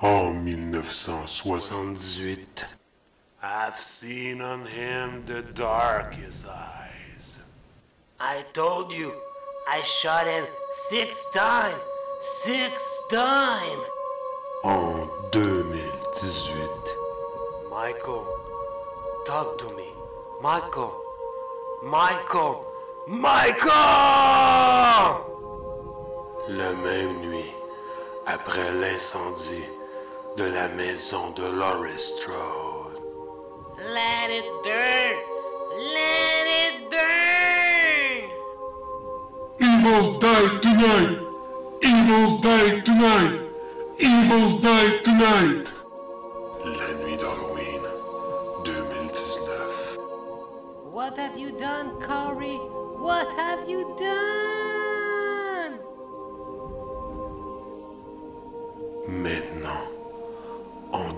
En 1978, I've seen on him the darkest eyes. I told you, I shot him six times. Six times. En 2018, Michael, talk to me. Michael, Michael, Michael! la même nuit, après l'incendie de la maison de Laurie Strode, Let it burn! Let it burn! Evils die tonight! Evils die tonight! Evils die tonight! La nuit d'Halloween 2019. What have you done, Corey? What have you done?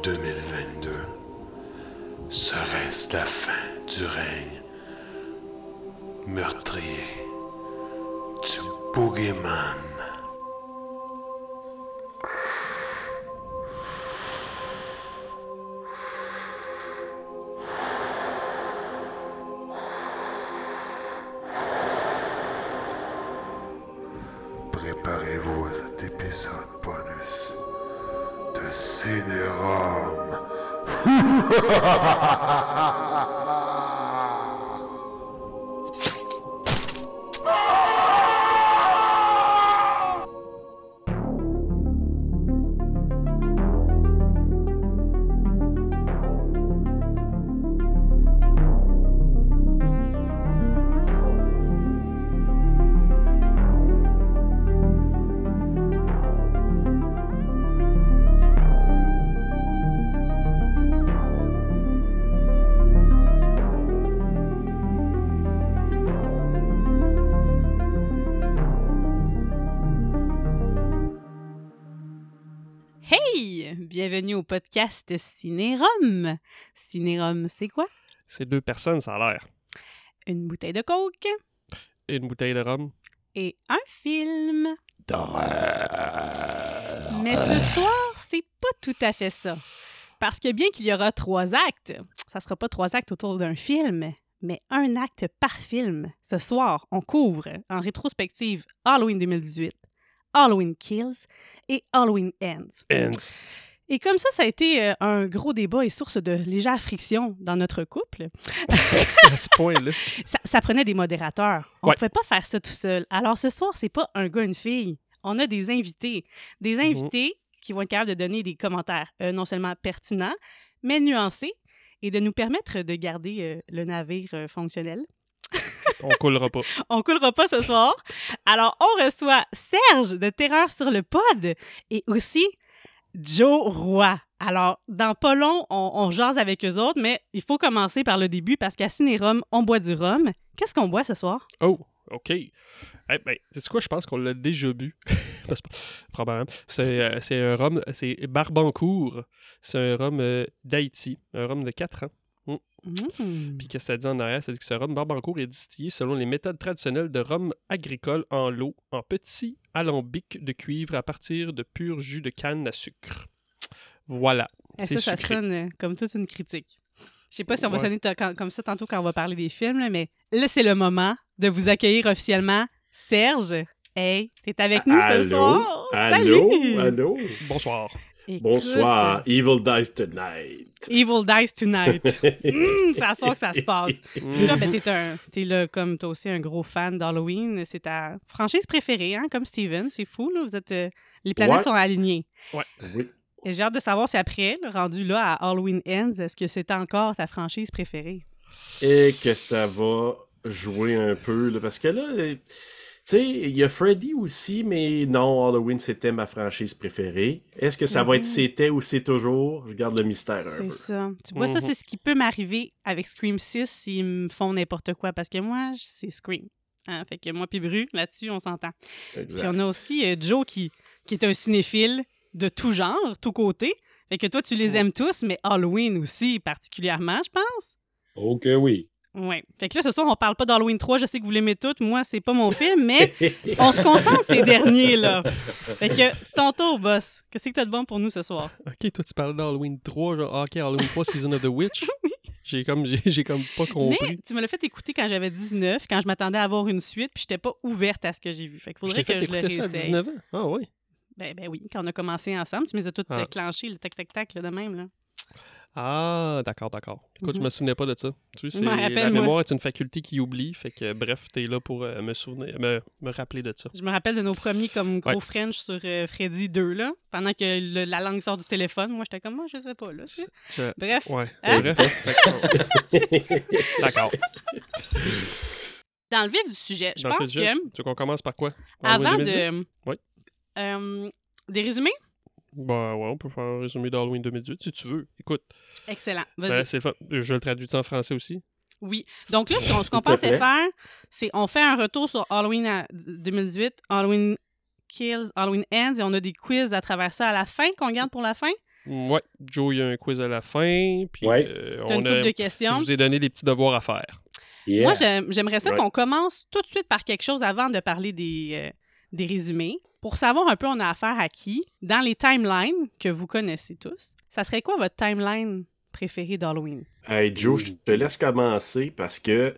2022, serait-ce la fin du règne meurtrier du Boogeyman? Ha ha ha. Podcast Cinérum. Cinérum, c'est quoi? C'est deux personnes, ça a l'air. Une bouteille de coke Une bouteille de rhum. et un film. Mais ce soir, c'est pas tout à fait ça. Parce que bien qu'il y aura trois actes, ça sera pas trois actes autour d'un film, mais un acte par film. Ce soir, on couvre en rétrospective Halloween 2018, Halloween Kills et Halloween Ends. Ends. Et comme ça, ça a été euh, un gros débat et source de légère friction dans notre couple. à ce point-là. Ça, ça prenait des modérateurs. On ne Ouais. pouvait pas faire ça tout seul. Alors ce soir, c'est pas un gars, une fille. On a des invités. Des invités qui vont être capables de donner des commentaires euh, non seulement pertinents, mais nuancés et de nous permettre de garder euh, le navire euh, fonctionnel. On coulera pas. On coulera pas ce soir. Alors, on reçoit Serge de Terreur sur le pod et aussi Joe Roy. Alors, dans pas on, jase avec eux autres, mais il faut commencer par le début parce qu'à Cinérum, on boit du rhum. Qu'est-ce qu'on boit ce soir? Oh, OK. Eh ben, sais quoi? Je pense qu'on l'a déjà bu. Probablement. C'est euh, c'est un rhum, c'est Barbancourt. C'est un rhum euh, d'Haïti. Un rhum de 4 ans. Mmh. Puis qu'est-ce que ça dit en arrière? Ça dit que ce rhum Barbancourt est distillé selon les méthodes traditionnelles de rhum agricole en lot, en petits alambics de cuivre à partir de pur jus de canne à sucre. Voilà. Et C'est ça, ça sucré. sonne euh, comme toute une critique. Je sais pas si on va Ouais. sonner quand- comme ça tantôt quand on va parler des films, là, mais là, c'est le moment de vous accueillir officiellement. Serge, hey, t'es avec nous ce soir. Allô? Salut! Allô? Bonsoir. Écoute, Bonsoir. Evil Dies Tonight. Evil Dies Tonight. Hum, c'est à soir que ça se passe. Mm. Toi, ben, t'es, un, t'es là, comme toi aussi, un gros fan d'Halloween. C'est ta franchise préférée, hein, comme Steven. C'est fou, là. Vous êtes, euh, les planètes Ouais. sont alignées. Oui. Et j'ai hâte de savoir si après, là, rendu là à Halloween Ends, est-ce que c'est encore ta franchise préférée? Et que ça va jouer un peu, là, parce que là, euh, sais, il y a Freddy aussi, mais non, Halloween, c'était ma franchise préférée. Est-ce que ça va être Mhm. c'était ou c'est toujours? Je garde le mystère un C'est ça. Tu vois, ça, Mhm. c'est ce qui peut m'arriver avec Scream 6 s'ils me font n'importe quoi. Parce que moi, c'est Scream. Hein, fait que moi puis Bru, là-dessus, on s'entend. Puis on a aussi euh, Joe qui, qui est un cinéphile de tout genre, tout côté. Fait que toi, tu les Ouais. aimes tous, mais Halloween aussi particulièrement, je pense. Ok, oui. Ouais. Fait que là, ce soir, on parle pas d'Halloween 3. Je sais que vous l'aimez toutes. Moi, c'est pas mon film, mais on se concentre ces derniers, là. Fait que, tonton, boss, qu'est-ce que t'as de bon pour nous ce soir? Ok, toi, tu parles d'Halloween 3, genre, ah, ok, Halloween 3, Season of the Witch. J'ai comme, j'ai, j'ai comme pas compris. Mais tu me l'as fait écouter quand j'avais 19, quand je m'attendais à avoir une suite, puis j'étais pas ouverte à ce que j'ai vu. Fait qu'il je faudrait fait que je le écouter ça à réessaye. 19 ans. Ah oui. Ben, ben oui, quand on a commencé ensemble, tu me les as toutes Ah. clenchées, le tac-tac-tac, là, de même, là. Ah, d'accord, d'accord. Écoute, je Mhm. me souvenais pas de ça. Tu sais, c'est- la mémoire est une faculté qui oublie. Fait que, bref, t'es là pour euh, me souvenir, me, me rappeler de ça. Je me rappelle de nos premiers comme gros Ouais. French sur euh, Freddy 2, là, pendant que le- la langue sort du téléphone. Moi, j'étais comme, moi, je sais pas, là. tu sais. Je- Bref, Ouais, Hein? D'accord. dans le vif du sujet, je Dans pense que Tu veux qu'on commence par quoi? Avant 2018? de. Oui. Euh, des résumés? Bah ouais, on peut faire un résumé d'Halloween 2018 si tu veux. Écoute, Excellent. Vas-y. ben, c'est fa- je le traduis en français aussi. Oui. Donc là, ce qu'on, pensait faire, c'est on fait un retour sur Halloween à- 2018, Halloween Kills, Halloween Ends, et on a des quiz à travers ça à la fin qu'on garde pour la fin? Ouais, Joe, il y a un quiz à la fin. Puis Ouais. euh, on une a- de je questions. vous ai donné des petits devoirs à faire. Yeah. Moi, j'aime- j'aimerais ça Ouais. qu'on commence tout de suite par quelque chose avant de parler des, euh, des résumés. Pour savoir un peu on a affaire à qui, dans les timelines que vous connaissez tous, ça serait quoi votre timeline préférée d'Halloween? Hey Joe, je te laisse commencer parce que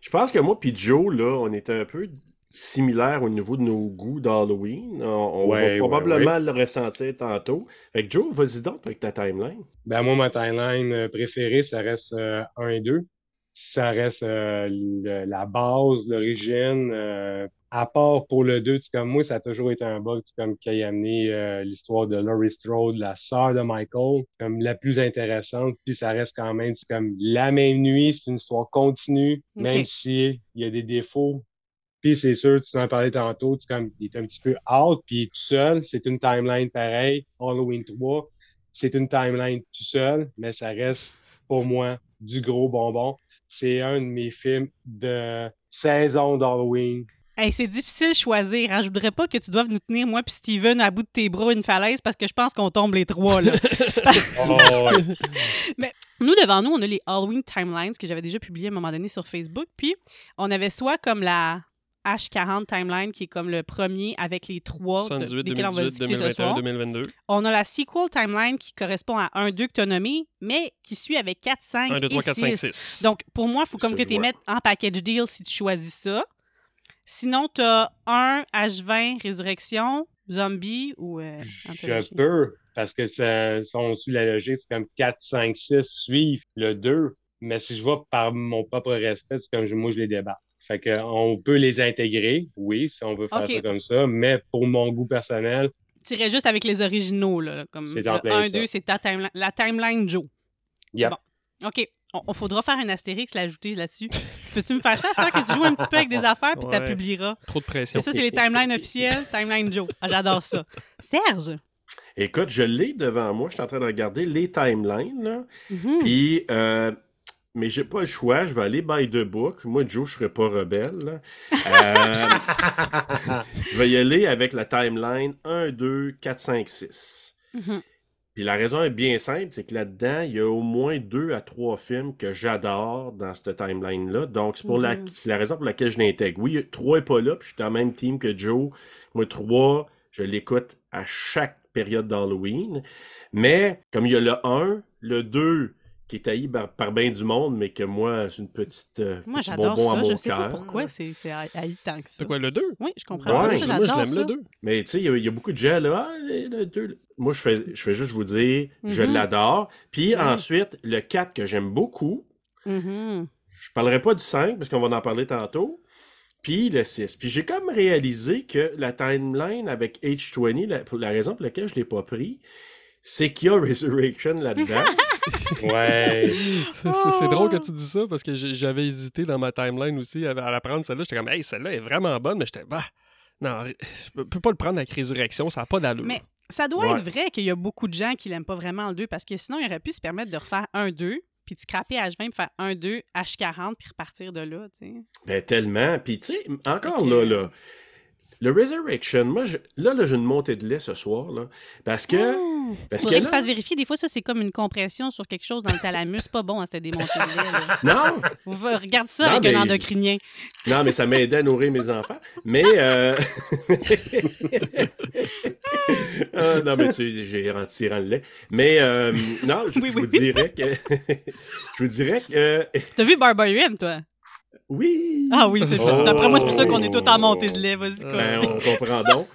je pense que moi puis Joe, là, on est un peu similaires au niveau de nos goûts d'Halloween. On, on Ouais, va ouais, probablement le ressentir tantôt. Fait que Joe, vas-y donc avec ta timeline. Ben, moi, ma timeline euh, préférée, ça reste euh, 1 et 2. Ça reste euh, le- la base, l'origine. euh, à part pour le 2, tu comme moi, ça a toujours été un bug, tu comme qui a amené euh, l'histoire de Laurie Strode, la sœur de Michael, comme la plus intéressante. Puis ça reste quand même, c'est comme la même nuit, c'est une histoire continue, même si il y a des défauts. Puis c'est sûr, tu en parlais tantôt, tu comme il est un petit peu out, puis tout seul, c'est une timeline pareille. Halloween 3, c'est une timeline tout seul, mais ça reste pour moi du gros bonbon. C'est un de mes films de saison d'Halloween. Hey, c'est difficile de choisir. Hein? Je voudrais pas que tu doives nous tenir, moi puis Steven, à bout de tes bras, une falaise, parce que je pense qu'on tombe les trois. Là. Oh, ouais. nous, devant nous, on a les Halloween Timelines que j'avais déjà publié à un moment donné sur Facebook. Puis, on avait soit comme la H40 Timeline, qui est comme le premier avec les trois de- 78, desquels on va 2018, discuter ce 2021, soir. 2022. On a la Sequel Timeline qui correspond à 1-2 que tu as nommé, mais qui suit avec 4, 5 1, 2, 3, et 4, 5, 6. 6. Donc, pour moi, il faut comme que tu vois. mettes en package deal si tu choisis ça. Sinon, tu as 1 H20 Résurrection, Zombie ou euh, Je peux, parce que ça, si on suit la logique, c'est comme 4, 5, 6 suivent le 2. Mais si je vais par mon propre respect, c'est comme je- moi, je les débarque. Fait que on peut les intégrer, oui, si on veut faire ça comme ça, mais pour mon goût personnel, Tu irais juste avec les originaux. Là, comme C'est le en plein 1, ça. 2, c'est ta timeline- la timeline Joe. C'est Yep. bon. OK. On, on faudra faire un astérix l'ajouter là-dessus. Tu Peux-tu me faire ça? C'est que tu joues un petit peu avec des affaires puis tu publieras? Trop de pression. C'est ça, c'est les timelines officielles, timeline Joe. Ah, J'adore ça. Serge? Écoute, je l'ai devant moi. Je suis en train de regarder les timelines. Là. Mhm. Puis, euh, mais j'ai pas le choix. Je vais aller by the book. Moi, Joe, je serai pas rebelle. Euh, je vais y aller avec la timeline 1, 2, 4, 5, 6. Mhm. Puis la raison est bien simple, c'est que là-dedans, il y a au moins deux à trois films que j'adore dans cette timeline-là. Donc, c'est pour la, Mhm. c'est la raison pour laquelle je l'intègre. Oui, trois n'est pas là, puis je suis dans le même team que Joe. Moi, trois, je l'écoute à chaque période d'Halloween. Mais, comme il y a le 1, le 2, qui est haï par, par bien du monde, mais que moi, c'est une petite euh, Moi, j'adore bonbon à ça. mon Je sais pas cœur. pourquoi c'est c'est haï tant que ça. C'est quoi, le 2? Oui, je comprends Ouais, pas ça. moi, je J'adore l'aime ça. le 2. Mais tu sais, il y a- il y, a beaucoup de gens là. Ah, le 2. Moi, je fais, je fais juste vous dire, je Mhm. l'adore. Puis Mhm. ensuite, le 4 que j'aime beaucoup. Mhm. Je parlerai pas du 5 parce qu'on va en parler tantôt. Puis le 6. Puis j'ai comme réalisé que la timeline avec H20, la, raison pour laquelle je l'ai pas pris, c'est qu'il y a Resurrection là-dedans. ouais. C'est drôle que tu dis ça parce que j'avais hésité dans ma timeline aussi à, à la prendre celle-là. J'étais comme, hey, celle-là est vraiment bonne, mais j'étais, bah, non, je peux- peux pas le prendre avec Résurrection, ça n'a pas d'allure. Mais ça doit Ouais. être vrai qu'il y a beaucoup de gens qui l'aiment pas vraiment le 2 parce que sinon, il aurait pu se permettre de refaire un 2 puis de scraper H20 puis faire un 2 H40 puis repartir de là, tu sais. ben tellement. Puis tu sais, encore là, là. Le Resurrection, moi, je- là, là, j'ai une montée de lait ce soir, là. Parce que Ah! Parce Faudrait que que tu là- fasses vérifier. Des fois, ça, c'est comme une compression sur quelque chose dans le thalamus. C'est pas bon à se démonter le lait. là. Non, Regarde ça Non, avec un endocrinien. non, mais ça m'aidait à nourrir mes enfants. Mais. euh, Ah, non, mais tu sais, j'ai rentré le lait. Mais euh, non, je, Oui, je oui. vous dirais que. je vous dirais que. T'as vu Barbarian, toi? Oui! Ah oui, c'est Oh. ça. D'après moi, c'est pour ça qu'on est tout en montée de lait. Vas-y, Ben, on comprend donc.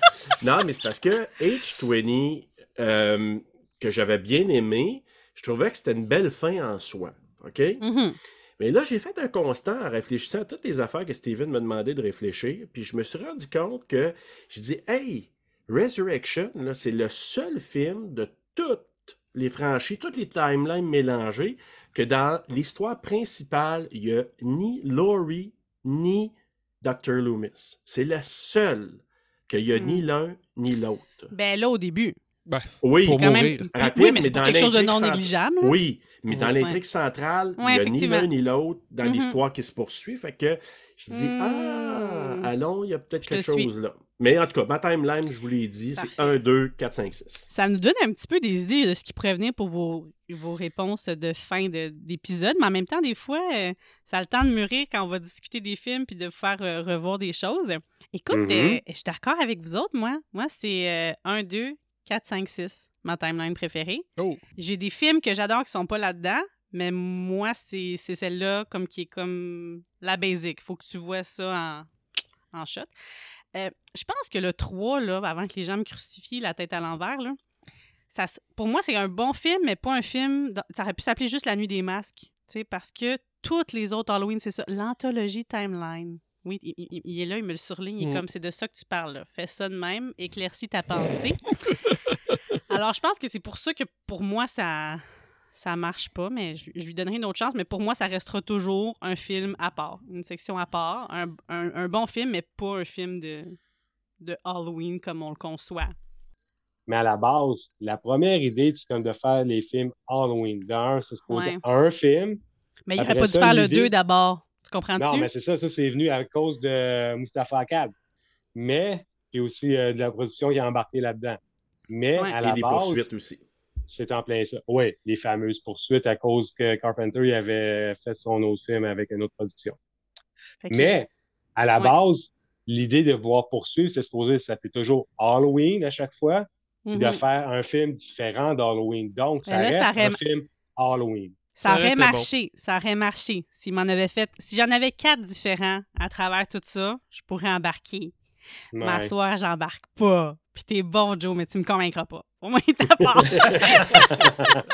Non, mais c'est parce que H20, euh, que j'avais bien aimé, je trouvais que c'était une belle fin en soi. OK? Mhm. Mais là, j'ai fait un constat en réfléchissant à toutes les affaires que Steven m'a demandé de réfléchir. Puis je me suis rendu compte que je dis, hey, Resurrection, c'est le seul film de toutes les franchises, toutes les timelines mélangées, que dans l'histoire principale, il n'y a ni Laurie ni Dr. Loomis. C'est le seul qu'il n'y a ni Hmm. l'un ni l'autre. Ben là, au début. Oui, Pour Quand même... mourir. Puis- Rapide, oui, mais mais c'est quelque chose de l'intrigue non centrale- négligeable. oui, mais dans Ouais. l'intrigue centrale, Ouais, il n'y a ni l'un ni l'autre dans Mhm. l'histoire qui se poursuit. Fait que je dis, Hmm. ah, allons, il y a peut-être quelque suis. chose là. Mais en tout cas, ma timeline, je vous l'ai dit, c'est Parfait. 1, 2, 4, 5, 6. Ça nous donne un petit peu des idées de ce qui pourrait venir pour vos, vos réponses de fin de- d'épisode, mais en même temps, des fois, euh, ça a le temps de mûrir quand on va discuter des films puis de vous faire euh, revoir des choses. Écoute, Mhm. euh, je suis d'accord avec vous autres, moi. Moi, c'est euh, 1, 2, 4, 5, 6, ma timeline préférée. Oh. J'ai des films que j'adore qui sont pas là-dedans, mais moi, c'est c'est celle-là comme qui est comme la basic. Faut que tu vois ça en, en shot. Euh, je pense que le 3, là, avant que les gens me crucifient la tête à l'envers, là, ça, s- pour moi, c'est un bon film, mais pas un film. dans- Ça aurait pu s'appeler juste La Nuit des Masques, parce que toutes les autres Halloween, c'est ça. L'anthologie timeline. Oui, il, il- il est là, il me le surligne. Il est Mm. comme, c'est de ça que tu parles. Là. Fais ça de même, éclaircis ta pensée. Alors, je pense que c'est pour ça que pour moi, ça ça marche pas, mais je, je lui donnerai une autre chance. Mais pour moi, ça restera toujours un film à part, une section à part. Un, un- un bon film, mais pas un film de, de Halloween comme on le conçoit. Mais à la base, la première idée, c'est comme de faire les films Halloween. D'un, c'est Ouais. un film. Mais il Après aurait pas dû faire le l'idée- 2 d'abord. Tu comprends-tu? Non, mais c'est ça, ça c'est venu à cause de Mustapha Akkad. Mais a aussi euh, de la production qui a embarqué là-dedans. Mais Ouais. à Et la des base, poursuites aussi. c'est en plein ça. Oui, les fameuses poursuites à cause que Carpenter il avait fait son autre film avec une autre production. Fait que- Mais à la Ouais. base, l'idée de voir poursuivre, c'est supposé s'appeler toujours Halloween à chaque fois, puis de Mhm. faire un film différent d'Halloween. Donc, ça Mais là, reste ça aurait- un film Halloween. Ça Ça aurait bon. marché, ça aurait marché. S'il m'en avait fait, si j'en avais quatre différents à travers tout ça, je pourrais embarquer. Soir, j'embarque pas. Puis t'es bon, Joe, mais tu me convaincras pas. Au moins, il à part.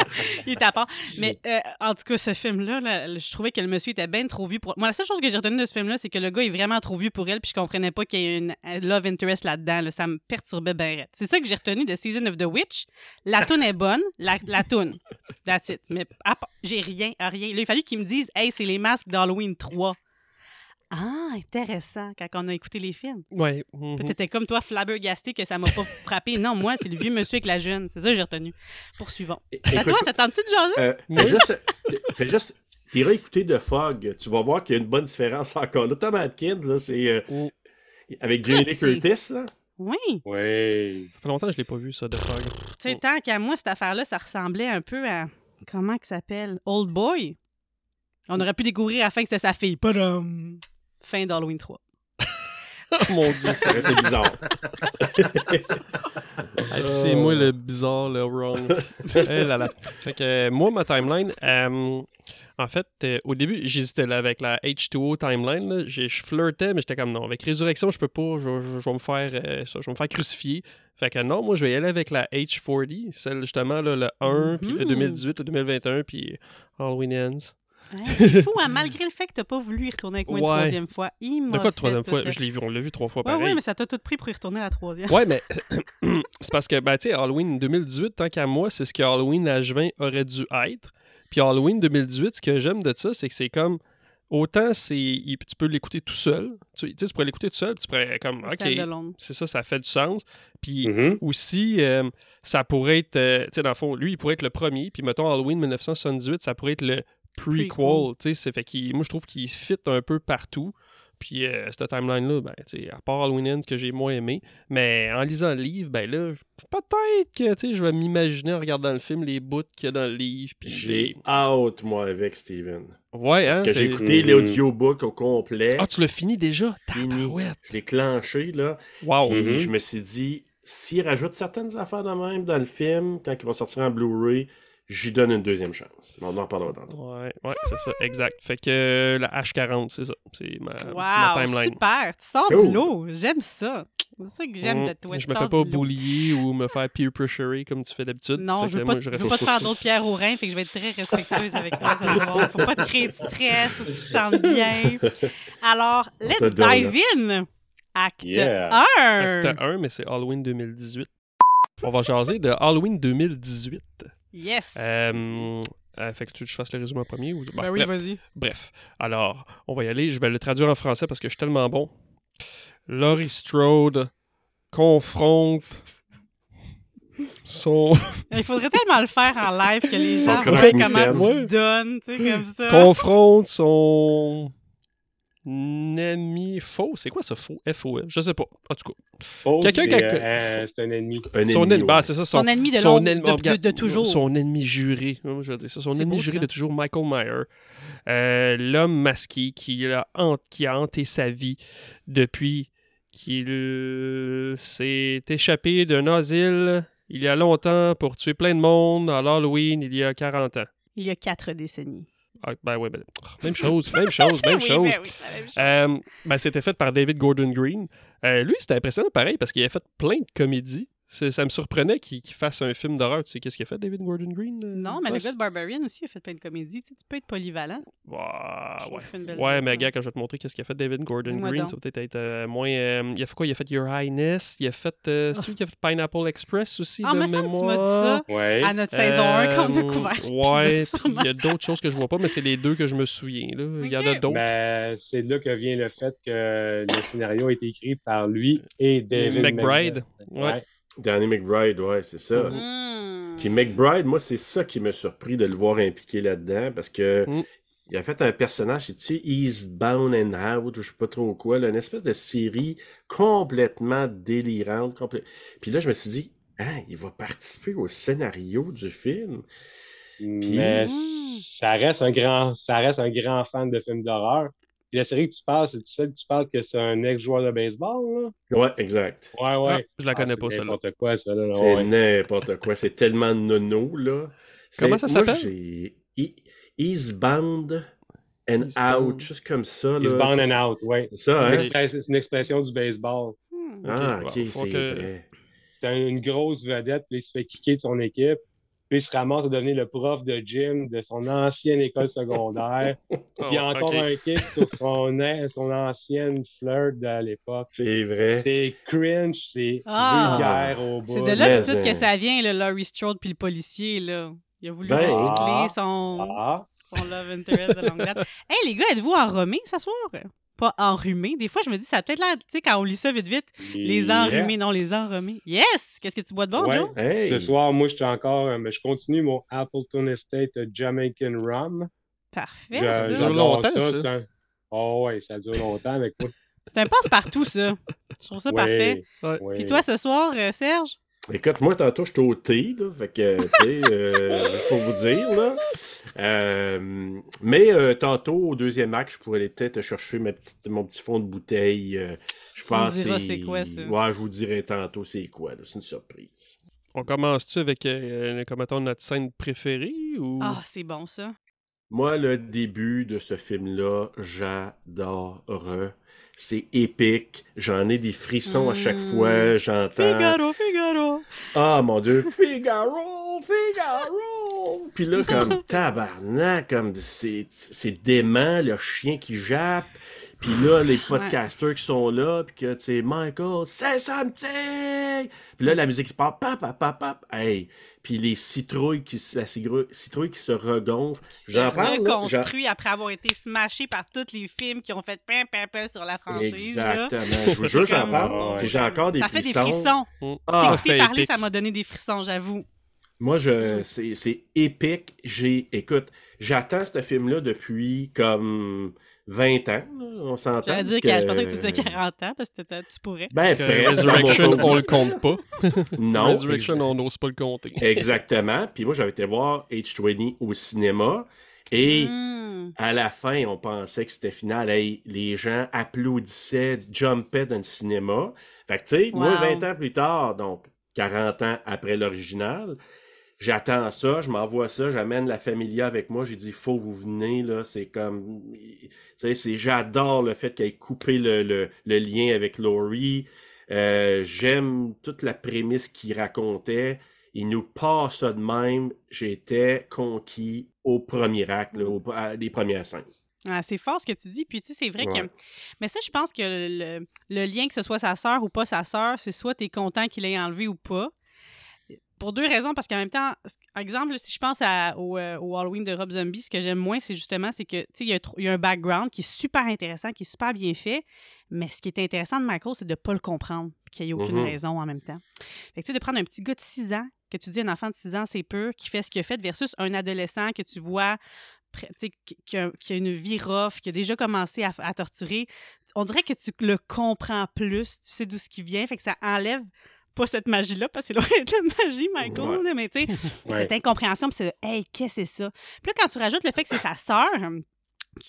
il à part. Mais euh, en tout cas, ce film-là, là, je trouvais que le monsieur était bien trop vieux pour. Moi, la seule chose que j'ai retenue de ce film-là, c'est que le gars est vraiment trop vieux pour elle, puis je comprenais pas qu'il y ait une un love interest là-dedans. là. Ça me perturbait bien. C'est ça que j'ai retenu de Season of the Witch. La toune est bonne, la, la toune. That's it. Mais j'ai rien, à rien. Là, il a fallu qu'ils me disent, hey, c'est les masques d'Halloween 3. Ah, intéressant, quand on a écouté les films. Ouais. mhm. Peut-être comme toi, flabbergasté, que ça m'a pas frappé. Non, moi, c'est le vieux monsieur avec la jeune. C'est ça que j'ai retenu. Poursuivons. É- À écoute, toi, ça tente-tu de jaser? euh, fais juste. Fais juste. T'iras écouter The Fog. Tu vas voir qu'il y a une bonne différence encore. Là, Tom Atkins, là, c'est. euh, Mm. avec Jamie Curtis, là. Oui. Oui. Ça fait longtemps que je l'ai pas vu, ça, de Fog. Tu sais, tant qu'à moi, cette affaire-là, ça ressemblait un peu à. Comment que ça s'appelle? Old Boy. On aurait pu découvrir à la fin que c'était sa fille. Padam! Fin d'Halloween 3. Oh mon dieu, Ça aurait été bizarre. Hey, c'est moi le bizarre, le wrong. Eh là là. Fait que euh, moi, ma timeline, euh, en fait, euh, au début, j'hésitais là avec la H2O timeline. là. J'ai- Je flirtais, mais j'étais comme non. Avec Résurrection, je peux pas. Je, vais me faire euh, ça, je vais me faire crucifier. Fait que non, moi, je vais y aller avec la H40, celle justement, là, le 1, puis le Mhm. 2018, le 2021, puis Halloween Ends. Ouais, c'est fou, hein, malgré le fait que t'as pas voulu y retourner avec moi une Ouais. troisième fois. Il De quoi, de troisième fois? Je l'ai vu, on l'a vu trois fois Ouais, pareil. ouais, mais ça t'a tout pris pour y retourner la troisième. Ouais, mais c'est parce que, ben, tu sais, Halloween 2018, tant qu'à moi, c'est ce que Halloween H20 aurait dû être. Puis Halloween 2018, ce que j'aime de ça, c'est que c'est comme. Autant c'est, tu peux l'écouter tout seul. Tu, tu sais, tu pourrais l'écouter tout seul, tu pourrais comme, ok, c'est ça, ça fait du sens. Puis Mhm. aussi, euh, ça pourrait être, euh, tu sais, dans le fond, lui, il pourrait être le premier, puis mettons Halloween 1978, ça pourrait être le prequel, tu sais, c'est fait qu'il, moi je trouve qu'il fit un peu partout. Puis euh, cette timeline-là, ben, tu sais, à part Halloween Ends que j'ai moins aimé, mais en lisant le livre, ben là, peut-être que tu sais, je vais m'imaginer en regardant le film les bouts qu'il y a dans le livre. Puis J'ai hâte, moi, avec Steven. Ouais, hein? Parce que j'ai écouté l'audiobook au complet. Ah, tu l'as fini déjà? Fini. Je l'ai clenché, là. Wow. Puis Mhm. je me suis dit, s'il rajoute certaines affaires de même dans le film, quand il va sortir en Blu-ray, j'y donne une deuxième chance. On en parlera tantôt. Ouais, ouais, c'est ça, exact. Fait que euh, la H40, c'est ça. C'est ma, ma Wow, timeline. super. Tu sors Cool. du lot. J'aime ça. C'est ça que j'aime de toi. Je me fais pas bullier ou me faire peer pressurer comme tu fais d'habitude. Non, Fait je veux pas, je veux pas te faire d'autres pierres au rein, fait que je vais être très respectueuse avec toi ce soir. Faut pas te créer de stress, faut que tu te sentes bien. Alors, let's donne. dive in! Acte Yeah. 1! Acte 1, mais c'est Halloween 2018. On va jaser de Halloween 2018. Yes! Euh, euh, fait que tu veux que je fasse le résumé en premier ou... Bon, ben oui, bref. vas-y. Bref, alors, on va y aller. Je vais le traduire en français parce que je suis tellement bon. Laurie Strode confronte son... Il faudrait tellement le faire en live que les gens voient comment tu donnes, tu sais, comme ça. confronte son ami faux. C'est quoi ça, faux? F-O-E? Je sais pas. En tout cas. Quelqu'un c'est, qui a- euh, c'est un ennemi. Un son ennemi, ennemi, bah, ouais. c'est ça. Son ennemi de son longue- ennemi- de- de- regarde, de toujours. Son ennemi juré. Je dire ça. Son ennemi beau, juré ça. de toujours, Michael Myers. Euh, L'homme masqué qui a, qui a hanté sa vie depuis qu'il s'est échappé d'un asile il y a longtemps pour tuer plein de monde à l'Halloween il y a 40 ans. Il y a quatre décennies. Ah, ben ouais, ben, même chose, même chose, même Oui, chose. ben oui, même chose. Euh, ben, c'était fait par David Gordon Green. Euh, lui, c'était impressionnant pareil parce qu'il a fait plein de comédies. Ça me surprenait qu'il fasse un film d'horreur. Tu sais qu'est-ce qu'il a fait, David Gordon Green? euh, Non, mais le gars de Barbarian aussi a fait plein de comédies. Tu sais, tu peux être polyvalent. Ouais. Ouais, mais gars, quand je vais te montrer qu'est-ce qu'il a fait David Gordon Green, donc. ça va peut-être être euh, moins. euh, il a fait quoi? Il a fait Your Highness. Il a fait. euh, c'est lui qui a fait Pineapple Express aussi. Ah, de semble que tu m'as dit ça Ouais. à notre saison 1 quand on a couvert. Ouais, il y a d'autres choses que je vois pas, mais c'est les deux que je me souviens. Là. Il y en a d'autres. Ben, c'est là que vient le fait que le scénario a été écrit par lui et David McBride. McBride. Ouais. Danny McBride, ouais, c'est ça. Mm. Puis McBride, moi, c'est ça qui m'a surpris de le voir impliqué là-dedans, parce que Mm. il a fait un personnage, c'est-tu Eastbound and Out, ou je sais pas trop quoi, là, une espèce de série complètement délirante. complè- Puis là, je me suis dit, ah, il va participer au scénario du film? Mais Mm. ça reste un grand, ça reste un grand fan de films d'horreur. Puis la série que tu parles, c'est celle que tu parles que c'est un ex-joueur de baseball, là? Ouais, exact. Ouais, ouais. Ah, je la connais Ah, pas, c'est celle-là. n'importe quoi, ça, là. C'est ouais. n'importe quoi. C'est tellement nono, là. C'est- Comment ça s'appelle? Eastbound and Eastbound. Out, juste comme ça. Là. He's bound and out, ouais. C'est ça, hein? C'est une expres- C'est une expression du baseball. Hmm. Ah, Ok, bon, c'est que- vrai. C'est un- une grosse vedette, puis il se fait kicker de son équipe. Puis il se ramasse à devenir le prof de gym de son ancienne école secondaire. Puis il y a Oh, encore ok. un kick sur son, son ancienne flirt de l'époque. C'est vrai. C'est cringe, c'est Ah. vulgaire au bout. C'est de là tout que euh, ça vient, le Laurie Strode puis le policier, là. Il a voulu Ben, recycler ah. son, Ah, son love interest de longue date. hey, les gars, êtes-vous enrhumés ce soir? Pas enrhumés. Des fois, je me dis, ça a peut-être l'air, tu sais, quand on lit ça vite, vite, les yeah. enrhumés, non, les enrhumés. Yes! Qu'est-ce que tu bois de bon, Ouais. Joe? Hey! Ce soir, moi, je suis encore, euh, mais je continue mon Appleton Estate Jamaican Rum. Parfait, Je- ça. Dure longtemps, ça. ça. c'est un- Oh ouais, ça dure longtemps avec moi. C'est un passe-partout, ça. Je trouve ça parfait. Ouais. Puis toi, ce soir, euh, Serge? Écoute, moi, tantôt, j'étais au thé, là, fait que, tu sais, euh, juste pour vous dire, là. Euh, mais euh, tantôt, au deuxième acte, je pourrais aller peut-être chercher ma petite, mon petit fond de bouteille. euh, je Tu pense c'est quoi, ça. Ouais, je vous dirai tantôt c'est quoi. C'est une surprise. On commence-tu avec, euh, comme mettons, notre scène préférée ou... Ah, c'est bon, ça. Moi, le début de ce film-là, j'adore. C'est épique. J'en ai des frissons à chaque Mm. fois. J'entends. Figaro, Figaro! Ah mon dieu, Figaro, Figaro. Puis là, comme tabarnak, comme c'est c'est dément, le chien qui jappe. Puis là, les podcasters qui sont là, puis que, tu sais, Michael, c'est something! Puis là, la musique qui part, pap, pap, pap, hey! Puis les citrouilles qui, se- la citrouille, citrouille qui se regonflent. Qui s'est parle, là, reconstruit après avoir été smashé par tous les films qui ont fait pim, pim, pim sur la franchise. là. Exactement. Je vous jure, j'en parle. Puis j'ai encore des Ça fait des frissons. frissons. Ah, T'écouter c'était parler, épique. ça m'a donné des frissons, j'avoue. Moi, je, c'est, c'est épique. J'ai, écoute, j'attends ce film-là depuis comme 20 ans, là, on s'entend. J'allais dire parce que je pensais que tu disais 40 ans parce que tu pourrais. Ben, Parce que Resurrection, on le compte pas. Non. Resurrection, on n'ose pas le compter. Exactement. Puis moi, j'avais été voir H20 au cinéma. Et Hmm. à la fin, on pensait que c'était final. Hey, les gens applaudissaient, jumpaient dans le cinéma. Fait que, tu sais, moi, Wow. 20 ans plus tard, donc 40 ans après l'original, j'attends ça, je m'envoie ça, j'amène la familia avec moi. J'ai dit, faut vous venez, là. C'est comme. Tu sais, c'est- j'adore le fait qu'elle ait coupé le, le- le lien avec Laurie. Euh, J'aime toute la prémisse qu'il racontait. Il nous passe ça de même. J'étais conquis au premier acte, là, au- à- les premières scènes. Ah, c'est fort ce que tu dis. Puis, tu sais, c'est vrai Ouais. que. Mais ça, je pense que le, le lien, que ce soit sa sœur ou pas sa sœur, c'est soit tu es content qu'il l'ait enlevé ou pas. Pour deux raisons, parce qu'en même temps, par exemple, si je pense à- au, euh, au Halloween de Rob Zombie, ce que j'aime moins, c'est justement, c'est que, tu sais, il y, a y un background qui est super intéressant, qui est super bien fait, mais ce qui est intéressant de Michael, c'est de ne pas le comprendre, puis qu'il n'y ait aucune Mhm. raison en même temps. Fait que, tu sais, de prendre un petit gars de 6 ans, que tu dis un enfant de 6 ans, c'est pur, qui fait ce qu'il a fait, versus un adolescent que tu vois pré- tu sais, qui, qui a, qui a une vie rough, qui a déjà commencé à, à torturer, on dirait que tu le comprends plus, tu sais d'où ce qui vient, fait que ça enlève pas cette magie-là, parce que c'est loin de la magie, Michael, Ouais. mais tu sais, Ouais. cette incompréhension, puis c'est Hey, qu'est-ce que c'est ça? Puis là, quand tu rajoutes le fait que c'est sa sœur,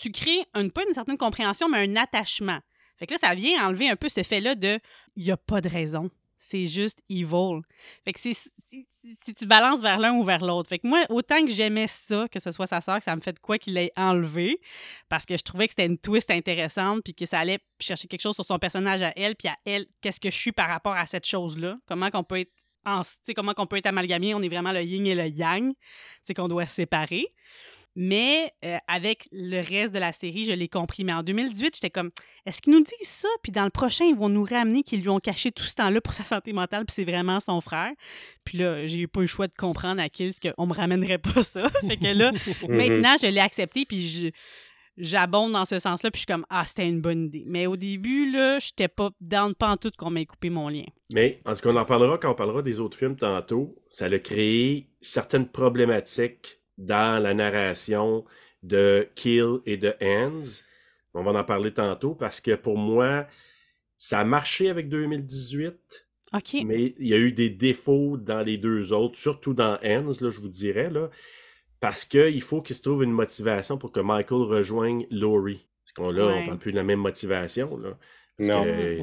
tu crées une, pas une certaine compréhension, mais un attachement. Fait que là, ça vient enlever un peu ce fait-là de il n'y a pas de raison. C'est juste evil. Fait que c'est- si, si- si tu balances vers l'un ou vers l'autre. Fait que moi, autant que j'aimais ça, que ce soit sa sœur, que ça me fait de quoi qu'il l'ait enlevé, parce que je trouvais que c'était une twist intéressante, puis que ça allait chercher quelque chose sur son personnage à elle, puis à elle, qu'est-ce que je suis par rapport à cette chose-là? Comment qu'on peut être en, comment qu'on peut être amalgamé, on est vraiment le yin et le yang, sais, qu'on doit séparer. Mais euh, avec le reste de la série, je l'ai compris. Mais en 2018, j'étais comme, est-ce qu'ils nous disent ça? Puis dans le prochain, ils vont nous ramener qu'ils lui ont caché tout ce temps-là pour sa santé mentale, puis c'est vraiment son frère. Puis là, j'ai eu pas eu le choix de comprendre à Kills qu'on me ramènerait pas ça. fait que là, Mhm. maintenant, je l'ai accepté, puis je- j'abonde dans ce sens-là, puis je suis comme, ah, c'était une bonne idée. Mais au début, là, j'étais pas dans pas en tout qu'on m'ait coupé mon lien. Mais en tout cas, on en parlera quand on parlera des autres films tantôt. Ça a créé certaines problématiques dans la narration de Kill et de Hands. On va en parler tantôt parce que pour moi, ça a marché avec 2018, OK. mais il y a eu des défauts dans les deux autres, surtout dans Hands, là, je vous dirais, là, parce qu'il faut qu'il se trouve une motivation pour que Michael rejoigne Laurie. Parce qu'on là, Ouais. on parle plus de la même motivation. Là. Parce Non. que-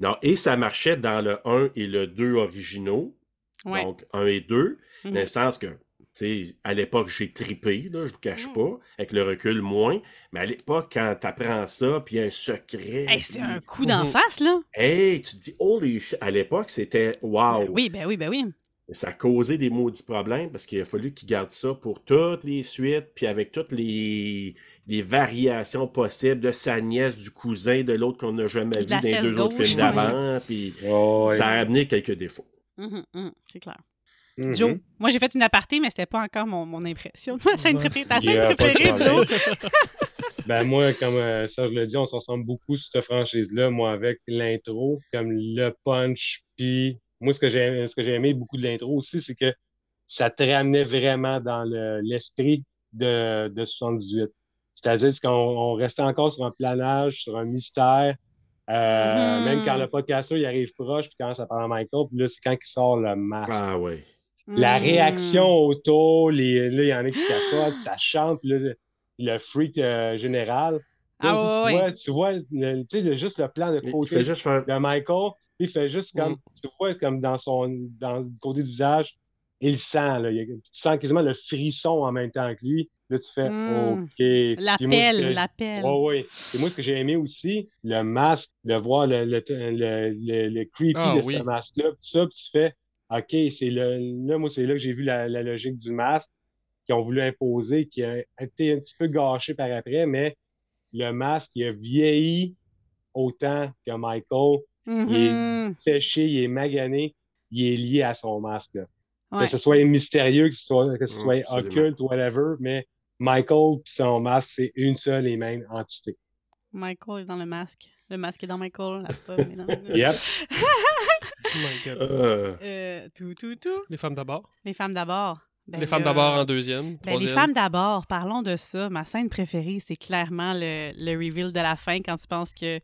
non, et ça marchait dans le 1 et le 2 originaux. Ouais. Donc, 1 et 2. Mhm. Dans le sens que, tu sais, à l'époque, j'ai tripé, là, je vous cache Mhm. pas. Avec le recul, moins. Mais à l'époque, quand t'apprends ça, puis il y a un secret. Hey, c'est un coup d'en Mhm. face, là. Hey, tu te dis, holy shit. À l'époque, c'était wow. Ben oui, ben oui, ben oui. Ça a causé des maudits problèmes parce qu'il a fallu qu'ils gardent ça pour toutes les suites, puis avec toutes les, les variations possibles de sa nièce, du cousin, de l'autre qu'on n'a jamais vu dans les deux autres films d'avant. Puis Oh, ça a amené quelques défauts. Mhm, mhm, c'est clair. Joe, moi j'ai fait une aparté, mais c'était pas encore mon, mon impression. Ma scène Ouais. préférée, ta scène préférée. Joe. Ben moi, comme euh, Serge le dit, on se ressemble beaucoup sur cette franchise-là. Moi, avec l'intro, comme le punch, puis moi, ce que j'ai ce que j'ai aimé beaucoup de l'intro aussi, c'est que ça te ramenait vraiment dans le- l'esprit de, de 78. C'est-à-dire qu'on on restait encore sur un planage, sur un mystère. Euh, Mhm. Même quand le podcaster il arrive proche, puis quand ça parle à Michael, puis là, c'est quand il sort le masque. Ah ouais. La Mm. réaction autour, les, là, il y en a qui capotent, ça chante, le, le freak euh, général. Là, Ah ouais, tu, vois, tu vois, le- tu sais, le- juste le plan de Il côté fait juste faire. de Michael, il fait juste comme, Mm. tu vois, comme dans son, dans le côté du visage, il sent, là, il tu sens quasiment le frisson en même temps que lui. Là, tu fais, Mm. OK. L'appel, l'appel. Ouais, ouais. Et moi, ce que j'ai aimé aussi, le masque, de voir le, le, le, le- le creepy Ah, de oui. ce masque-là, tout ça, puis tu fais, OK, c'est le, là, moi, c'est là que j'ai vu la, la logique du masque qu'ils ont voulu imposer, qui a été un petit peu gâché par après, mais le masque, il a vieilli autant que Michael, Mhm. séché, il est magané, il est lié à son masque. Ouais. Que ce soit mystérieux, que ce soit, que ce soit absolument. occulte, whatever, mais Michael et son masque, c'est une seule et même entité. Michael est dans le masque. Le masque est dans Michael. La pomme est dans le... Yep. Oh my God. Euh, Euh, tout, tout, tout. Les femmes d'abord. Les femmes d'abord. Ben les femmes là, d'abord en deuxième, Ben, troisième. les femmes d'abord, parlons de ça. Ma scène préférée, c'est clairement le, le reveal de la fin quand tu penses que,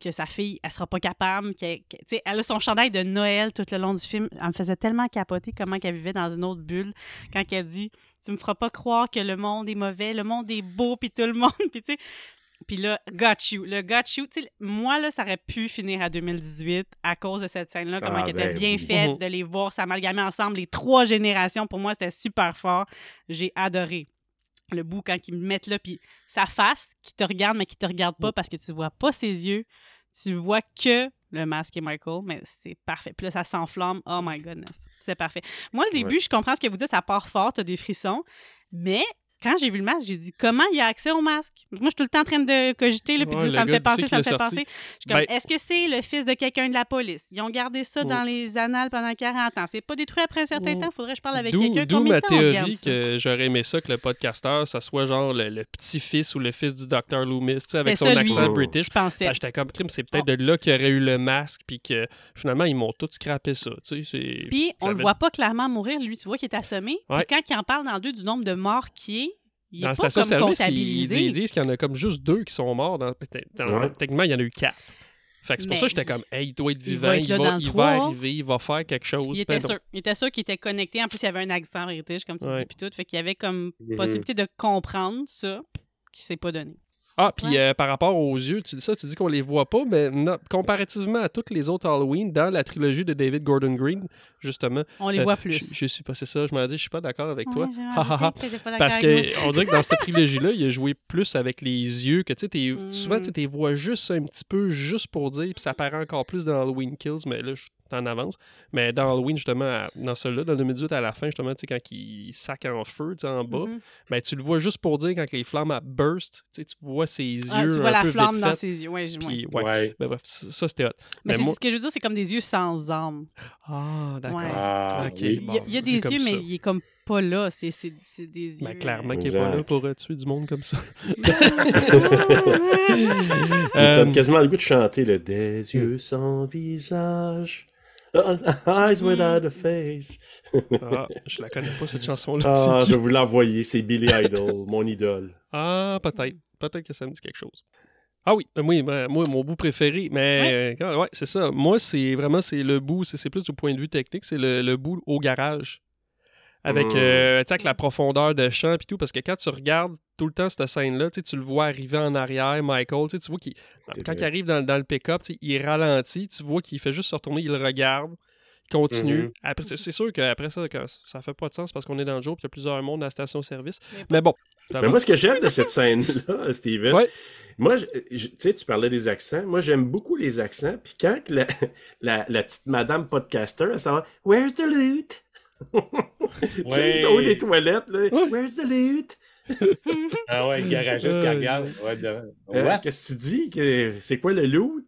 que sa fille, elle sera pas capable. qu'elle- que- tu sais, elle a son chandail de Noël tout le long du film. Elle me faisait tellement capoter comment qu'elle vivait dans une autre bulle quand elle dit Tu me feras pas croire que le monde est mauvais, le monde est beau, puis tout le monde. Puis tu sais, puis là, got you. Le got you, tu sais, moi, là, ça aurait pu finir à 2018 à cause de cette scène-là, comment Ah, elle était ben bien oui. faite, Mhm. de les voir s'amalgamer ensemble, les trois générations. Pour moi, c'était super fort. J'ai adoré le bout quand ils me mettent là, puis sa face qui te regarde, mais qui te regarde pas parce que tu vois pas ses yeux. Tu vois que le masque et Michael, mais c'est parfait. Puis là, ça s'enflamme. Oh my goodness. C'est parfait. Moi, le début, je comprends ce que vous dites, ça part fort, t'as des frissons, mais quand j'ai vu le masque, j'ai dit comment il a accès au masque? Moi, je suis tout le temps en train de cogiter, là, puis Ouais, dire ça me fait penser, ça me fait penser. Je suis comme, Ben- est-ce que c'est le fils de quelqu'un de la police? Ils ont gardé ça dans les annales pendant 40 ans. C'est pas détruit après un certain temps? Faudrait que je parle avec quelqu'un. d'où ma théorie que j'aurais aimé ça que le podcasteur, ça soit genre le, le petit-fils ou le fils du docteur Loomis, tu sais, avec son ça, accent Oh. british. Je pensais. Ben, J'étais comme, c'est peut-être de là qu'il y aurait eu le masque, puis que finalement, ils m'ont tout scrappé ça. Tu sais, c'est- Puis, on le voit pas clairement mourir, lui. Tu vois qu'il est assommé. Quand il en parle dans le deux du nombre de morts qui est, il Dans est la pas station comme service, ils, comptabilisé. ils disent qu'il y en a comme juste deux qui sont morts. Dans, dans- Ouais. Techniquement, il y en a eu quatre. Fait que c'est pour Mais ça que j'étais comme, hey, il doit être il vivant, va être il va, il arriver, il va faire quelque chose. il était Ben, sûr. Il était sûr qu'il était connecté. En plus, il y avait un accent british, comme tu Ouais. dis, puis tout. Fait qu'il y avait comme Mhm. possibilité de comprendre ça, qui s'est pas donné. Ah, puis Ouais. euh, par rapport aux yeux, tu dis ça, tu dis qu'on les voit pas, mais non, comparativement à toutes les autres Halloween, dans la trilogie de David Gordon Green, justement. On les euh, voit plus. Je, je suis passé ça, je m'en dis, je suis pas d'accord avec toi. Ouais, que pas Parce que on dirait que dans cette trilogie-là, il a joué plus avec les yeux, que tu sais, Mm. souvent tu les vois juste un petit peu, juste pour dire, puis ça paraît encore plus dans Halloween Kills, mais là, je suis en avance. Mais dans Halloween, justement, à- dans celui-là, dans 2018, à la fin, justement, tu sais, quand il sac en feu, tu sais, en bas, Mhm. ben, tu le vois juste pour dire quand les flammes burst, tu sais, tu vois ses yeux Ah, tu vois un la peu flamme dans ses yeux. Ouais, je- ouais. puis, ouais. Ouais. Ben, bref, ça, c'était hot. Mais, Mais c'est- moi- ce que je veux dire, c'est comme des yeux sans âme. Ah, d'accord. Ouais. Ah, oui. Il y a, bon, il y a c'est des yeux, mais ça. il est comme pas là. C'est des yeux. Ben, clairement qu'il est pas là pour euh, tuer du monde comme ça. T'as Euh, quasiment le goût de chanter le Des yeux sans visage. Ah, Eyes without a face. ah, je la connais pas, cette chanson-là. Ah, je vais vous l'envoyer, c'est Billy Idol, mon idole. Ah, peut-être. Peut-être que ça me dit quelque chose. Ah oui, oui, ben, moi, mon bout préféré, mais euh, ouais, c'est ça. Moi, c'est vraiment c'est le bout, c'est c'est plus du point de vue technique, c'est le, le bout au garage. Avec, Mm. euh, tu sais, avec la profondeur de champ et tout, parce que quand tu regardes tout le temps cette scène-là, tu le vois arriver en arrière, Michael, tu vois qu'il, quand il arrive dans, dans le pick-up, il ralentit, tu vois qu'il fait juste se retourner, il le regarde, il continue. Mhm. Après, c'est c'est sûr qu'après ça, quand- ça fait pas de sens parce qu'on est dans le jour, puis il y a plusieurs mondes à la station-service. Mais Mais bon. Mais moi, ce que j'aime de cette scène-là, Steven, Ouais. moi, tu sais, tu parlais des accents. Moi, j'aime beaucoup les accents. Puis quand que la, la, la petite madame podcaster, elle s'en va « Where's the loot? » Tu sais, Ouais. ils les toilettes, là? Ouais. Where's the loot? Ah ouais, le garagiste qui Euh, regarde. Ouais, de... Hein, What? Qu'est-ce que tu dis? Que- C'est quoi le loot?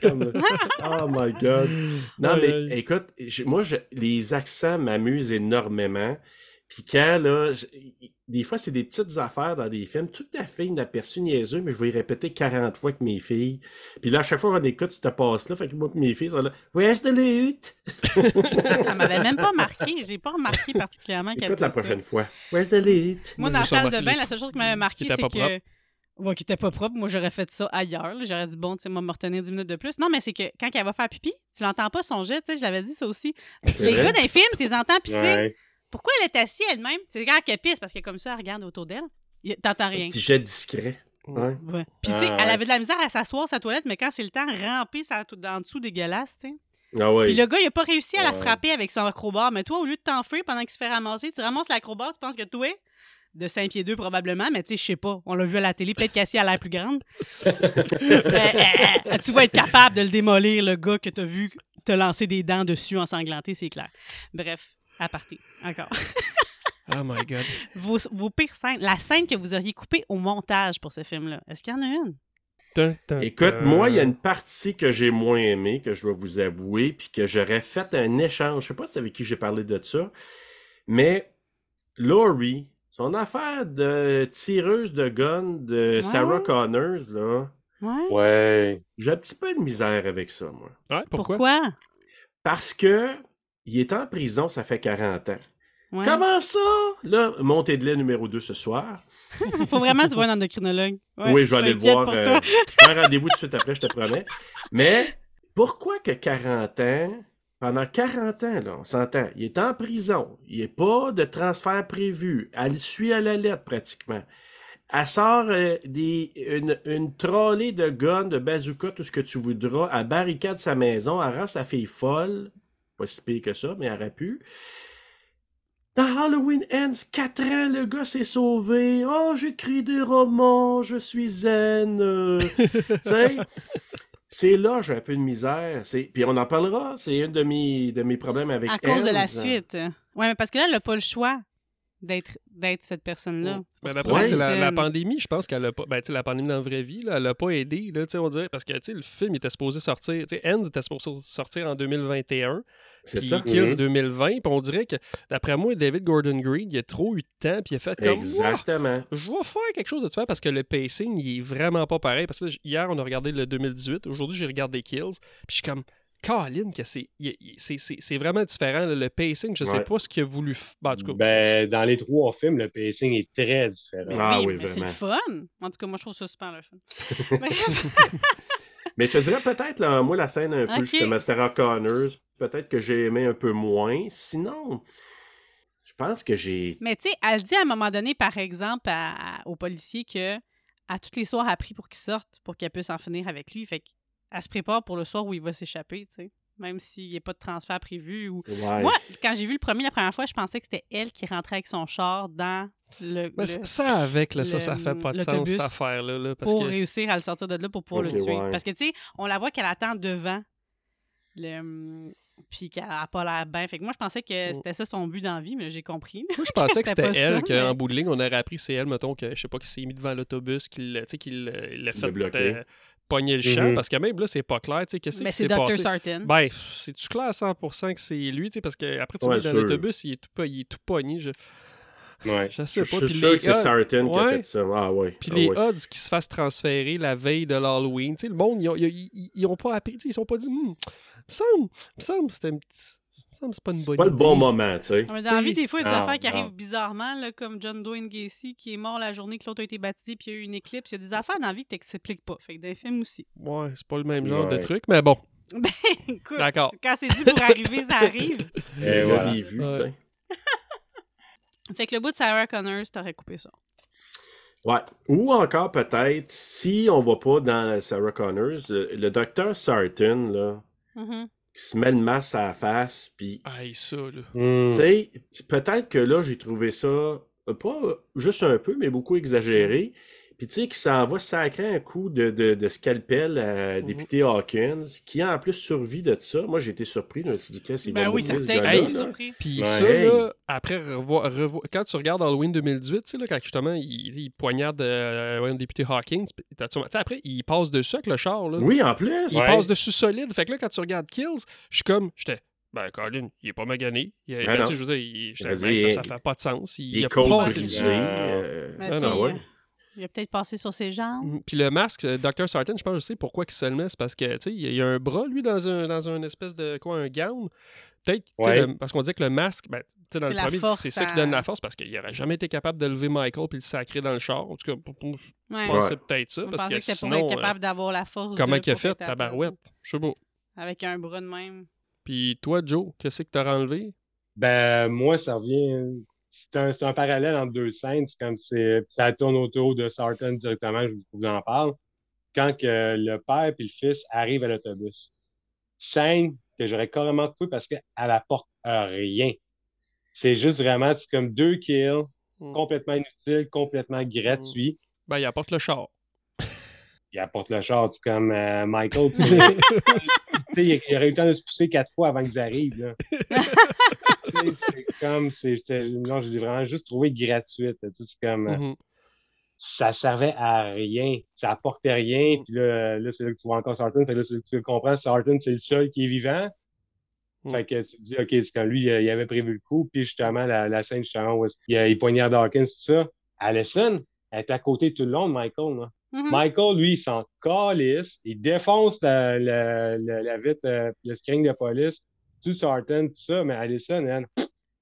Comme... Oh my God. Non, mais écoute, moi, je- les accents m'amusent énormément. Puis quand, là, je- des fois, c'est des petites affaires dans des films, tout à fait inaperçus, niaiseux, mais je vais y répéter 40 fois avec mes filles. Puis là, à chaque fois qu'on écoute, tu te passes là, fait que moi et mes filles sont là, « Where's the loot? Ça m'avait même pas marqué. J'ai pas remarqué particulièrement » qu'elle Écoute la prochaine fois. « Where's the loot? Moi, dans la salle de bain, la seule chose qui m'avait marqué, c'est que. Ouais, qui était pas propre. Moi, j'aurais fait ça ailleurs. là. J'aurais dit, bon, tu sais, moi, me retenir 10 minutes de plus. Non, mais c'est que quand elle va faire pipi, tu l'entends pas son jet, tu sais, je l'avais dit ça aussi. Les gars d'un film, tu les entends pisser. Ouais. Pourquoi elle est assise elle-même? C'est quand qu'elle pisse, parce que comme ça, elle regarde autour d'elle. T'entends rien. Un petit jet discret. Ouais. Ouais. Puis, tu sais, Ah, elle ouais. avait de la misère à s'asseoir sa toilette, mais quand c'est le temps, ramper sa en dessous dégueulasse, tu sais. Ah ouais. Puis le gars, il a pas réussi à la frapper avec son acrobat. Mais toi, au lieu de t'enfuir pendant qu'il se fait ramasser, tu ramasses l'acrobat, tu penses que toi, de 5 pieds 2 probablement, mais tu sais, je sais pas. On l'a vu à la télé, peut-être qu'Assis a l'air plus grande. Euh, euh, euh, tu vas être capable de le démolir, le gars que t'as vu te lancer des dents dessus ensanglanté, c'est clair. Bref, à partir. Encore. Oh my god. Vos, vos pires scènes, la scène que vous auriez coupée au montage pour ce film-là, est-ce qu'il y en a une? Écoute, moi, il y a une partie que j'ai moins aimée, que je dois vous avouer, puis que j'aurais fait un échange. Je sais pas si c'est avec qui j'ai parlé de ça, mais Laurie, son affaire de tireuse de gun de Sarah Connors, là, Ouais. Ouais. j'ai un petit peu de misère avec ça, moi. Ouais, pourquoi? Pourquoi? Parce que il est en prison, ça fait 40 ans. Ouais. Comment ça? Là, montée de lait numéro 2 ce soir. Faut vraiment que tu vois un endocrinologue. Ouais, oui, je vais aller le voir. euh, je prends rendez-vous tout de suite après, je te promets. Mais pourquoi que 40 ans, pendant 40 ans, là, on s'entend, il est en prison, il n'y a pas de transfert prévu, elle suit à la lettre pratiquement. Elle sort euh, des, une, une trolley de guns, de bazooka, tout ce que tu voudras, elle barricade sa maison, elle rend sa fille folle, pas si pire que ça, mais elle aurait pu. Dans Halloween Ends, 4 ans, le gars s'est sauvé. Oh, j'écris des romans, je suis zen. euh. tu sais, c'est là, j'ai un peu de misère. C'est... Puis on en parlera, c'est un de mes, de mes problèmes avec À cause de la suite. Ouais, mais parce que là, elle n'a pas le choix d'être, d'être cette personne-là. Ben, d'après Ouais. c'est la, pandémie, je pense qu'elle a pas. Ben, tu sais, la pandémie dans la vraie vie, là, elle a pas aidé, là, tu sais, on dirait, parce que, tu sais, le film était supposé sortir, tu sais, Ends était supposé sortir en 2021, C'est puis ça. Kills Mhm. 2020, puis on dirait que, d'après moi, David Gordon Green, il a trop eu de temps, puis il a fait comme. Exactement. je vais faire quelque chose de différent parce que le pacing, il est vraiment pas pareil. Parce que là, hier, on a regardé le 2018. Aujourd'hui, j'ai regardé Kills. Puis je suis comme, Caroline, que c'est, vraiment différent. là, le pacing, je sais Ouais. pas ce qu'il a voulu. f- ben, en tout cas, Ben, dans les trois films, le pacing est très différent. Ah oui, mais c'est le fun. En tout cas, moi, je trouve ça super le fun. Mais je te dirais peut-être, là, moi, la scène un peu, Ok. justement, Sarah Connors, peut-être que j'ai aimé un peu moins. Sinon, je pense que j'ai. Mais tu sais, elle dit à un moment donné, par exemple, à- à- au policier que à tous les soirs, elle a pris pour qu'il sorte, pour qu'elle puisse en finir avec lui. Fait qu'elle se prépare pour le soir où il va s'échapper, tu sais. Même s'il n'y a pas de transfert prévu. Ou... Ouais. Moi, quand j'ai vu le premier la première fois, je pensais que c'était elle qui rentrait avec son char dans le. le- ça avec, là, ça, le- ça fait pas de sens, cette affaire-là. là, pour que, réussir à le sortir de là pour pouvoir le tuer. ouais. Parce que, tu sais, on la voit qu'elle attend devant. Le... hum, Puis qu'elle n'a pas l'air bien. Fait que moi, je pensais que Mm. c'était ça son but dans la vie, mais là, j'ai compris. moi, je pensais que c'était elle, qu'en mais- bout de ligne, on aurait appris que c'est elle, mettons, que je sais pas, qui s'est mis devant l'autobus, qu'il l'a- tu sais, qu'il l'a il l'a Qu'il fait euh, pogner le champ. Mhm. Parce que même là, c'est pas clair, tu sais, qu'est-ce qui s'est passé? Sarton. Ben, c'est-tu clair à 100% que c'est lui, tu sais, parce que après tu Ouais, vois dans l'autobus, il est tout, pas- il est tout pogné. Je, Ouais. je Je sais je pas. suis Puis sûr que c'est Sarton qui a fait ça. Ah ouais. Puis Ah les ouais. odds qui se fassent transférer la veille de l'Halloween, tu sais, le monde, ils ont, ils, ils- ils ont pas appris, tu sais, ils sont pas dit, Hum, me semble, me semble, c'était un petit- me semble, c'est pas une bonne Pas le bon moment, tu sais. Ah, mais dans la vie, des fois, il y a des Non, affaires qui non. arrivent bizarrement, là, comme John Dwayne Gacy qui est mort la journée que l'autre a été baptisé, puis il y a eu une éclipse. Il y a des affaires dans la vie que tu n'expliques pas. Fait que dans les films aussi. Ouais, c'est pas le même genre de truc, mais bon. Ben, écoute, D'accord. quand c'est dû pour arriver, ça arrive. Et gars voilà. des vues, Ouais. tu sais. Fait que le bout de Sarah Connors, t'aurais coupé ça. Ouais. Ou encore peut-être, si on va pas dans Sarah Connors, le, le docteur Sarton, là, Mhm. qui se met le masque à la face, puis Aïe, ça, là. Hmm. Tu sais, peut-être que là, j'ai trouvé ça euh, pas juste un peu, mais beaucoup exagéré. Puis tu sais, qui s'en va sacrer un coup de, de, de scalpel à Mhm. député Hawkins, qui a en plus survie de ça. Moi, j'ai été surpris. Je me suis dit, qu'est-ce qu'il va Ben oui, là? surpris. Puis ça, Hey. là, après, revoir, revoir- quand tu regardes Halloween 2018, tu sais, là, quand justement, il, il poignarde euh, le député Hawkins, tu sais, après, il passe dessus avec le char, là. Oui, en plus. Il Ouais. passe dessus solide. Fait que là, quand tu regardes Kills, je suis comme, j'étais, ben, Colin, il est pas magané. Il, Ben ben, je veux dire, il- Je ben, ça, ça fait pas de sens. Il, Les a brisées. dessus. euh, Ah, non, ouais. Il a peut-être passé sur ses jambes. Mm, Puis le masque, euh, Dr. Sarton, je pense que je sais pourquoi il se le met. C'est parce que, tu sais, il y a- il un bras, lui, dans un, dans un espèce de, quoi, un gown. Peut-être, Ouais. parce qu'on dit que le masque, ben, tu sais, dans C'est le premier, c'est ça qui donne la force parce qu'il n'aurait jamais été capable de lever Michael puis le sacrer dans le char. En tout cas, pour- pour- je Ouais. pensais peut-être ça. On Parce que que c'était pour sinon, être euh, capable d'avoir la force. comment de- qu'il a fait, place. tabarouette? Je sais pas. Avec un bras de même. Puis toi, Joe, qu'est-ce que t'as enlevé? Ben, moi, ça revient. C'est un, parallèle entre deux scènes. C'est comme ça tourne autour de Sarton directement, je vous en parle. Quand que le père et le fils arrivent à l'autobus. Scène que j'aurais carrément coupé parce qu'elle apporte rien. C'est juste vraiment c'est comme deux kills, Mm. complètement inutiles, complètement gratuits. Ben, il apporte le char. Il apporte le char, c'est comme euh, Michael. tu. Tu il, il aurait eu le temps de se pousser quatre fois avant qu'ils arrivent. c'est comme, c'est, non, je l'ai vraiment juste trouvé gratuite. C'est comme, euh, Mhm. ça servait à rien, ça apportait rien. Puis là, là c'est là que tu vois encore Sarton. Fait là, c'est là que tu comprends, Sarton, c'est le seul qui est vivant. Mm. Fait que tu te dis, OK, c'est comme lui, il avait prévu le coup. Puis justement, la, la scène, justement, où qu'il il poignarde Hawkins, tout ça. Allison, elle était à côté tout le long de Michael. Là. Mhm. Michael, lui, il s'en calisse. Il défonce la, la, la, la vitre, euh, le screen de police, tout Sarton, tout ça. Mais Allison, elle,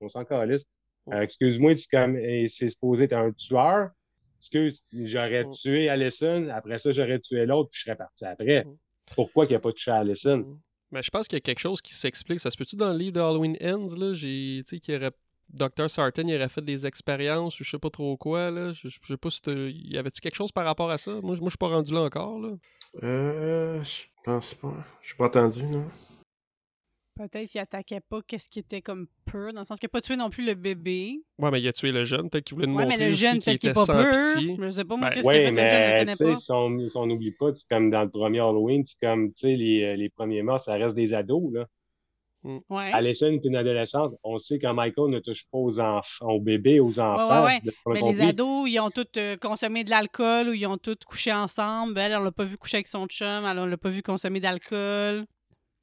on s'en calisse. Euh, excuse-moi, tu comme, c'est supposé être un tueur. Excuse, j'aurais Mm. tué Allison, après ça, j'aurais tué l'autre, puis je serais parti après. Mm. Pourquoi il n'y a pas touché Allison? Mais je pense qu'il y a quelque chose qui s'explique. Ça se peut-tu dans le livre de Halloween Ends, là? J'ai, tu sais, qu'il aurait... Dr. Sarton, il aurait fait des expériences ou je sais pas trop quoi, là. Je, je sais pas si y avait-tu quelque chose par rapport à ça? Moi, je- moi je suis pas rendu là encore, là. Euh, je pense pas. Je pas entendu, non? Peut-être qu'il attaquait pas qu'est-ce qui était comme peur, dans le sens qu'il n'a pas tué non plus le bébé. Ouais, mais il a tué le jeune. Peut-être qu'il voulait nous Ouais, mais montrer le aussi jeune, qu'il était pas sans peur. pitié. Je sais pas, moi, Ben, qu'est-ce qu'il a le jeune, je mais le tu connais sais, pas. si on si on n'oublie pas, c'est comme dans le premier Halloween, c'est comme, tu sais, les, euh, les premiers morts, ça reste des ados, là. Ouais. Allison est une adolescente. On sait que Michael ne touche pas aux enfants, aux bébés, aux enfants. ouais, ouais. Mais les ados, ils ont tous euh, consommé de l'alcool ou ils ont tous couché ensemble. Elle, on l'a pas vu coucher avec son chum, elle, on l'a pas vu consommer d'alcool.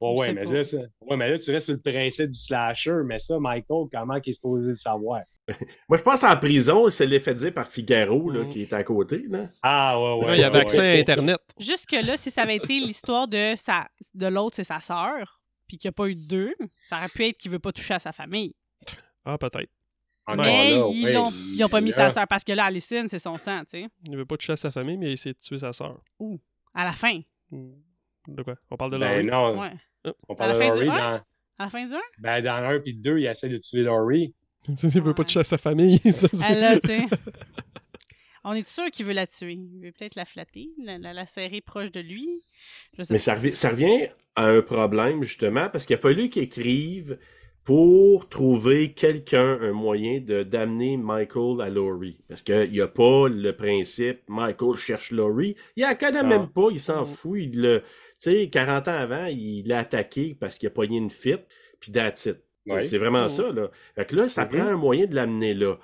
Ouais, sais mais là, ça- ouais, mais là, tu restes sur le principe du slasher, mais ça, Michael, comment qu'il est supposé le savoir? Moi, je pense en prison, c'est l'effet dit par Figaro, là, Mhm. qui est à côté, là. Ah, ouais, ouais. Là, il avait ouais, accès ouais. à Internet. Jusque-là, si ça avait été l'histoire de, sa... de l'autre, c'est sa sœur, puis qu'il n'y a pas eu de deux, ça aurait pu être qu'il veut pas toucher à sa famille. Ah, peut-être. Encore mais là, ils ouais, l'ont ils ont pas mis là, sa sœur parce que là, Alison, c'est son sang, tu sais. Il veut pas toucher à sa famille, mais il a essayé de tuer sa sœur. À la fin. De quoi? On parle de Ben Laurie? non, Ouais. on À parle la de fin du Laurie. un? Dans, À la fin du 1? ben, dans 1 puis le 2, il essaie de tuer Laurie. il veut pas toucher à sa famille. Elle là, tu sais. On est sûr qu'il veut la tuer. Il veut peut-être la flatter, la, la- la serrer proche de lui. Je sais Mais ça revient, ça revient à un problème, justement, parce qu'il a fallu qu'il écrive pour trouver quelqu'un, un moyen de d'amener Michael à Laurie. Parce qu'il n'y a pas le principe Michael cherche Laurie. Il la connaît Non. même pas, il s'en Non. fout. Il le, tu sais, 40 ans avant, il l'a attaqué parce qu'il a pogné une fit, puis that's it. C'est- Ouais. C'est vraiment Mhm. ça, là. Fait que là, ça prend un moyen de l'amener là.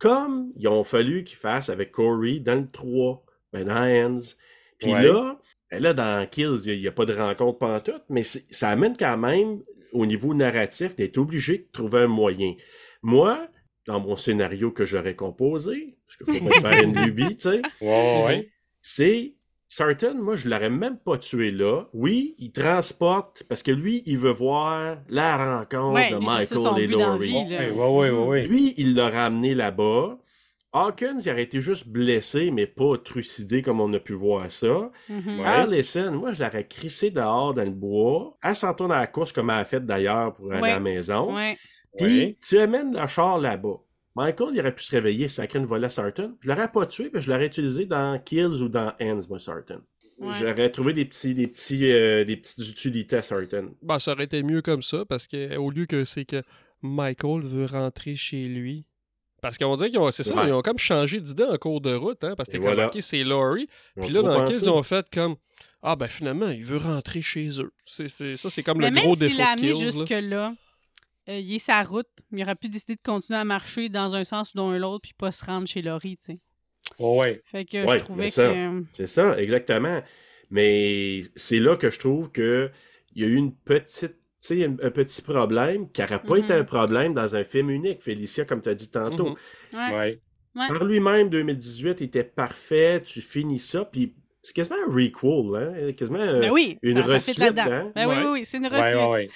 Comme ils ont fallu qu'ils fassent avec Corey dans le 3, ben dans Hands. Puis Ouais. là, ben là, dans Kills, il n'y a, pas de rencontre pantoute, mais ça amène quand même, au niveau narratif, d'être obligé de trouver un moyen. Moi, dans mon scénario que j'aurais composé, parce qu'il faut pas faire une lubie, tu sais, ouais, ouais. c'est Sarton, moi, je l'aurais même pas tué là. Oui, il transporte, parce que lui, il veut voir la rencontre Ouais, de Michael et Laurie. Ouais, ouais, ouais, ouais. Lui, il l'a ramené là-bas. Hawkins, il aurait été juste blessé, mais pas trucidé comme on a pu voir ça. Ouais. Allison, moi, je l'aurais crissé dehors dans le bois. Elle s'en tourne à la course comme elle a fait d'ailleurs pour aller Ouais. à la maison. Ouais. Puis, Ouais. tu amènes le char là-bas. Michael, il aurait pu se réveiller, sacrer une volée à Sarton. Je l'aurais pas tué, mais je l'aurais utilisé dans Kills ou dans Ends, moi, Sarton. Ouais. J'aurais trouvé des petits, des petits, euh, des petites utilités à Sarton. Ben, ça aurait été mieux comme ça, parce que au lieu que c'est que Michael veut rentrer chez lui. Parce qu'on dirait qu'ils ont, c'est ça, Ouais. ils ont comme changé d'idée en cours de route, hein, parce que t'es comme, voilà. ok, c'est Laurie. Puis là, dans pensé. Kids, ils ont fait comme, ah ben finalement, il veut rentrer chez eux. C'est, c'est- ça, c'est comme Mais le même gros s'il défaut l'a de Kills. là. jusque-là, euh, il est sa route. Il aurait pu décider de continuer à marcher dans un sens ou dans l'autre, puis pas se rendre chez Laurie, tu sais. Ouais, ouais. Fait que Ouais, je trouvais ça- que... C'est ça, exactement. Mais c'est là que je trouve que il y a eu une petite, tu sais, un, un petit problème qui n'aurait pas été Mhm. un problème dans un film unique, Félicia, comme tu as dit tantôt. Ouais. Ouais. Ouais. Par lui-même, 2018 était parfait, tu finis ça, puis c'est quasiment un requel, hein? Quasiment Ben oui, une resuite, hein? Ben oui, Ouais. oui, oui, c'est une Ouais, resuite. ouais,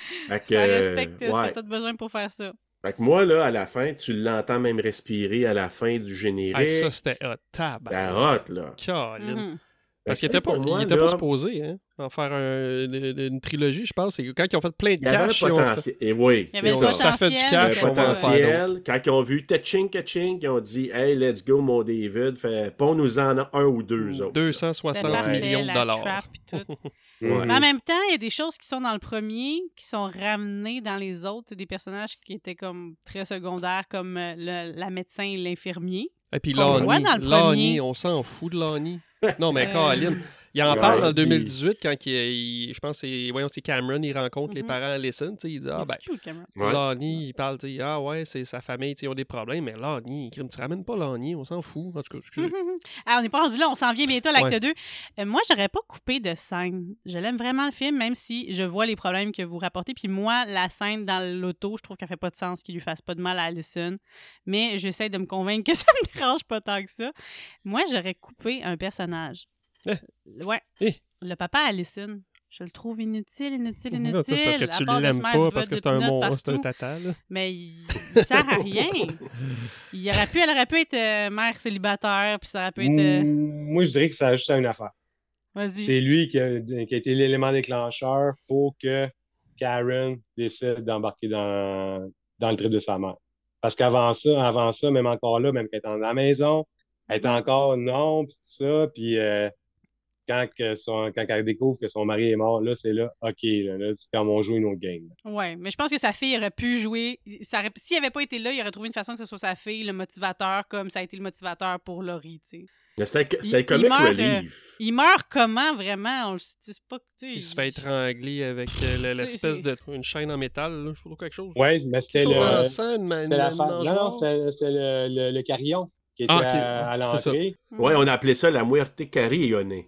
Ça euh, respecte ce que t'as besoin pour faire ça. Fait que moi, là, à la fin, tu l'entends même respirer à la fin du Hey, générique. ça, c'était hot. Tab. C'est hot, là. Mhm. Parce qu'il que, était pas, pour moi, il était là, pas supposé hein, en faire un- une, une trilogie, je pense. C'est quand ils ont fait plein de Il y avait un cash. ils ont fait- potentiel. Et oui, Il y avait c'est le ça. Ça fait du cash, on en potentiel, quand ils ont vu Taching Kaching, ils ont dit Hey, let's go, mon David, fait, ponds-nous-en un ou deux autres. 260 C'était parfait, millions de la dollars. Ouais. Mais en même temps, il y a des choses qui sont dans le premier qui sont ramenées dans les autres. C'est des personnages qui étaient comme très secondaires, comme euh, le- la médecin et l'infirmier. Et puis Qu'on voit Lani, dans le Lani, premier. on s'en fout de Lani. Non, mais Caroline, il en Ouais, parle en puis- 2018 quand il, il- je pense que c'est, voyons, c'est Cameron, il rencontre les Mhm. parents à sais, il dit, ah Il ben, Ouais. Lani, il parle, tu sais, ah ouais, c'est sa famille, tu sais, ils ont des problèmes, mais Lani, crime, tu ramènes pas Lani, on s'en fout. En tout cas, excusez. Ah, on n'est pas rendu là, on s'en vient bientôt à l'acte Ouais. 2. Euh, moi, j'aurais pas coupé de scène. Je l'aime vraiment le film, même si je vois les problèmes que vous rapportez. Puis moi, la scène dans l'auto, je trouve qu'elle fait pas de sens qu'il lui fasse pas de mal à Allison. Mais j'essaie de me convaincre que ça me dérange pas tant que ça. Moi, j'aurais coupé un personnage. Eh. Ouais. Eh. Le papa Allison. Je le trouve inutile, inutile, inutile. c'est parce que tu l'aimes pas, parce que c'est un monstre, c'est un tata, là. Mais il, il sert à rien. Il aurait pu, elle aurait pu être euh, mère célibataire, puis ça aurait pu être... euh, Mm, Moi, je dirais que ça a juste à une affaire. Vas-y. C'est lui qui a, qui a été l'élément déclencheur pour que Karen décide d'embarquer dans, dans le trip de sa mère. Parce qu'avant ça, avant ça, même encore là, même qu'elle était dans la maison, elle était encore non, puis tout ça, puis euh, quand, que son, quand elle découvre que son mari est mort, là, c'est là, OK, là, là c'est comme on joue une autre game. Ouais, mais je pense que sa fille aurait pu jouer. S'il avait pas été là, il aurait trouvé une façon que ce soit sa fille, le motivateur, comme ça a été le motivateur pour Laurie, tu sais. Mais C'était Il- c'était il meurt, euh. Il meurt comment, vraiment? On le sait pas, tu sais, Il se fait étrangler avec euh, le- l'espèce de. une chaîne en métal, là, je sais pas quelque chose. Ouais, mais c'était le. en sang, une, ma- c'était la fa- Non, non, c'était le, le, le carillon qui était Ah, ok. à, à l'entrée. Ouais, on a appelé ça la muerte carillone.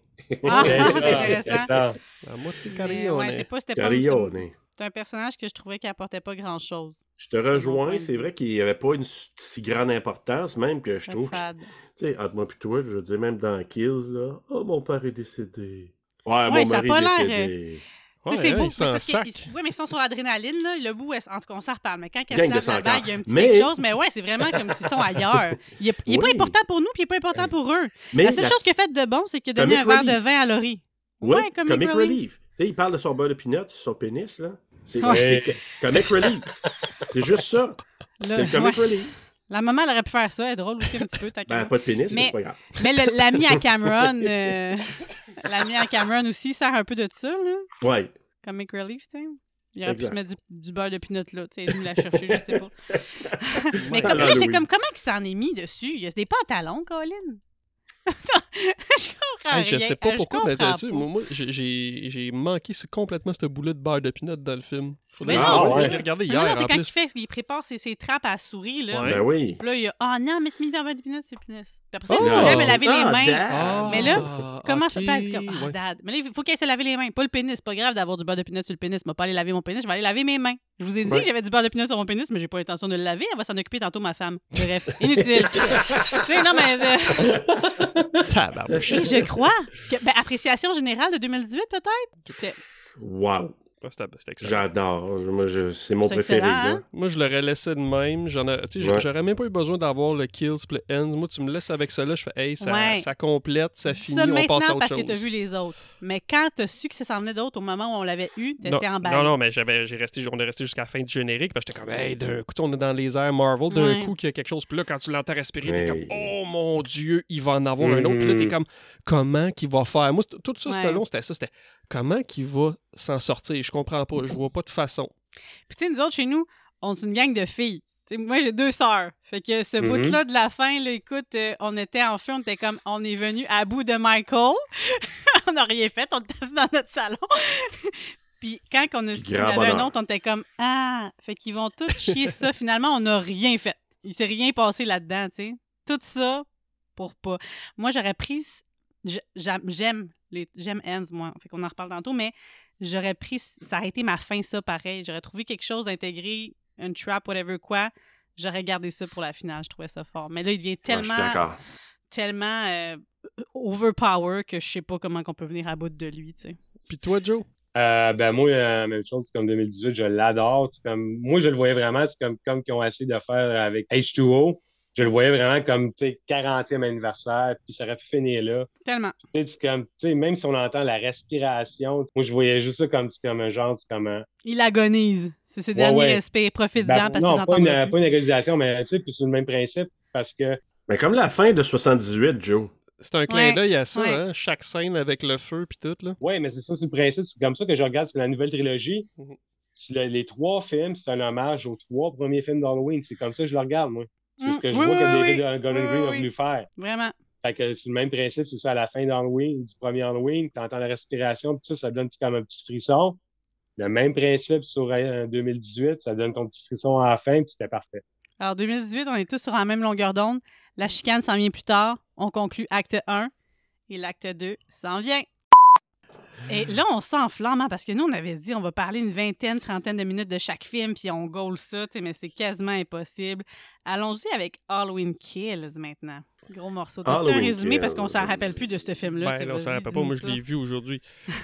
Ah, C'est intéressant. c'est ça. La moitié Mais, carillon, ouais, c'est pas, c'était pas Carillone. C'est un personnage que je trouvais qui apportait pas grand-chose. Je te mon rejoins, c'est vrai qu'il n'y avait pas une si grande importance, même que je trouve. que-. Tu sais, entre moi et toi, je veux dire, même dans Kills, là, oh, mon père est décédé. Ouais, Ouais, mon ça a mari pas est l'air, décédé. Ouais, c'est ouais, beau. parce sac. ouais, mais ils sont sur l'adrénaline, là. Le bout, est- en tout cas, on s'en reparle. Mais quand elle se lave la sans bague, il y a un petit Mais- quelque chose. Mais ouais, c'est vraiment comme s'ils sont ailleurs. Il est, il est pas Oui. important pour nous, puis il est pas important pour eux. Mais la seule chose qu'il a fait de bon, c'est qu'il a donné un verre de vin à Laurie. Ouais, Ouais, comic comic, relief. relief. Tu sais, il parle de son beurre de peanut sur son pénis, là. C'est comic relief. C'est juste ça. C'est le comic ouais. relief. La maman, elle aurait pu faire ça. Elle est drôle aussi un petit peu. ta Ben, pas de pénis, mais Mais- c'est pas grave. Mais l'ami à Cameron, euh, l'ami à Cameron aussi sert un peu de ça, là. Ouais. Comic relief, tu sais. Il aurait pu se mettre du, du beurre de peanut là, tu sais, nous la chercher, je sais pas. Mais comme là, j'étais comme, comment qu'il s'en est mis dessus? Il y a des pantalons, Colin? je comprends Hey, je rien. sais pas pourquoi, mais pas. moi, moi, j'ai- j'ai j'ai manqué complètement ce boulot de beurre de peanut dans le film. Faudrait Mais non, je ouais. l'ai regardé Non, hier non, c'est en quand il fait, il prépare ses, ses trappes à la souris, là. Ouais. Ben oui. Puis là, il y a, oh non, mais c'est mis beurre de peanut, c'est peanut. Puis après ça, Oh! il faut jamais laver les Ah, mains. Ah, Mais là, Comment ça être comme, ah, ouais. dad. Mais là, il faut qu'elle se laver les mains. Pas le pénis. C'est pas grave d'avoir du beurre de peanut sur le pénis. Je vais pas aller laver mon pénis. Je vais aller laver mes mains. Je vous ai dit Ouais. que j'avais du beurre de peanut sur mon pénis, mais j'ai pas l'intention de le laver. Elle va s'en occuper tantôt, ma femme. Bref, inutile. tu sais, non, mais. euh, et je crois que. Ben, appréciation générale de 2018, peut-être? C'était. Wow. J'adore. Moi, je- c'est mon C'est préféré. là. hein? Moi, je l'aurais laissé de même. J'en ai- tu sais, Ouais. J'aurais même pas eu besoin d'avoir le kill, split ends. Moi, tu me laisses avec ça là, je fais hey, ça, Ouais. ça complète, ça finit, ça on passe à autre parce chose. que t'as vu les autres. Mais quand t'as su que ça s'en venait d'autres au moment où on l'avait eu, t'étais non, en balle. non, non, mais j'avais, j'ai resté, on est resté jusqu'à la fin du générique. Parce que j'étais comme, hey, d'un coup, tu on est dans les airs Marvel, d'un Ouais. coup, qu'il y a quelque chose. Puis là, quand tu l'entends respirer, t'es comme, oh mon Dieu, il va en avoir un autre. Puis là, t'es Mhm. comme, comment qu'il va faire? Moi, tout ça, c'était Ouais. long, c'était ça. C'était comment qu'il va s'en sortir? Je comprends pas, je vois pas de façon. Puis, tu sais, nous autres, chez nous, on est une gang de filles. Moi, j'ai deux sœurs. Fait que ce Mhm. bout-là de la fin, là, écoute, euh, on était en feu, on était comme, on est venu à bout de Michael. on n'a rien fait, on était assis dans notre salon. Puis quand on a avait un autre, on était comme, ah, fait qu'ils vont tous chier ça. Finalement, on n'a rien fait. Il s'est rien passé là-dedans, tu sais. Tout ça pour pas. Moi, j'aurais pris. J'aime les j'aime Ends, moi. Fait qu'on en reparle tantôt, mais j'aurais pris. Ça aurait été ma fin, ça, pareil. J'aurais trouvé quelque chose d'intégré, une trap, whatever quoi. J'aurais gardé ça pour la finale. Je trouvais ça fort. Mais là, il devient Ouais, tellement, d'accord. tellement euh, overpower que je sais pas comment qu'on peut venir à bout de lui, tu sais. Puis toi, Joe? Euh, ben moi, euh, même chose, c'est comme 2018, je l'adore. C'est Comme, moi, je le voyais vraiment, c'est comme, comme qu'ils ont essayé de faire avec H2O. Je le voyais vraiment comme, tu sais, 40e anniversaire, puis ça aurait pu finir là. Tellement. Tu sais, c'est comme, tu sais, même si on entend la respiration, moi, je voyais juste ça comme, comme un genre, c'est comme un... Il agonise. C'est ses Ouais, derniers ouais. respects. Profites-en Ben, parce non, qu'ils pas une, pas une égalisation, mais tu sais, puis c'est le même principe, parce que, Mais comme la fin de 78, Joe. C'est un clin Ouais, d'œil à ça, ouais. hein? Chaque scène avec le feu, puis tout, là. ouais, mais c'est ça, c'est le principe, c'est comme ça que je regarde, c'est la nouvelle trilogie. Mhm. Le- les trois films, c'est un hommage aux trois premiers films d'Halloween. C'est comme ça que je le regarde, moi. C'est ce que je Mm, oui, vois oui, que oui, David Gordon oui, Green a voulu faire. Vraiment. Fait que c'est le même principe, c'est ça, à la fin d'Halloween, du premier Halloween, tu entends la respiration, puis ça, ça donne comme un petit frisson. Le même principe sur euh, 2018, ça donne ton petit frisson à la fin, puis c'était parfait. Alors, 2018, on est tous sur la même longueur d'onde. La chicane s'en vient plus tard. On conclut acte 1 et l'acte 2 s'en vient. Et là, on s'enflamme hein, parce que nous, on avait dit on va parler une vingtaine, trentaine de minutes de chaque film, puis on goal ça, tu sais, mais c'est quasiment impossible. Allons-y avec Halloween Kills maintenant. Gros morceau. T'as-tu un résumé? Parce qu'on s'en rappelle plus de ce film-là? Ben, là, on s'en rappelle pas. Moi, je l'ai vu aujourd'hui.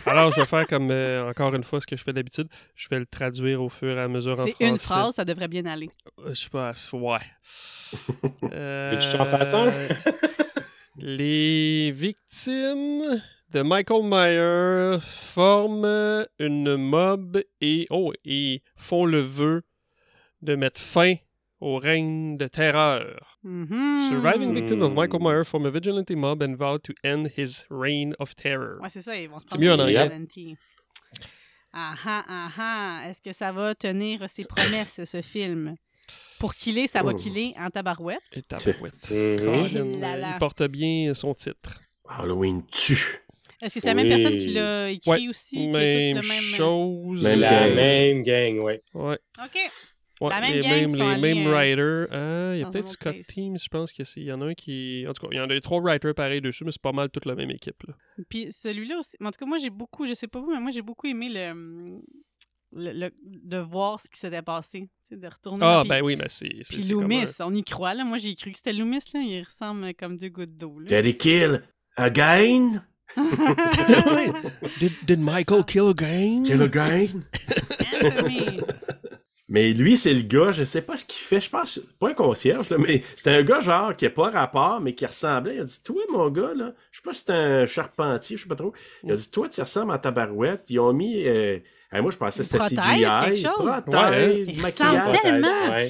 Alors, je vais faire comme, euh, encore une fois, ce que je fais d'habitude. Je vais le traduire au fur et à mesure en C'est français. une phrase, ça devrait bien aller. Euh, Je sais pas, ouais. Euh, les victimes de Michael Myers forment une mob et, oh, et font le vœu de mettre fin au règne de terreur. Mhm. Surviving victims of Hmm. Michael Myers form a vigilante mob and vow to end his reign of terror. Ouais, c'est ça, ils vont se mieux en anglais. Ah ah ah ah. Est-ce que ça va tenir ses promesses, ce film? Pour killer, ça va killer en tabarouette? Et tabarouette. Là là. Il porte bien son titre. Halloween tue. Est-ce que c'est la même personne qui l'a écrit Ouais, aussi? qui Même tout le même... chose. Même La gang. même gang, oui. Ouais. OK. Ouais, La même les gang mêmes, sont les mêmes euh, writers. Ah, il y a un peut-être Scott place. Teams, je pense qu'il y en a un qui. En tout cas, il y en a trois writers pareils dessus, mais c'est pas mal toute la même équipe. Là. Puis celui-là aussi. En tout cas, moi, j'ai beaucoup, je sais pas vous, mais moi, j'ai beaucoup aimé le, le, le- de voir ce qui s'était passé. De retourner. Ah, puis, ben oui, mais c'est. c'est- Puis c'est Loomis, on y croit, là. Moi, j'ai cru que c'était Loomis, là. Il ressemble comme deux gouttes d'eau, là. Daddy kill again? did, did Michael kill again? Kill again? Mais lui, c'est le gars, je sais pas ce qu'il fait, je pense, pas un concierge, là, mais c'était un gars genre qui a pas rapport, mais qui ressemblait. Il a dit, toi, mon gars, là, je sais pas si c'était un charpentier, je sais pas trop. Il a dit, toi, tu ressembles à ta barouette. Ils ont mis, euh, moi, je pensais que c'était Prothèse, CGI. quelque chose? Prothèse, Il maquillage. ressemble tellement. Ouais.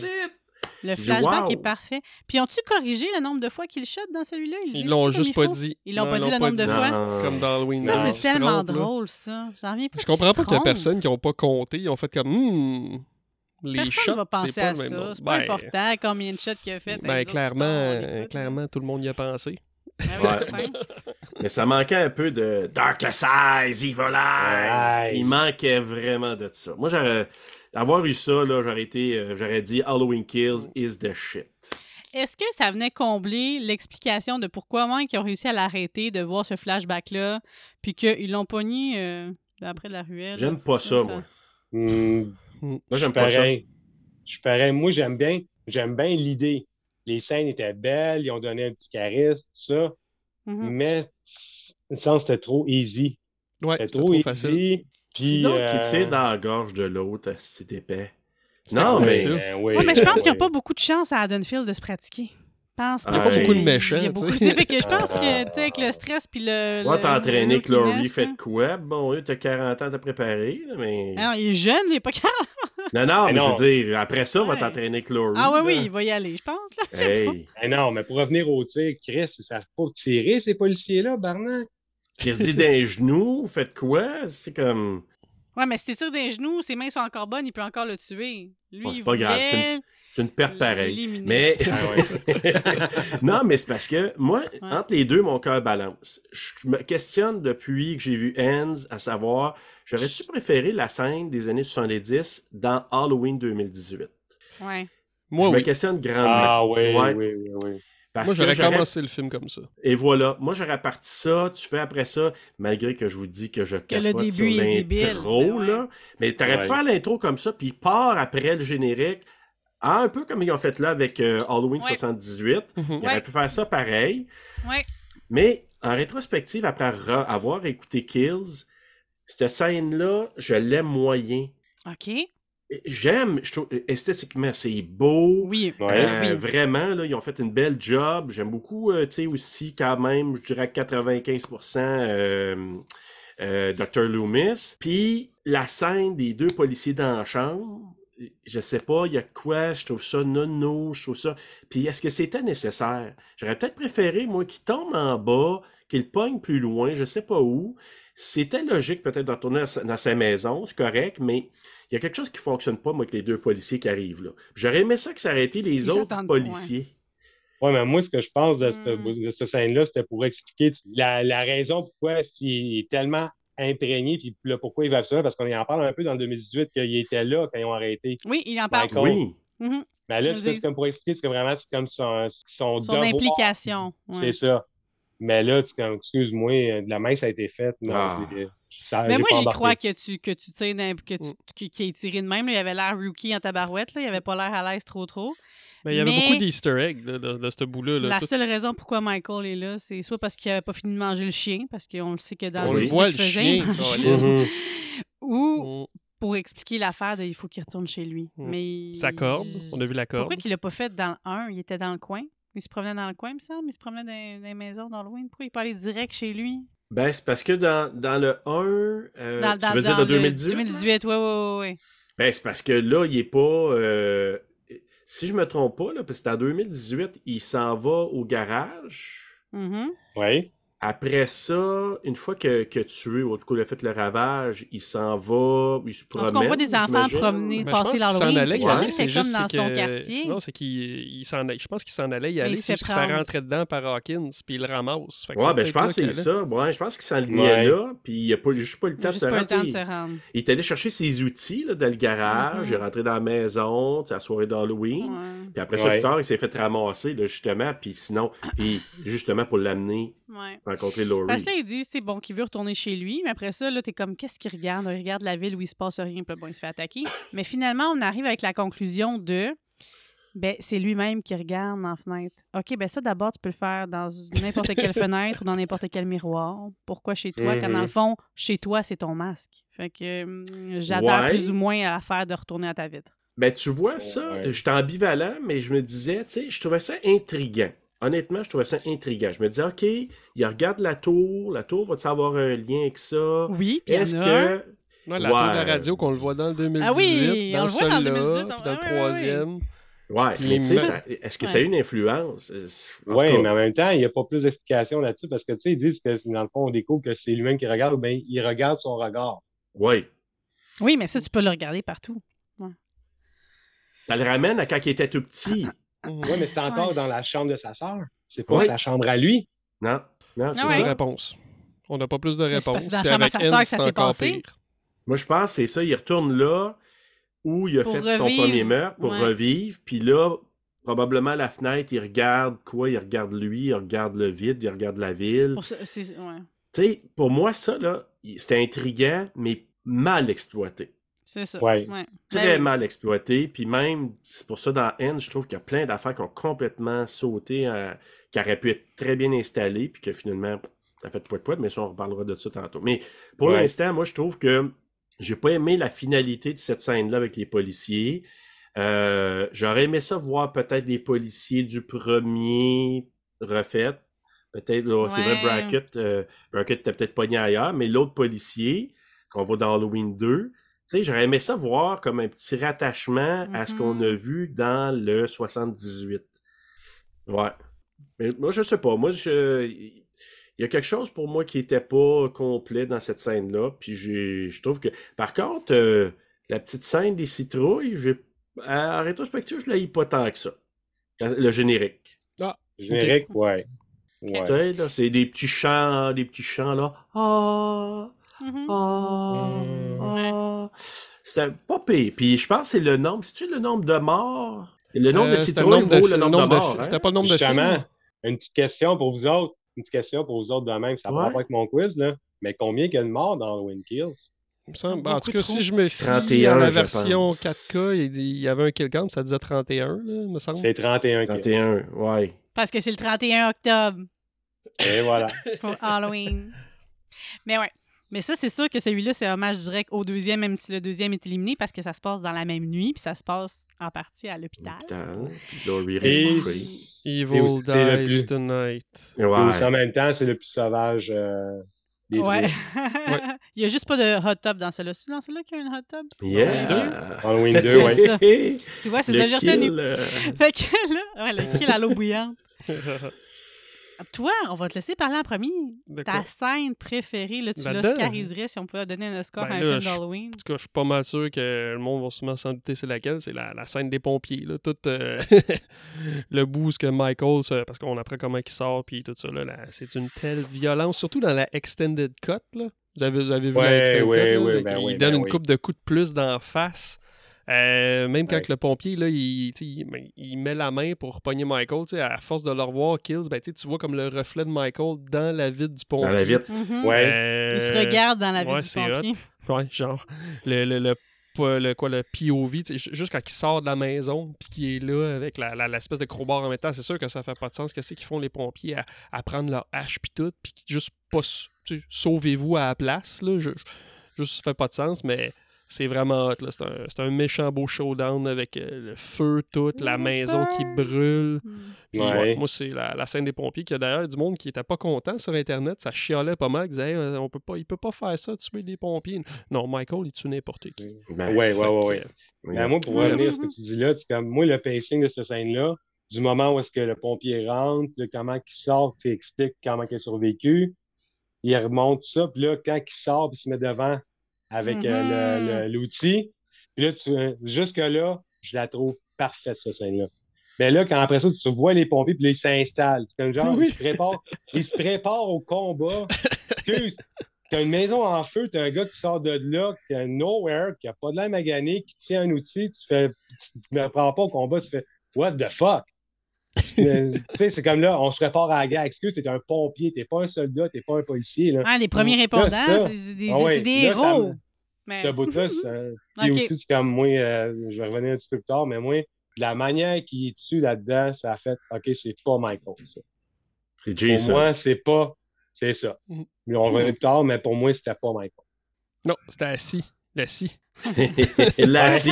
Le flashback wow. est parfait. Puis ont-tu corrigé le nombre de fois qu'il shot dans celui-là? Ils l'ont juste pas dit. Ils l'ont pas dit le nombre de fois? Comme dans Halloween. Ça, c'est tellement drôle, ça. J'en reviens pas. Je qu'ils comprends pas qu'il y a personne qui n'ont pas compté. Ils ont fait comme, hmm, les Personne shots, va penser c'est pas à ça. C'est pas Ben, important combien de shots qu'il a fait. Ben, clairement, euh, clairement, tout le monde y a pensé. Ouais. certain. Mais ça manquait un peu de Darkest Eyes, Evil Eyes. Eyes. Il manquait vraiment de ça. Moi, j'aurais. Avoir eu ça, là, j'aurais été. euh, j'aurais dit Halloween Kills is the shit. Est-ce que ça venait combler l'explication de pourquoi Mike ils ont réussi à l'arrêter, de voir ce flashback-là, puis qu'ils l'ont pogné euh, après de la ruelle? J'aime pas ça, moi. Hmm, Moi, j'aime pas ça. pareil. Je suis pareil. Moi, j'aime bien, j'aime bien l'idée. Les scènes étaient belles, ils ont donné un petit charisme, tout ça. Mhm. Mais, le sens, c'était trop easy. Ouais, C'était c'était trop, trop easy. facile. Puis, L'autre qui euh, tire dans la gorge de l'autre, c'est épais. Non, mais. euh, oui, Ouais, mais je pense qu'il n'y a pas beaucoup de chance à Haddonfield de se pratiquer. Je pense Il y a pas beaucoup de méchants, Il y a beaucoup... fait que je pense que, tu sais, avec le stress puis le... Moi, le- t'as entraîné que Laurie fait de quoi? Bon, oui, t'as 40 ans, t'as préparé, mais. Ah non, il est jeune, il est pas 40. Non, non, mais, Mais je veux dire, après ça, va Ouais. t'entraîner que Laurie. Ah oui, oui, il va y aller, je pense. Là. Pas. Hey, Eh non, mais pour revenir au tir, Chris, ils savent pas tirer, ces policiers-là, Barnac? Qui dit d'un genou, faites quoi? C'est comme. Ouais, mais si tu tires des genoux, ses mains sont encore bonnes, il peut encore le tuer. Lui, Bon, c'est il pas grave, C'est une perte pareille. Mais. Ah non, mais c'est parce que moi, Ouais. entre les deux, mon cœur balance. Je me questionne depuis que j'ai vu Ends, à savoir, j'aurais-tu préféré la scène des années 70 dans Halloween 2018? Ouais. Moi, je me questionne grandement. Ah oui, Ouais. oui, oui, oui. Parce Moi, j'aurais commencé le film comme ça. Et voilà, moi j'aurais parti ça, tu fais après ça, malgré que je vous dis que je Que le capote sur l'intro, ben ouais. là. Mais t'aurais pu faire l'intro comme ça, puis il part après le générique, un peu comme ils ont fait là avec euh, Halloween Ouais. 78. Mhm. Il Ouais. aurait pu faire ça pareil. Ouais. Mais en rétrospective, après re- avoir écouté Kills, cette scène-là, je l'aime moyen. OK. J'aime, je trouve, esthétiquement, c'est beau. Oui. Euh, Oui. Vraiment, là, ils ont fait une belle job. J'aime beaucoup, euh, tu sais, aussi, quand même, je dirais 95% euh, euh, Dr. Loomis. Puis, la scène des deux policiers dans la chambre, je sais pas, il y a quoi, je trouve ça nono, je trouve ça... Puis, est-ce que c'était nécessaire? J'aurais peut-être préféré, moi, qu'il tombe en bas, qu'il pogne plus loin, je sais pas où. C'était logique, peut-être, de retourner dans sa maison, c'est correct, mais il y a quelque chose qui fonctionne pas, moi, avec les deux policiers qui arrivent là. J'aurais aimé ça que ça aurait été les Ils autres policiers. Ouais, mais moi, ce que je pense de cette, Hmm. de cette scène-là, c'était pour expliquer la, la raison pourquoi il est tellement imprégné, puis là, pourquoi il va ça, parce qu'on en parle un peu dans le 2018 qu'il était là quand ils ont arrêté. Oui, il en parle. Michael. Oui. Mhm. Mais là, c'est comme pour expliquer, c'est vraiment c'est comme son, son, Son devoir. implication. ouais. C'est ça. Mais là, tu comme, excuse-moi, de la main, ça a été faite. Non, Ah. je l'ai- Ça, Mais j'ai moi, j'y crois que tu, que tu tires d'un- que tu, Mm. qui, qui est tiré de même. là. Il avait l'air rookie en tabarouette. Là. Il avait pas l'air à l'aise trop trop. Mais il y avait Mais- beaucoup d'easter eggs de, de ce bout-là. là. La Tout- seule raison pourquoi Michael est là, c'est soit parce qu'il avait pas fini de manger le chien, parce qu'on le sait que dans On le voit, le chien, câlisse. Mhm. ou Mm. pour expliquer l'affaire de il faut qu'il retourne chez lui. Mm. Mais Sa corde, on a vu la corde. Pourquoi qu'il l'a pas fait dans le 1? Il était dans le coin. Il se promenait dans le coin, il me semble. Il se promenait dans, dans les maisons d'Halloween. Pourquoi il peut aller direct chez lui? Ben, c'est parce que dans, dans le 1, euh, Dans- tu veux dire dans dans le 2018? là? 2018, oui, oui, oui. Ben, c'est parce que là, il est pas. euh, Si je me trompe pas, là, parce que c'est en 2018, il s'en va au garage. Mhm. Oui. Après ça, une fois que, que tué, ou en tout cas, il a fait le ravage, il s'en va, il se promène. on voit des enfants promener, Ben, je pense passer qu'il s'en allait dirait que c'est juste dans son quartier. Non, c'est qu'il il s'en allait. Je pense qu'il s'en allait y aller. il se C'est fait juste qu'il se fait rentrer dedans par Hawkins, puis il le ramasse. Fait que Ouais, ben, je pense que c'est ça. Ouais, je pense qu'il s'enlignait Ouais. là, puis il a pas, juste pas eu le temps a de se juste pas eu le temps de rendre. se rendre. Il est allé chercher ses outils là, dans le garage, il est rentré dans la maison, tu sais, à la soirée d'Halloween. Ouais, Puis après ça, Ouais. plus tard, il s'est fait ramasser, là, justement. Puis sinon, puis justement pour l'amener ouais. Rencontrer Laurie. Parce que là, il dit, c'est bon, qu'il veut retourner chez lui, mais après ça, là, t'es comme, qu'est-ce qu'il regarde? Il regarde la ville où il se passe rien, puis bon, il se fait attaquer. Mais finalement, on arrive avec la conclusion de, ben, c'est lui-même qui regarde dans la fenêtre. OK, ben ça, d'abord, tu peux le faire dans n'importe quelle fenêtre ou dans n'importe quel miroir. Pourquoi chez toi? Quand dans le Mhm. fond, chez toi, c'est ton masque. Fait que hum, j'adhère Ouais. plus ou moins à l'affaire de retourner à ta vitre. Ben, tu vois, ça, Ouais. j'étais ambivalent, mais je me disais, tu sais, je trouvais ça intriguant. Honnêtement, je trouvais ça intriguant. Je me disais, OK, il regarde la tour, la tour va-tu avoir un lien avec ça? Oui, puis Est-ce que. Ouais, la tour de la radio qu'on le voit dans le 2018, Ah oui, dans on le voit dans le seul-là, 2018, puis on- dans le ouais, ouais, ouais. troisième. Ouais, mais tu sais, est-ce que ça a une influence? En tout Oui, mais en même temps, il n'y a pas plus d'explications là-dessus parce que, tu sais, ils disent que dans le fond, on découvre que c'est lui-même qui regarde ou bien il regarde son regard. Ouais. Oui, mais ça, tu peux le regarder partout. Ça le ramène à quand il était tout petit. Mhm. Oui, mais c'est encore Ouais. dans la chambre de sa sœur. C'est pas Ouais. sa chambre à lui. Non, non, c'est Ah Plus ouais. ça. réponse. On n'a pas plus de Mais c'est dans la chambre à sa sœur que c'est ça s'est passé. pire. Moi, je pense que c'est ça. Il retourne là où il a Pour fait son premier meurtre pour Ouais. revivre. Puis là, probablement à la fenêtre, il regarde quoi? Il regarde lui, il regarde le vide, il regarde la ville. Pour c'est- ouais. Pour moi, ça, là, c'était intriguant, mais mal exploité. C'est ça. Ouais. Très Ben mal exploité. Puis même, c'est pour ça, dans N, je trouve qu'il y a plein d'affaires qui ont complètement sauté, euh, qui auraient pu être très bien installées, puis que finalement, ça fait poète poète, mais ça, on reparlera de ça tantôt. Mais pour Ouais. l'instant, moi, je trouve que j'ai pas aimé la finalité de cette scène-là avec les policiers. Euh, J'aurais aimé ça voir peut-être des policiers du premier refait. Peut-être, c'est vrai. Brackett, euh, Brackett était peut-être pogné ailleurs, mais l'autre policier, qu'on voit dans Halloween 2, tu sais, j'aurais aimé ça voir comme un petit rattachement à ce qu'on Mhm. a vu dans le 78. Ouais. Mais moi, je sais pas. Moi, je... il y a quelque chose pour moi qui était pas complet dans cette scène-là. Puis je trouve que. Par contre, euh, la petite scène des citrouilles, j'ai... en rétrospective, je l'ai pas tant que ça. Le générique. Générique, ouais. Tu Ouais. sais, c'est des petits chants, des petits chants là. Ah! Mhm. Ah, Mm. ah. C'était pas pire. Puis je pense que c'est le nombre. C'est-tu le nombre de morts? Le nombre Euh, de c'était citrouilles le nombre de vaut fi- le nombre de de morts. hein? C'était pas le nombre de Justement, une petite question pour vous autres. Une petite question pour vous autres de même. Ça n'a Ouais. pas rapport avec mon quiz, là. Mais combien il y a de morts dans Halloween Kills? Il me semble- en Beaucoup tout cas, trop. si je me fie 31, à la version pense. 4K, il, dit, il y avait un kill count, ça disait 31, là, me semble. C'est 31 kills. 31, ouais. Parce que c'est le 31 octobre Et voilà. pour Halloween. Mais ouais. Mais ça, c'est sûr que celui-là, c'est hommage direct au deuxième, même si le deuxième est éliminé, parce que ça se passe dans la même nuit, puis ça se passe en partie à l'hôpital. Et- reste. Evil dies plus- tonight. Et aussi, en Ouais. même temps, c'est le plus sauvage euh, des Ouais. trois. Il y a juste pas de hot tub dans celui-là. C'est dans celui-là qu'il y a une hot tub? Yeah! Halloween 2, C'est ouais. ça. Tu vois, c'est Le ça, j'ai retenu. euh, Fait que là, ouais, le kill à l'eau bouillante. Toi, on va te laisser parler en premier. De Ta scène préférée, là, tu Là-dedans? l'oscariserais si on pouvait donner un Oscar Ben à un là, film d'Halloween. En tout cas, je suis pas mal sûr que le monde va sûrement s'en douter c'est laquelle. C'est la, la scène des pompiers. Là. Tout euh, le boost que Michael, parce qu'on apprend comment il sort, puis tout ça. Là, là, c'est une telle violence, surtout dans la extended cut. Là. Vous, avez, vous avez vu la Ouais, extended ouais, cut? là, ouais, ben il oui, donne ben une oui. coupe de coups de plus d'en face Euh, même quand Ouais. que le pompier, là, il, ben, il met la main pour pogner Michael, à force de le revoir, Kills, ben, tu vois comme le reflet de Michael dans la vitre du pompier. Dans la vitre. Mhm. Ouais. Euh, Il se regarde dans la vie ouais, du c'est hot. pompier. Ouais, genre, le, le, le, quoi, le POV, juste quand il sort de la maison, puis qu'il est là avec la, la- l'espèce de crowbar en même temps, c'est sûr que ça fait pas de sens. Qu'est-ce qu'ils font les pompiers à, à prendre leur hache puis tout, puis juste pas, sauvez-vous à la place, là, je, je- juste ça fait pas de sens, mais c'est vraiment hot, là. C'est un, c'est un méchant beau showdown avec euh, le feu, tout, la maison qui brûle. Puis, Ouais. ouais, moi, c'est la, la scène des pompiers qu'il y a d'ailleurs du monde qui était pas content sur Internet. Ça chialait pas mal. Ils disaient, Hey, on peut pas, il peut pas faire ça, tuer des pompiers. Non, Michael, il tue n'importe qui. Ben, Ouais, ouais, ouais. Ben, moi, pour Ouais. revenir à ce que tu dis là, c'est comme moi, le pacing de cette scène-là, du moment où est-ce que le pompier rentre, là, comment il sort, tu expliques comment il a survécu, il remonte ça, puis là, quand il sort, puis il se met devant avec euh, Mhm. le- l'outil, puis là, tu, jusque-là, je la trouve parfaite, cette scène-là. Mais là, quand après ça, tu vois les pompiers, puis là, ils s'installent. C'est comme genre, Oui. ils se préparent, ils se préparent au combat. Excuse, t'as une maison en feu, t'as un gars qui sort de là, qui a nowhere, qui a pas de l'air magané, qui tient un outil, tu fais, tu ne prends pas au combat, tu fais, what the fuck? Tu sais, c'est comme là, on se prépare à la guerre. Excuse, t'es un pompier, t'es pas un soldat, t'es pas un policier. Là. Ah, les premiers répondants, ça- c'est des, Ah ouais, c'est des là, ça héros. me- Mais- Ce bout-là, puis Ok. aussi, c'est comme moi, euh, je vais revenir un petit peu plus tard, mais moi, la manière qu'il est dessus là-dedans, ça a fait, OK, c'est pas Michael, ça. C'est Pour Jason. moi, c'est pas, c'est ça. Mhm. Mais on va revenir plus tard, mais pour moi, c'était pas Michael. Non, c'était assis. L'assis. Là, si.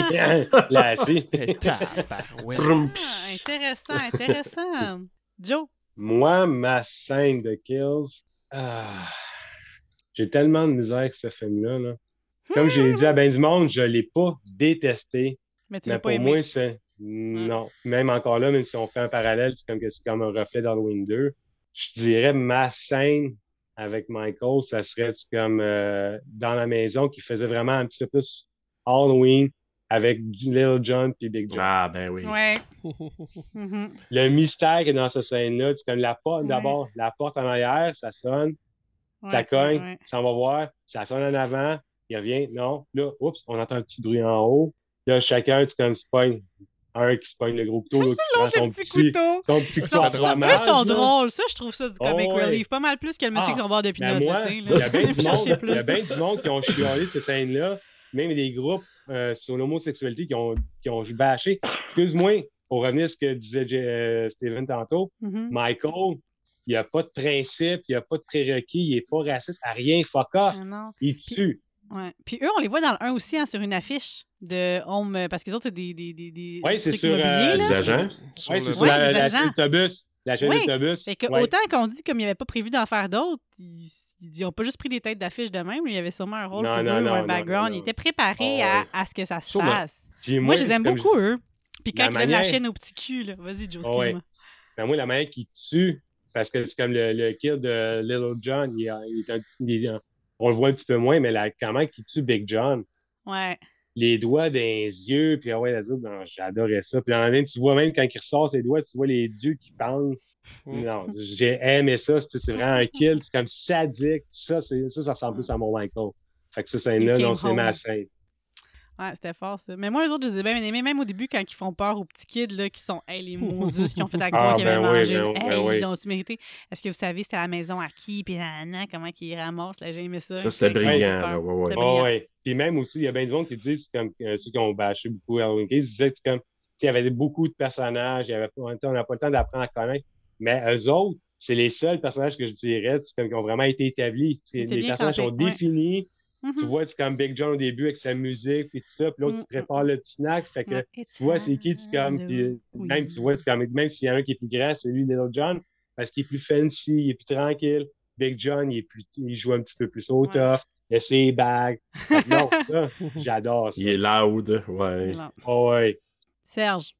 Là, si. Eh, tabarouette. Brum, Ah, intéressant, intéressant. Joe. Moi, ma scène de Kills, ah, j'ai tellement de misère avec ce film-là. là. Comme j'ai dit à ben du monde, je l'ai pas détesté. Mais tu Mais l'as pas pour aimé. moi, c'est. Non. Même encore là, même si on fait un parallèle, c'est comme que c'est comme un reflet d'Halloween 2. Je dirais ma scène avec Michael, ça serait comme euh, dans la maison qui faisait vraiment un petit peu plus Halloween avec Little John puis Big John. Ah, ben oui. Ouais. Mhm. Le mystère qui est dans cette scène-là, c'est comme la porte, Ouais. d'abord, la porte en arrière, ça sonne, ça cogne, ouais. ça va voir, ça sonne en avant, il revient, non, là, oups, on entend un petit bruit en haut. Là, chacun, tu comme. Un qui se pogne le gros couteau, l'autre qui prend son petit couteau. son petit couteau à ça, trois mages, sont drôles. Ça, je trouve ça du comic Oh, ouais. relief. Pas mal plus que le monsieur Ah, qui sont bord de pinot. Il y a bien du monde, il y a bien du monde qui ont chialé cette scène-là, même des groupes euh, sur l'homosexualité qui ont, qui ont bâché. Excuse-moi, pour revenir à ce que disait euh, Steven tantôt, Mhm. Michael, il n'y a pas de principe, il n'y a pas de prérequis, il n'est pas raciste, à rien, fuck off, Ah non. il tue. Ouais. Puis eux, on les voit dans le 1 aussi, hein, sur une affiche de Home, euh, parce que les autres, c'est des, des, des, des Ouais, c'est trucs sur, immobiliers, euh, là. Les agents. Sur Oui, c'est sur Ouais, la, les la agents. chaîne d'autobus. La chaîne Oui. d'autobus. Ouais. autant qu'on dit comme il n'y avait pas prévu d'en faire d'autres, ils, ils ont pas juste pris des têtes d'affiche de même, il y avait sûrement un rôle Non, pour non, eux ou un background. non, ils étaient préparés Oh, à, à ce que ça se Sûrement. fasse. Puis Moi, je les aime beaucoup, eux. Puis quand ils donnent la manière- chaîne au petit cul, là. Vas-y, Joe, Ah ouais. excuse-moi. Ben, moi, la manière qu'il tue, parce que c'est comme le, le kill de Little John, il, il est un- il est- on le voit un petit peu moins, mais la, comment qu'il tue Big John, Ouais. les doigts dans les yeux, puis ah ouais, la zone, non, j'adorais ça. Puis en même, tu vois même quand il ressort ses doigts, tu vois les yeux qui pendent. Mm. Non, j'ai aimé ça. C'est vraiment un kill. C'est comme sadique. Ça, ça, ça ressemble plus à mon Michael. Fait que ça, scène-là, non, c'est ma scène. Ouais, c'était fort, ça. Mais moi, les autres, je les ai bien aimés, même au début, quand ils font peur aux petits kids, là, qui sont, hey, les Moses, qui ont fait la croix, Ah, qui avaient ben mangé. ben ben hey, oui. ils l'ont-tu mérité? Est-ce que vous savez, c'était à la maison à qui? Puis nanana, comment ils ramassent? Là, j'ai aimé ça. Ça, c'était C'est- brillant. Ouais. là, ouais, ouais. Oh, ouais. Puis même aussi, il y a bien du monde qui disent, c'est comme euh, ceux qui ont bâché beaucoup Halloween Kills, ils disaient que c'est comme, tu sais, il y avait beaucoup de personnages, il y avait, pas- on n'a pas le temps d'apprendre à connaître. Mais eux autres, c'est les seuls personnages que je dirais c'est comme, qui ont vraiment été établis. Les personnages sont campés, Tu vois, c'est comme Big John au début avec sa musique, puis tout ça, puis l'autre, Mm, qui prépare le petit snack. Fait que Ouais. tu vois, c'est qui, tu comme, puis même, tu vois, c'est comme, même s'il y en a un qui est plus grand, c'est lui, Little John, parce qu'il est plus fancy, il est plus tranquille. Big John, il, est plus, il joue un petit peu plus au Ouais. tough, il a ses bagues. Non, ça, j'adore ça. Il est loud, ouais. Oh, ouais. Serge.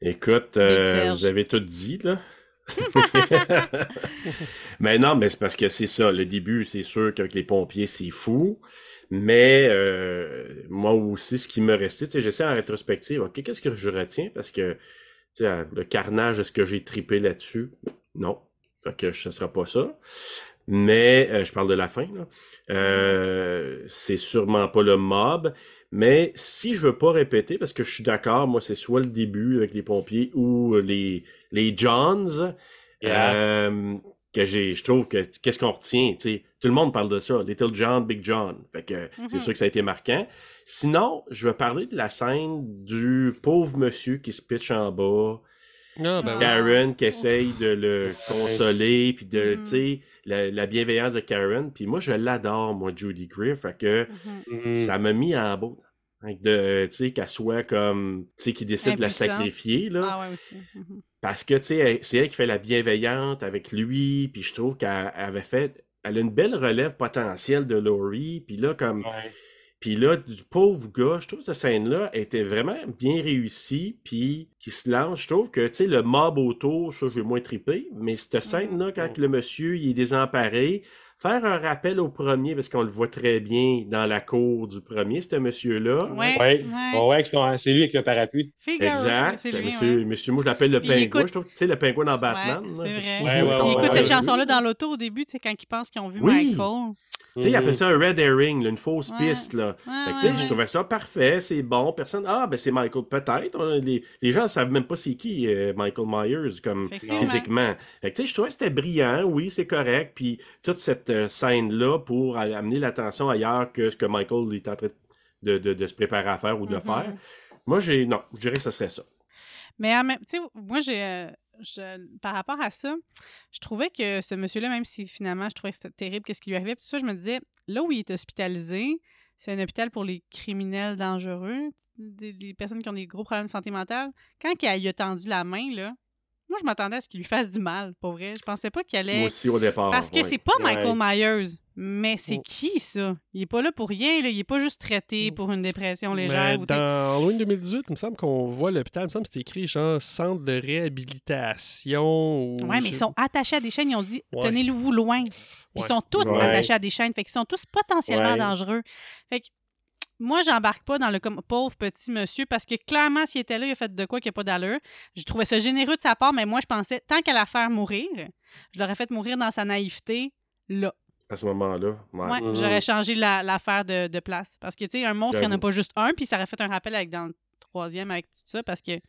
Écoute, euh, Serge. vous avez tout dit, là. mais non, mais c'est parce que c'est ça. Le début, c'est sûr qu'avec les pompiers, c'est fou. Mais euh, moi aussi, ce qui me restait, tu sais, j'essaie en rétrospective, OK, qu'est-ce que je retiens? Parce que, tu sais, le carnage, est-ce que j'ai tripé là-dessus? Non. Fait que ce sera pas ça. Mais, euh, je parle de la fin, là. Euh, c'est sûrement pas le mob. Mais si je veux pas répéter, parce que je suis d'accord, moi, c'est soit le début avec les pompiers ou les, les Johns, Yeah. euh, que j'ai, je trouve que qu'est-ce qu'on retient, tu sais, tout le monde parle de ça, Little John, Big John, fait que c'est Mhm. sûr que ça a été marquant. Sinon, je vais parler de la scène du pauvre monsieur qui se pitch en bas, Ah, ben oui. Karen qui essaye de le consoler, puis de, tu sais, la, la bienveillance de Karen, puis moi je l'adore, moi Judy Greer, fait que Mhm. Mhm. ça m'a mis en beau. De, tu sais, qu'elle soit comme, tu sais, qui décide de la sacrifier, là. Ah ouais aussi. Mhm. Parce que, tu sais, c'est elle qui fait la bienveillante avec lui, puis je trouve qu'elle avait fait... Elle a une belle relève potentielle de Laurie, puis là, comme... Ouais. Puis là, du pauvre gars, je trouve que cette scène-là était vraiment bien réussie, puis qui se lance. Je trouve que, tu sais, le mob autour, ça, je vais moins triper, mais cette scène-là, quand le monsieur, il est désemparé, faire un rappel au premier, parce qu'on le voit très bien dans la cour du premier, ce monsieur-là. Ouais. Ouais. Ouais. Ouais, avec son- c'est lui avec le parapluie. Figaro, Exact. lui, monsieur, ouais. monsieur, moi, je l'appelle le Puis il pingouin. écoute- Je trouve que, tu sais, le pingouin dans Batman. C'est vrai. Ouais, ouais, Puis il ouais, écoute ouais, cette ouais. chanson-là dans l'auto au début, tu sais, quand ils pensent qu'ils ont vu Oui. Michael. Tu sais, ça un red herring, là, une fausse Ouais. piste. Là. Ouais, Fait que, ouais, tu sais, ouais. Je trouvais ça parfait, c'est bon. Personne. Ah, ben c'est Michael. Peut-être. On- Les, les gens ne savent même pas c'est qui euh, Michael Myers comme physiquement. Fait que, je trouvais que c'était brillant. Oui, c'est correct. Puis toute cette euh, scène-là pour amener l'attention ailleurs que ce que Michael est en train de, de- de se préparer à faire ou de Mhm. faire. Moi, j'ai. Non, je dirais que ce serait ça. Mais tu sais, moi, j'ai. Je- par rapport à ça, je trouvais que ce monsieur-là, même si finalement je trouvais que c'était terrible, qu'est-ce qui lui arrivait, tout ça, je me disais, là où il est hospitalisé, c'est un hôpital pour les criminels dangereux, des, personnes qui ont des gros problèmes de santé mentale. Quand il a tendu la main, là, moi, je m'attendais à ce qu'il lui fasse du mal, pour vrai. Je pensais pas qu'il allait. Moi aussi, au départ. Parce que ouais. c'est pas Michael Ouais. Myers, mais c'est Oh. qui ça? Il est pas là pour rien, là. il est pas juste traité pour une dépression légère. Mais ou, dans Halloween 2018, il me semble qu'on voit l'hôpital, il me semble que c'était écrit genre centre de réhabilitation. Ou Ouais, mais ils sont attachés à des chaînes. Ils ont dit Ouais. tenez-vous loin. Puis Ils sont tous Ouais. attachés à des chaînes. Fait qu'ils sont tous potentiellement Ouais. dangereux. Fait que moi, j'embarque pas dans le comme pauvre petit monsieur parce que clairement, s'il était là, il a fait de quoi qu'il n'y a pas d'allure. Je trouvais ça généreux de sa part, mais moi, je pensais, tant qu'à la faire mourir, je l'aurais fait mourir dans sa naïveté, là. À ce moment-là. ouais. Ouais, Mhm. j'aurais changé la- l'affaire de, de place. Parce que, tu sais, un monstre, il n'y en a pas juste un, puis ça aurait fait un rappel avec dans le troisième avec tout ça, parce que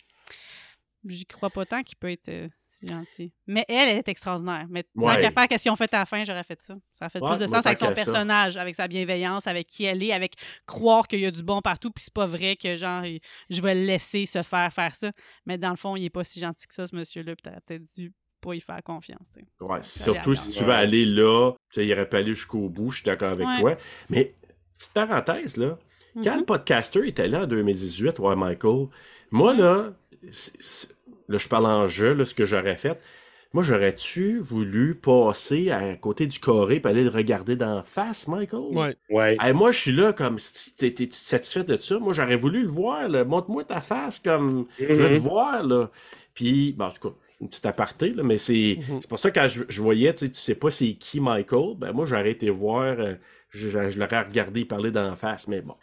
j'y crois pas tant qu'il peut être si gentil. Mais elle, elle est extraordinaire. Mais tant qu'à faire, qu'est-ce qu'ils ont fait à la fin, j'aurais fait ça. Ça a fait Ouais, plus de sens avec son ça. personnage, avec sa bienveillance, avec qui elle est, avec croire qu'il y a du bon partout, puis c'est pas vrai que, genre, je vais le laisser se faire faire ça. Mais dans le fond, il est pas si gentil que ça, ce monsieur-là, puis t'aurais peut-être dû pas y faire confiance. Ouais, Ça, surtout si tu veux aller là, tu sais, il aurait pu aller jusqu'au bout, je suis d'accord avec Ouais. toi. Mais, petite parenthèse, là, quand le podcaster était là en 2018, ouais, Michael, moi, là, c'est- c'est- là, je parle en jeu, là, ce que j'aurais fait. Moi, j'aurais-tu voulu passer à côté du carré et aller le regarder d'en face, Michael? Ouais. Ouais. Hey, moi, je suis là comme, si t'es-tu satisfait de ça? Moi, j'aurais voulu le voir. Montre-moi ta face, comme, je veux te Mhm. voir, là. Puis, bon, en tout cas, une petite aparté, là, mais c'est Mhm. c'est pour ça que quand je, je voyais, tu sais, tu sais pas c'est qui Michael, ben moi, j'aurais été voir, euh, je, je- je l'aurais regardé parler d'en face, mais bon.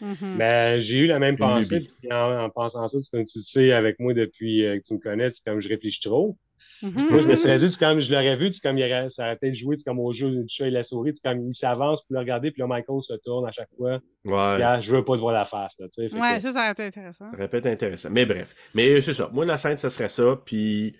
Mhm. Ben, j'ai eu la même Une pensée. puis En, en pensant ça, c'est comme tu le sais avec moi depuis euh, que tu me connais, c'est comme je réfléchis trop. Mhm. Moi, je me serais dit, c'est comme je l'aurais vu, c'est comme il aurait, ça aurait peut-être joué, c'est comme au jeu du chat et la souris, c'est comme il s'avance pour le regarder, puis là, Michael se tourne à chaque fois. Ouais. Puis, ah, je veux pas te voir la face, là, tu Ouais, que- ça, ça aurait été intéressant. Ça aurait être intéressant. Mais bref. Mais c'est ça. Moi, la scène, ça serait ça. Puis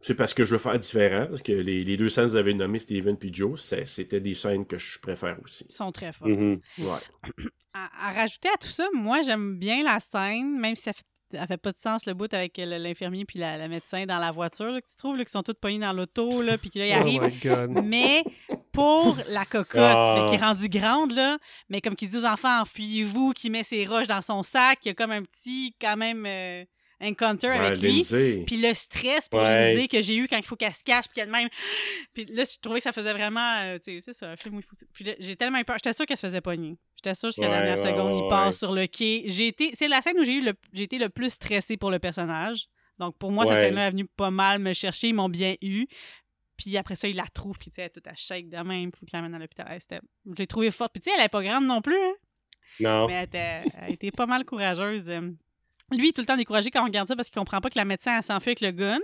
c'est parce que je veux faire différent. Parce que les, les deux scènes que vous avez nommées, Steven puis Joe, c'était des scènes que je préfère aussi. Ils sont très forts. Mhm. Ouais. à, à rajouter à tout ça, moi, j'aime bien la scène, même si ça fait, ça fait pas de sens le bout avec le- l'infirmier puis la, la médecin dans la voiture, là, que tu trouves, là, qu'ils sont tous pognés dans l'auto, là, puis que là, ils Oh arrivent. my god. Mais pour la cocotte, Ah. mais qui est rendue grande, là, mais comme qui dit aux enfants, enfuyez-vous, qui met ses roches dans son sac, il y a comme un petit, quand même, euh, encounter Ouais, avec lui. Puis le stress pour Ouais. Lindsay que j'ai eu quand il faut qu'elle se cache, puis qu'elle-même. Puis là, je trouvais que ça faisait vraiment. euh, tu sais, c'est ça, un film où il faut. Puis j'ai tellement eu peur. J'étais sûre qu'elle se faisait pogner. J'étais sûre jusqu'à la Ouais, dernière ouais, seconde, il passe sur le quai. J'ai été. C'est la scène où j'ai eu le... j'ai été le plus stressée pour le personnage. Donc pour moi, cette scène-là est venue pas mal me chercher. Ils m'ont bien eu. Puis après ça, il la trouve, puis tu sais, elle est toute à shake de même, faut qu'il l'amène à l'hôpital. C'était- Je l'ai trouvée forte. Puis tu sais, elle est pas grande non plus, hein. Non. Mais elle était, elle était pas mal courageuse. Lui, il est tout le temps découragé quand on regarde ça parce qu'il comprend pas que la médecin, elle s'enfuit avec le gun.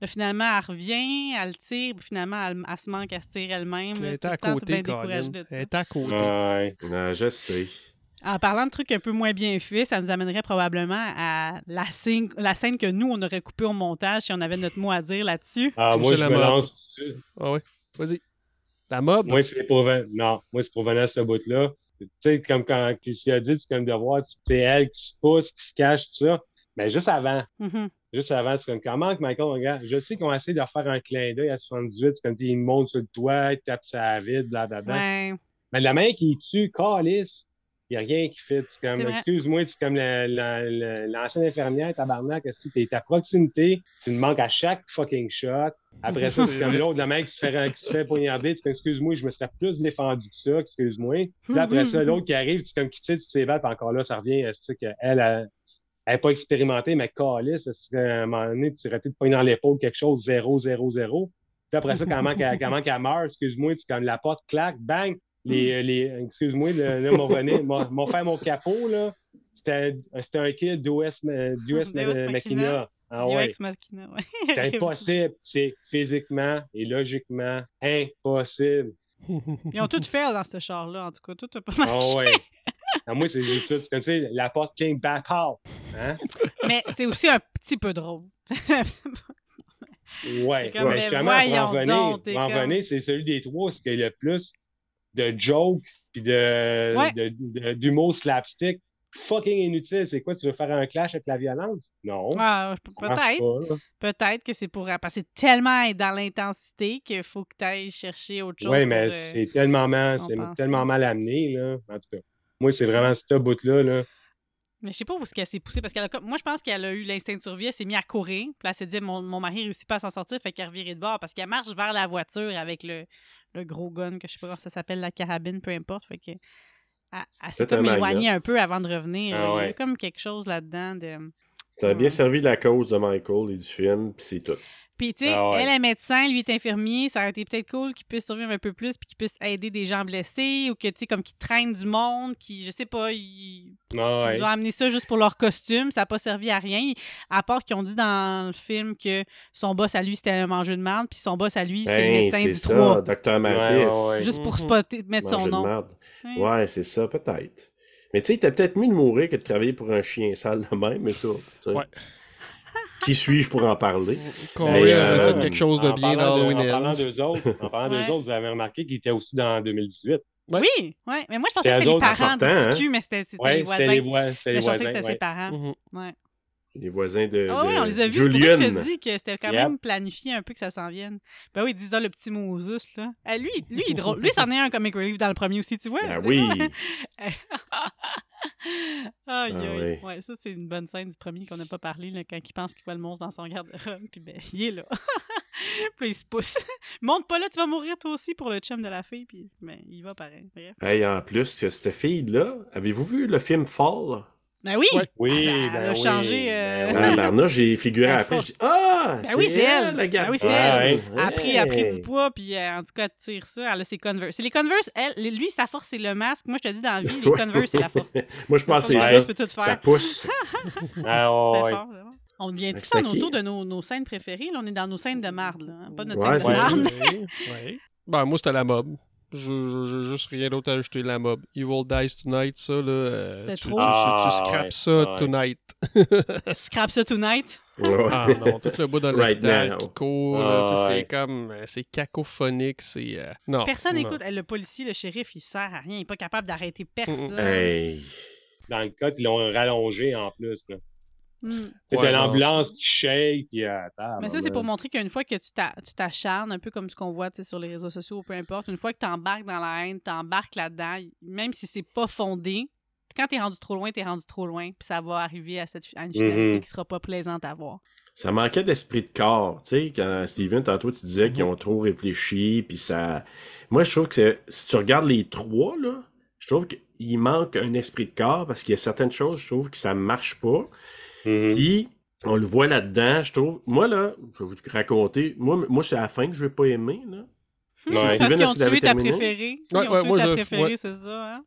Là, finalement, elle revient, elle le tire, puis finalement, elle, elle se manque, elle se tire elle-même. Elle était tout à le temps, côté, bien Colin. découragée de ça. Elle était à côté. Ouais. Ouais, je sais. En parlant de trucs un peu moins bien faits, ça nous amènerait probablement à la scène, la scène que nous, on aurait coupé au montage si on avait notre mot à dire là-dessus. Ah, moi, je la me lance dessus. Ah ouais. Vas-y. La mob? Moi, c'est pour Non, moi, c'est pour venir à ce bout-là. Tu sais, comme quand Lucie a dit, c'est comme de voir, tu- c'est elle qui se pousse, qui se cache, tout ça. Mais juste avant, Mhm. juste avant, c'est comme comment que Michael, regarde, je sais qu'on essaie de faire un clin d'œil à 78, c'est comme il monte sur le toit, il tape sa vide, blablabla. Ouais. Mais la main qui tue, calice, n'y a rien qui fait. Comme, excuse-moi, c'est comme la- la- la- l'ancienne infirmière, tabarnak, est-ce que tu es à proximité, tu me manques à chaque fucking shot. Après ça, c'est comme l'autre, la main qui se fait, qui se fait poignarder, tu fais, excuse-moi, je me serais plus défendu que ça, excuse-moi. Puis après ça, l'autre qui arrive, tu comme qui tire, tu sais, puis encore là, ça revient, est-ce qu'elle, elle, elle n'est pas expérimentée, mais calice, est-ce qu'à un moment donné, tu peut-être pogné dans l'épaule quelque chose, 0, 0, 0. Puis après ça, comment qu'elle comment qu'elle meurt, excuse-moi, tu comme la porte claque, bang, les, les, excuse-moi, le- là, mon René, mon, mon frère, mon capot, là, c'était un, c'était un kill d'OS d'US Deus Machina. Ah ouais. Ouais. C'est impossible. C'est physiquement et logiquement impossible. Ils ont tout fait dans ce char-là, en tout cas. Tout a pas marché. Ah ouais. Ah, moi, c'est juste ça. Tu connais la porte King Battle. Hein? Mais c'est aussi un petit peu drôle. Ouais. Comme, ouais. mais Justement, pour en revenir, c'est celui des trois ce qui a le plus de jokes puis de, Ouais. de- de- d'humour slapstick. Fucking inutile. C'est quoi? Tu veux faire un clash avec la violence? Non. Ah, peut-être. pas. Peut-être que c'est pour. Parce que c'est tellement dans l'intensité qu'il faut que tu ailles chercher autre chose. Oui, mais euh, c'est tellement, mal- c'est tellement mal amené, là. En tout cas, moi, c'est vraiment ce bout-là, là. Mais je sais pas où est-ce qu'elle s'est poussée parce comme- moi je pense qu'elle a eu l'instinct de survie, elle s'est mise à courir, puis elle s'est dit mon, mon mari réussit pas à s'en sortir, fait qu'elle revirait de bord parce qu'elle marche vers la voiture avec le, le gros gun que je sais pas comment ça s'appelle la carabine, peu importe, fait que elle, elle s'est comme éloignée un peu avant de revenir. Ah Il y a comme quelque chose là-dedans de Ça a bien Ouais. servi la cause de Michael et du film, puis c'est tout. Puis, tu sais, Ah ouais. elle est médecin, lui est infirmier. Ça aurait été peut-être cool qu'il puisse survivre un peu plus puis qu'il puisse aider des gens blessés ou que, tu sais, comme qu'il traîne du monde, qui, je sais pas, il... Ah ouais. ils ont amené ça juste pour leur costume. Ça n'a pas servi à rien. À part qu'ils ont dit dans le film que son boss à lui, c'était un mangeur de merde, puis son boss à lui, c'est le Ben, médecin c'est du ça, 3. Dr. Mathis. Ouais, ouais, ouais. Juste pour Mhm. spotter, mettre son de nom. merde. Ouais. Ouais, c'est ça, peut-être. Mais tu sais, t'as peut-être mieux de mourir que de travailler pour un chien sale de même, mais ça. Ouais. Qui suis-je pour en parler? Corey avait euh, fait quelque chose de En bien parlant dans Halloween En parlant d'eux autres, en parlant d'eux Ouais. autres, vous avez remarqué qu'ils étaient aussi dans 2018. Oui, ouais. Mais moi, je pensais que c'était les parents du hein? cul, mais c'était Oui, les c'était voisins. les, voisins. c'était les Mais je pensais que c'était ses parents. Mhm. Ouais. Les voisins de, Ah oui, on les a vus. C'est pour ça que je te dis que c'était quand Yep. même planifié un peu que ça s'en vienne. Ben oui, disons le petit Moses, là. Ah, lui, lui, il est drôle. Lui, c'en est un comic relief dans le premier aussi, tu vois. Ah c'est oui. Ah oui. Ouais, ça, c'est une bonne scène du premier qu'on n'a pas parlé, là, quand il pense qu'il voit le monstre dans son garde-robe, puis ben, il est là. puis il se pousse. Monte pas là, tu vas mourir toi aussi pour le chum de la fille, puis ben, il va pareil. Bref. Hey, en plus, cette fille-là, avez-vous vu le film Fall? Ben oui! Ouais. Oui, Elle ben a oui, changé, ben euh. Ah, j'ai figuré La après. Je dis, ah! Ben oui, c'est elle. la Ben oui, c'est elle. Elle a pris, elle a pris Ouais. du poids, puis euh, en tout cas, elle tire ça. Elle a ses Converse. C'est les Converse, elle, lui, sa force, c'est le masque. Moi, je te dis, dans la vie, les Ouais. Converse, c'est la force. Moi, je pense que c'est ça. je peux tout Ça faire. pousse. Ah, C'était ouais. fort, vraiment. On C'était faire qui? autour de nos, nos scènes préférées? Là, on est dans nos scènes de marde, là. hein. Pas notre Ouais, scène de marde. Ouais. Ben, moi, c'était la mob. J'ai juste rien d'autre à ajouter, la mob. Evil Dies Tonight, ça, là. euh, C'était tu, trop. Tu, tu, tu Ah, scrapes ouais. ça Ouais. tonight. Scrap ça tonight? Ouais. Ah non, tout le bout dans Right now. qui court, Ah, c'est ouais. comme. euh, C'est cacophonique, c'est. euh, non. Personne n'écoute. Le policier, le shérif, il sert à rien. Il est pas capable d'arrêter personne. Hey. Dans le cas, ils l'ont rallongé en plus. là. Hmm. C'était Ouais, non, l'ambulance qui shake, puis euh, Mais ça, c'est pour montrer qu'une fois que tu t'a- tu t'acharnes, un peu comme ce qu'on voit tu sur les réseaux sociaux, peu importe, une fois que tu embarques dans la haine, tu embarques là-dedans, même si c'est pas fondé, quand t'es rendu trop loin, t'es rendu trop loin, puis ça va arriver à, cette, à une finalité Mhm. qui sera pas plaisante à voir. Ça manquait d'esprit de corps, tu sais, quand Steven, tantôt, tu disais qu'ils ont trop réfléchi, puis ça... Moi, je trouve que c'est- si tu regardes les trois, là, je trouve qu'il manque un esprit de corps, parce qu'il y a certaines choses, je trouve, que ça marche pas. Mhm. Puis, on le voit là-dedans, je trouve. Moi, là, je vais vous raconter, moi, moi c'est à la fin que je vais pas aimer, là. C'est Ouais. parce qu'ils ont tué ta préférée. Ils ont tué ta préférée, ouais. c'est ça, hein?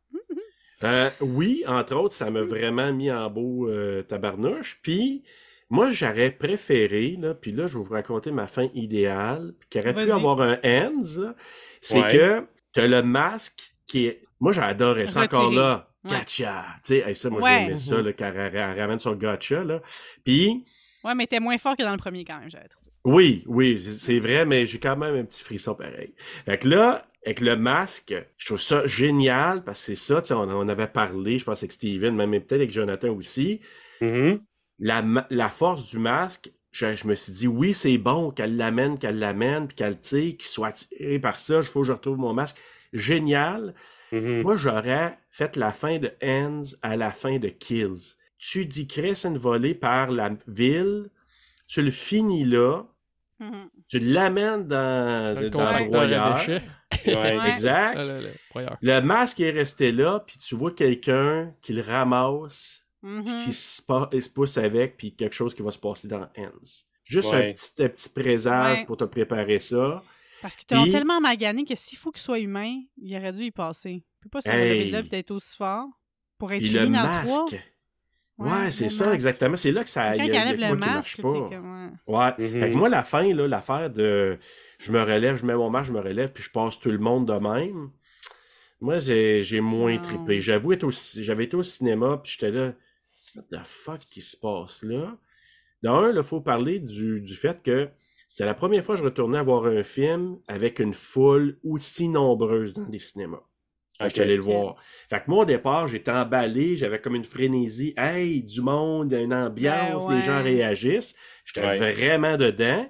Euh, oui, entre autres, ça m'a vraiment mis en beau euh, tabarnouche. Puis, moi, j'aurais préféré, là, puis là, je vais vous raconter ma fin idéale, puis qu'il aurait pu avoir un ends, là, c'est Ouais. que t'as le masque qui est... Moi, j'adorais ça encore là. Ouais. gotcha. Tu sais, hey, ça, moi, Ouais. j'aimais ça, là, quand elle, elle ramène son gotcha, là. Puis, Ouais, mais t'es moins fort que dans le premier quand même, j'avais trouvé. oui, oui, c'est- vrai, mais j'ai quand même un petit frisson pareil. Fait que là, avec le masque, je trouve ça génial, parce que c'est ça, tu sais, on, on avait parlé, je pense, avec Steven, même peut-être avec Jonathan aussi. Mhm. la, force du masque, je, je me suis dit, oui, c'est bon qu'elle l'amène, qu'elle l'amène, puis qu'elle, sais, qu'il soit attiré par ça, il faut que je retrouve mon masque. Génial. Mhm. Moi, j'aurais fait la fin de Ends à la fin de Kills. Tu dis Chris une volée par la ville, tu le finis là, Mhm. tu l'amènes dans, Dans le dans broyeur. Ouais. Ouais. Exact. Ah, le- le broyeur. Le masque est resté là, puis tu vois quelqu'un qui le ramasse, Mhm. puis qui se, pousse avec, puis quelque chose qui va se passer dans Ends. Juste Ouais. un, petit, un petit présage Ouais. pour te préparer ça. Parce qu'ils t'ont tellement magané que s'il faut qu'il soit humain, il aurait dû y passer. Il peut pas se Hey. là et être aussi fort pour être fini le dans le 3. masque. Ouais, c'est ça, masque. exactement. C'est là que ça Quand y a- il enlève le qui marche masque, pas. comme... ouais. Ouais. Mhm. Fait que moi, la fin, là, l'affaire de je me relève, je mets mon masque, je me relève, puis je passe tout le monde de même. Moi, j'ai j'ai moins Non. trippé. J'avoue, être au ci- j'avais été au cinéma, puis j'étais là, what the fuck qui se passe là? D'un, il faut parler du, du fait que c'était la première fois que je retournais voir un film avec une foule aussi nombreuse dans les cinémas. Ok. j'étais allé le voir. Fait que moi, au départ, j'étais emballé, j'avais comme une frénésie. Hey, du monde, une ambiance, Ben les gens réagissent. J'étais Ouais. vraiment dedans.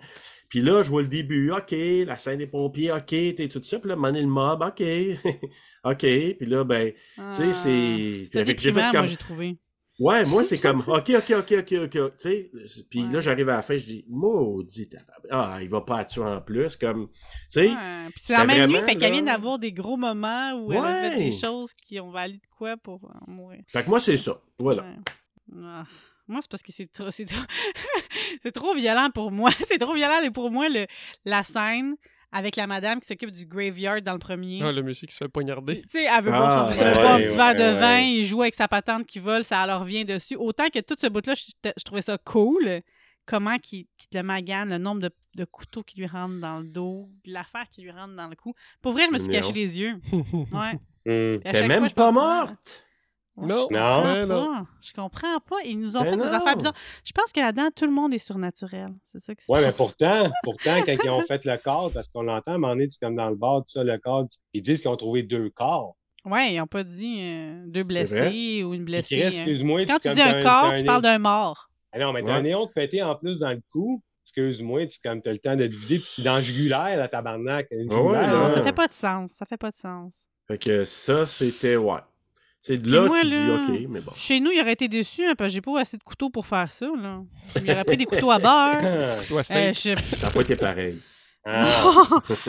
Puis là, je vois le début, OK, la scène des pompiers, OK, t'es tout ça. Puis là, le mob, OK, OK. Puis là, ben, tu sais, c'est... C'était déprimant, comme- moi, j'ai trouvé. Ouais, moi, c'est comme, OK, OK, OK, OK, OK. Tu sais, puis Ouais. là, j'arrive à la fin, je dis, maudit, ah, il va pas tuer en plus. Comme, tu sais, Ouais. Puis c'est la même nuit, vraiment, fait qu'elle vient d'avoir des gros moments où elle a fait des choses qui ont valu de quoi pour en mourir. fait que moi, c'est ça. Voilà. Ah. Moi, c'est parce que c'est trop, c'est trop... c'est trop violent pour moi. c'est trop violent et pour moi, le... la scène avec la madame qui s'occupe du graveyard dans le premier. Ah, le monsieur qui se fait poignarder. Tu sais, elle veut Ah, boire son ouais, un ouais, petit verre de ouais, vin, ouais. il joue avec sa patente qui vole, ça leur revient dessus. Autant que tout ce bout-là, je, je trouvais ça cool. Comment qu'il qu'il le magane, le nombre de, de couteaux qui lui rentrent dans le dos, l'affaire qui lui rentre dans le cou. Pour vrai, je me suis caché les yeux. Ouais. À T'es chaque même fois, je pas morte. Ouais, Non. Je comprends Non. pas. Je comprends pas. Ils nous ont Ben fait des affaires bizarres. Je pense que là-dedans, tout le monde est surnaturel. C'est ça qui se Ouais, mais passe. pourtant, pourtant, quand ils ont fait le corps, parce qu'on l'entend à un moment donné, c'est comme dans le bar, tout ça, le corps, ils disent qu'ils ont trouvé deux corps. Ouais, ils n'ont pas dit euh, deux blessés ou une blessée. Chris, hein. excuse-moi. Quand tu dis un corps, tu parles d'un mort. Ah non, mais t'as Ouais. un néon de pété en plus dans le cou. Excuse-moi, tu comme t'as le temps de te vider, puis c'est dans le jugulaire, la tabarnak. Ah ouais, jugulaire, là. Non, ça fait pas de sens. Ça fait pas de sens. Fait que ça, c'était, ouais. De là, moi, tu là, dis, OK, mais bon. Chez nous, il aurait été déçu hein, parce que j'ai pas assez de couteaux pour faire ça. Là. Il aurait pris des couteaux à beurre. Toi, Euh, steak. je- Ça n'a pas été pareil. Ah.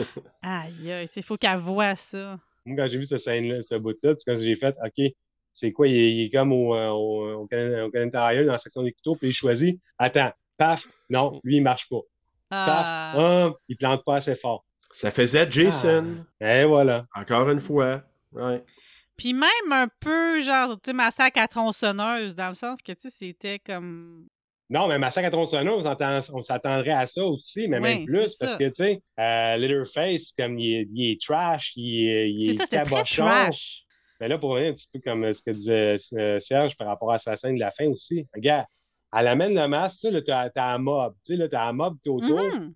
Aïe, aïe, il faut qu'elle voie ça. Moi, quand j'ai vu ce scène-là, ce bout-là, c'est quand j'ai fait, OK, c'est quoi, il est, il est comme au, euh, au, au, Can- au dans la section des couteaux, puis il choisit, attends, paf, non, lui, il marche pas. Paf, Ah. ah, il plante pas assez fort. Ça faisait Jason, Et voilà. encore une fois. Ouais. Puis même un peu, genre, tu sais, massacre à tronçonneuse, dans le sens que, tu sais, c'était comme. Non, mais Massacre à tronçonneuse, on s'attend- on s'attendrait à ça aussi, mais Oui, même plus, parce ça. que, tu sais, euh, Leatherface, comme il est, il est trash, il est, il est ça, très trash. Mais là, pour revenir un petit peu comme euh, ce que disait euh, Serge par rapport à sa scène de la fin aussi, regarde, elle amène le masque, tu sais, là, t'as un mob, tu sais, là, t'as un mob qui autour, Mhm.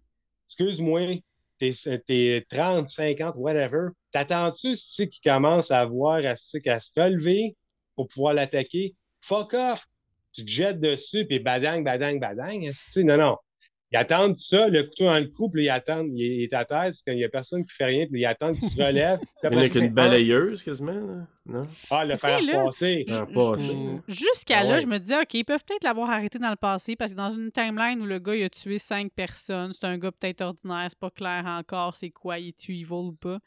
excuse-moi, t'es t'es 30, 50, whatever, t'attends-tu, qu'il commence à voir, à, qu'à se relever pour pouvoir l'attaquer? Fuck off! Tu te jettes dessus, puis badang, badang, badang, non, non. Ils attendent ça, le couteau dans le cou, puis ils attendent, il il est à terre, c'est qu'il n'y a personne qui fait rien, puis ils attendent qu'il se relève. puis après Avec ça, une c'est, balayeuse, quasiment, là. Non? Ah, le faire là, passer. Jusqu'à Ah là, ouais. je me disais, OK, ils peuvent peut-être l'avoir arrêté dans le passé parce que dans une timeline où le gars il a tué cinq personnes, c'est un gars peut-être ordinaire, c'est pas clair encore c'est quoi, il est evil ou pas.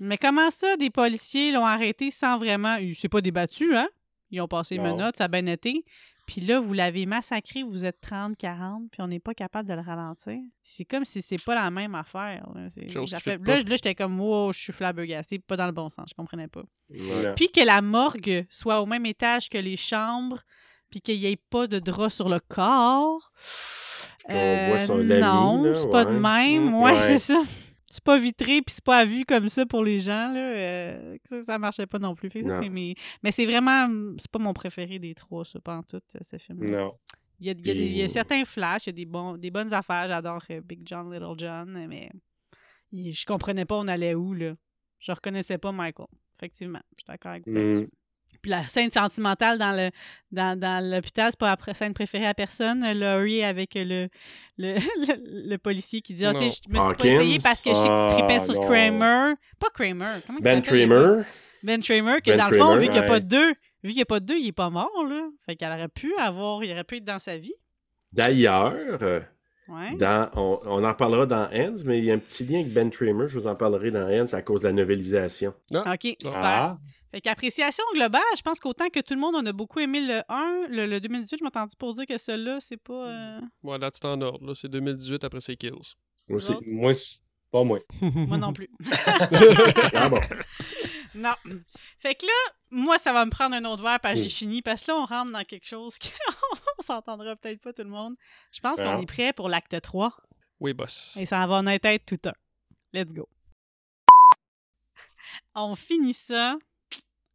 Mais comment ça, des policiers l'ont arrêté sans vraiment. Il s'est pas débattu, hein? Ils ont passé une menottes, ça a bien été. Puis là, vous l'avez massacré, vous êtes 30, 40, puis on n'est pas capable de le ralentir. C'est comme si c'est pas la même affaire. là. Fait-. Là, là, j'étais comme, wow, je suis flabbergasté, pas dans le bon sens, je comprenais pas. Puis que la morgue soit au même étage que les chambres, puis qu'il n'y ait pas de drap sur le corps. Qu'on voit son lami, non, c'est pas de ouais. même. Mm, ouais, ouais. c'est ça. C'est pas vitré puis c'est pas à vue comme ça pour les gens, là, euh, ça, ça marchait pas non plus. Fait que ça, Non. c'est mes- Mais c'est vraiment, c'est pas mon préféré des trois, ça, pas en tout, euh, ce film. Non. Il y a, il y a des- il y a certains flashs, il y a des, bons, des bonnes affaires. J'adore euh, Big John, Little John, mais il- je comprenais pas on allait où, là. Je reconnaissais pas Michael. Effectivement, je suis d'accord avec vous Mm. Puis la scène sentimentale dans le dans, dans l'hôpital, c'est pas la scène préférée à personne. Laurie avec le, le, le, le policier qui dit Ah, Non. je me suis pas essayé parce que je sais que tu tripais Ah, sur non. Kramer. Pas Kramer. Comment Ben? Trimmer. Ben Tramer, que Ben dans le fond, Tramer, vu qu'il n'y a pas ouais. deux, vu qu'il n'y a pas de deux, il est pas mort, là. Fait qu'elle aurait pu avoir, il aurait pu être dans sa vie. D'ailleurs, euh, Ouais. dans, on, on en parlera dans Ends, mais il y a un petit lien avec Ben Trimmer. Je vous en parlerai dans Ends à cause de la novélisation. OK, super. Ah, Fait qu'appréciation globale, je pense qu'autant que tout le monde, on a beaucoup aimé le 1, le, le 2018, je m'ai entendu pour dire que celui-là, c'est pas... euh, Ouais, là, c'est en ordre. Là, c'est 2018 après c'est Kills. Moi, c'est- pas moi. Moi non plus. Ah bon. non. Fait que là, moi, ça va me prendre un autre verre parce que j'ai Mm. fini. Parce que là, on rentre dans quelque chose qu'on s'entendra peut-être pas tout le monde. Je pense qu'on Ah. est prêt pour l'acte 3. Oui, boss. Et ça va en être tout un. Let's go. On finit ça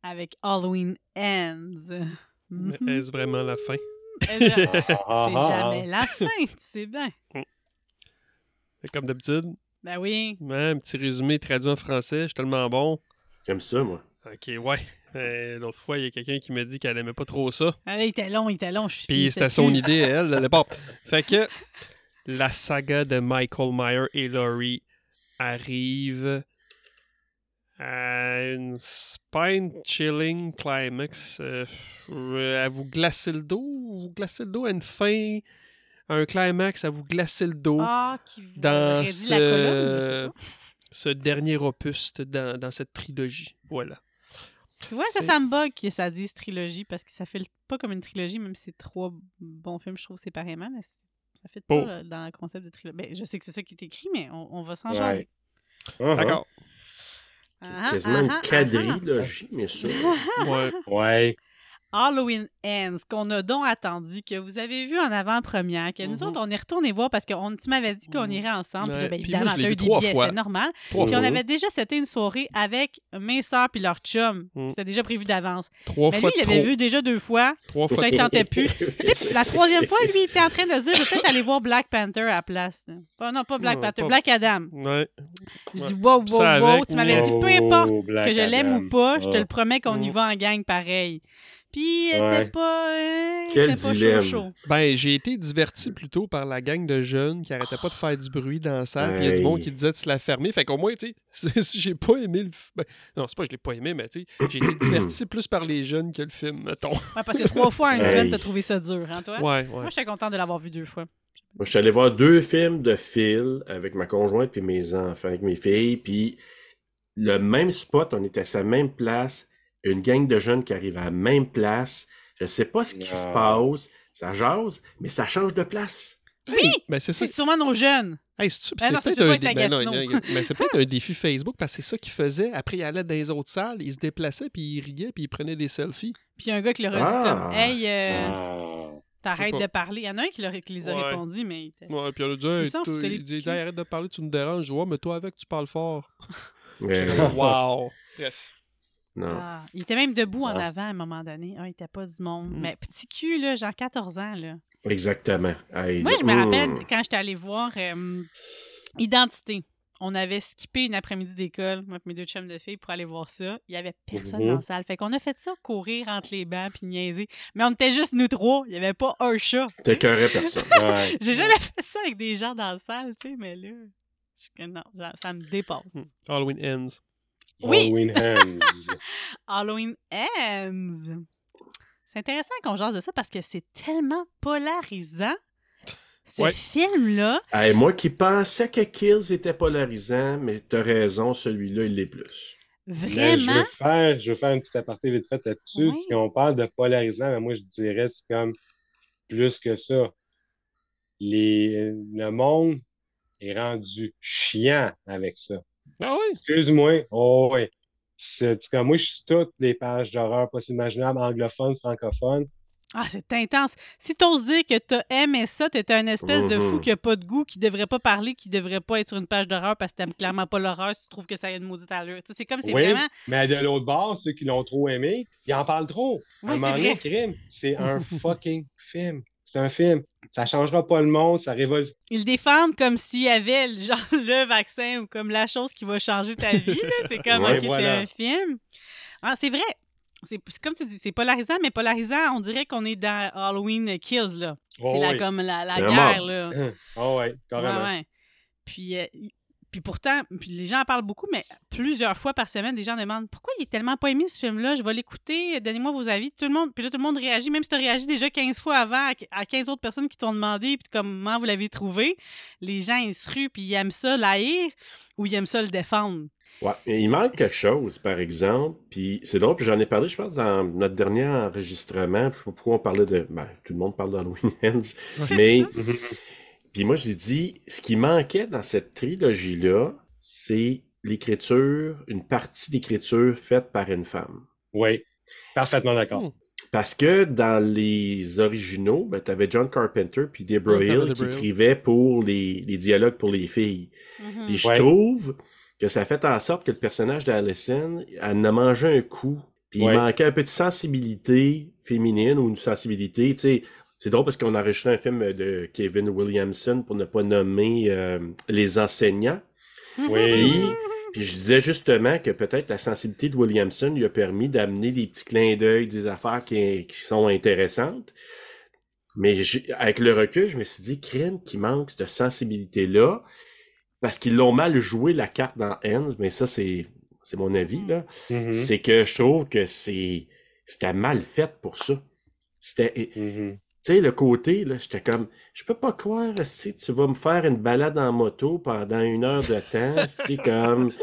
avec Halloween Ends. Mais. Est-ce vraiment la fin? Vra- Ah, C'est ah, jamais la fin, tu sais bien. Comme d'habitude, Ben oui. ouais, un petit résumé traduit en français, je suis tellement bon. J'aime ça, moi. Ok, ouais. Euh, L'autre fois, il y a quelqu'un qui m'a dit qu'elle aimait pas trop ça. Ah, là, il était long, il était long. Je suis Puis c'était son idée, elle. elle. Bon, fait que la saga de Michael Meyer et Laurie arrive à une spine-chilling climax. Euh, à vous glacer le dos, vous glacer le dos à une fin, à un climax, à vous glacer le dos Ah, qui dans réduit la colonne, je sais ce, pas. ce dernier opus dans, dans cette trilogie. Voilà. Tu vois, ça, ça me bug que ça dise trilogie parce que ça fait pas comme une trilogie, même si c'est trois bons films, je trouve, séparément, mais ça fait pas Oh. là, dans le concept de trilogie. Ben, je sais que c'est ça qui est écrit, mais on, on va s'en Ouais. jaser. Ah, D'accord. Ah, Quasiment ah, une ah, quadrilogie, mais ça. Ouais. Ouais. Halloween Ends, qu'on a donc attendu, que vous avez vu en avant-première, que nous Mhm. autres, on est retourné voir parce que on- tu m'avais dit qu'on Mhm. irait ensemble. Ouais, ben, évidemment, moi, je l'ai t'as vu eu des trois billets, fois. c'était normal. Trois Puis on avait déjà c'était une soirée avec mes soeurs puis leur chum. Mhm. C'était déjà prévu d'avance. Trois Mais lui, fois il l'avait vu déjà deux fois. Trois Ça, fois il tentait plus. Tu la troisième fois, lui, il était en train de se dire, je vais peut-être aller voir Black Panther à la place. Pas, non, pas Black Non, Panther, pas- Black Adam. Ouais. Je dis, wow, wow, wow. Tu m'avais dit, Oh, peu importe Black que je l'aime ou pas, je te Ah. le promets qu'on y Mm. va en gang pareil. Puis, elle Ouais. était pas. euh, Quel était pas dilemme. chaud, chaud. Ben, j'ai été diverti plutôt par la gang de jeunes qui arrêtaient pas de faire du bruit dans la salle. Puis il y a du monde qui disait de se la fermer. Fait qu'au moins, tu sais, si j'ai pas aimé le film. Ben, non, c'est pas que je l'ai pas aimé, mais tu sais, j'ai été diverti plus par les jeunes que le film, mettons. Ouais, parce que trois fois en une Hey. semaine, t'as trouvé ça dur, hein, toi? Ouais, ouais. Moi, j'étais content de l'avoir vu deux fois. Moi, je suis allé voir deux films de Phil avec ma conjointe puis mes enfants, avec mes filles, puis le même spot, on était à sa même place, une gang de jeunes qui arrivent à la même place. Je sais pas ce qui se passe, ça jase, mais ça change de place. Oui! Ben, c'est ça. C'est sûrement nos jeunes. Hey, c'est Ben peut-être un, dé- ben un défi Facebook parce que c'est ça qu'il faisait. Après, il allait dans les autres salles, il se déplaçait, puis il riait, puis il prenait des selfies. Puis il y a un gars qui leur a dit Ah, comme Hey, euh, t'arrêtes de parler. Il y en a un qui, leur, qui les a Ouais. répondu, mais. Ouais, puis on a dit, hey, il dit. Hey, arrête de parler, tu me déranges. Je dis, ouais, mais toi avec, tu parles fort. Wow. Bref. Non. Ah, il était même debout en Ah. avant à un moment donné. Ah, il était pas du monde. Mm. Mais petit cul, là, genre 14 ans, là. Exactement. Moi, je me hmm. rappelle quand j'étais allée voir euh, Identité. On avait skippé une après-midi d'école, moi et mes deux chums de filles, pour aller voir ça. Il y avait personne Mhm. dans la salle. Fait qu'on a fait ça, courir entre les bancs puis niaiser. Mais on était juste nous trois. Il n'y avait pas un chat. T'écœurais personne. Ouais. J'ai jamais fait ça avec des gens dans la salle, tu sais, mais là, je- non, ça me dépasse. Hmm. Halloween ends. Oui. Halloween Ends. Halloween Ends. C'est intéressant qu'on jase de ça parce que c'est tellement polarisant. Ce Ouais. film-là, Hey, moi qui pensais que Kills était polarisant, mais t'as raison, celui-là, il l'est plus. Mais je vraiment, veux faire, je veux faire une petite aparté vite fait là-dessus. Oui. Si on parle de polarisant, mais moi je dirais c'est comme plus que ça. Les, le monde est rendu chiant avec ça. Ah oui? Excuse-moi. Oh ouais. C'est comme moi, je suis toutes les pages d'horreur possibles imaginables, anglophones, francophones. Ah, c'est intense. Si t'oses dire que t'as aimé ça, t'es un espèce de fou Mhm. qui a pas de goût, qui devrait pas parler, qui devrait pas être sur une page d'horreur parce que t'aimes clairement pas l'horreur si tu trouves que ça a une maudite allure. Tu sais, c'est comme, c'est Oui, vraiment... mais de l'autre bord, ceux qui l'ont trop aimé, ils en parlent trop. Oui, à un c'est moment donné, vrai. crime, c'est un fucking film. C'est un film. Ça changera pas le monde, ça révolte. Ils le défendent comme s'il y avait le- genre le vaccin ou comme la chose qui va changer ta vie. là. C'est comme, Ouais, OK, voilà. c'est un film. Ah, c'est vrai. C'est comme tu dis, c'est polarisant, mais polarisant, on dirait qu'on est dans Halloween Kills, là. Oh, c'est la, oui. comme la, la guerre, là. Ah ouais, carrément. Ouais, ouais. Puis, euh, puis pourtant, puis les gens en parlent beaucoup, mais plusieurs fois par semaine, des gens demandent pourquoi il est tellement pas aimé ce film-là? Je vais l'écouter, donnez-moi vos avis. Tout le monde, puis là, tout le monde réagit, même si tu as réagi déjà 15 fois avant à, à 15 autres personnes qui t'ont demandé, puis comment vous l'avez trouvé? Les gens, ils se ruent, puis ils aiment ça l'haïr ou ils aiment ça le défendre. Ouais, il manque quelque chose, par exemple, puis c'est drôle, puis j'en ai parlé, je pense, dans notre dernier enregistrement, je sais pas pourquoi on parlait de... Ben, tout le monde parle d'Halloween Ends, mais... Puis moi, j'ai dit, ce qui manquait dans cette trilogie-là, c'est l'écriture, une partie d'écriture faite par une femme. Oui, parfaitement d'accord. Hmm. Parce que dans les originaux, ben, tu avais John Carpenter puis Deborah Hill qui écrivaient pour les, les dialogues pour les filles. Mhm. Puis je Ouais. trouve que ça fait en sorte que le personnage d'Alison, elle en a mangé un coup. Puis Ouais. il manquait un peu de sensibilité féminine ou une sensibilité, tu sais. C'est drôle parce qu'on a enregistré un film de Kevin Williamson pour ne pas nommer euh, Les enseignants. Oui. Puis, puis je disais justement que peut-être la sensibilité de Williamson lui a permis d'amener des petits clins d'œil, des affaires qui, qui sont intéressantes. Mais avec le recul, je me suis dit, crime qui manque cette sensibilité-là, parce qu'ils l'ont mal joué la carte dans Ends, mais ça, c'est, mon avis, là. Mhm. C'est que je trouve que c'est, c'était mal fait pour ça. C'était, Mhm. Sais, le côté, là, j'étais comme, je peux pas croire, si tu vas me faire une balade en moto pendant une heure de temps, c'est comme,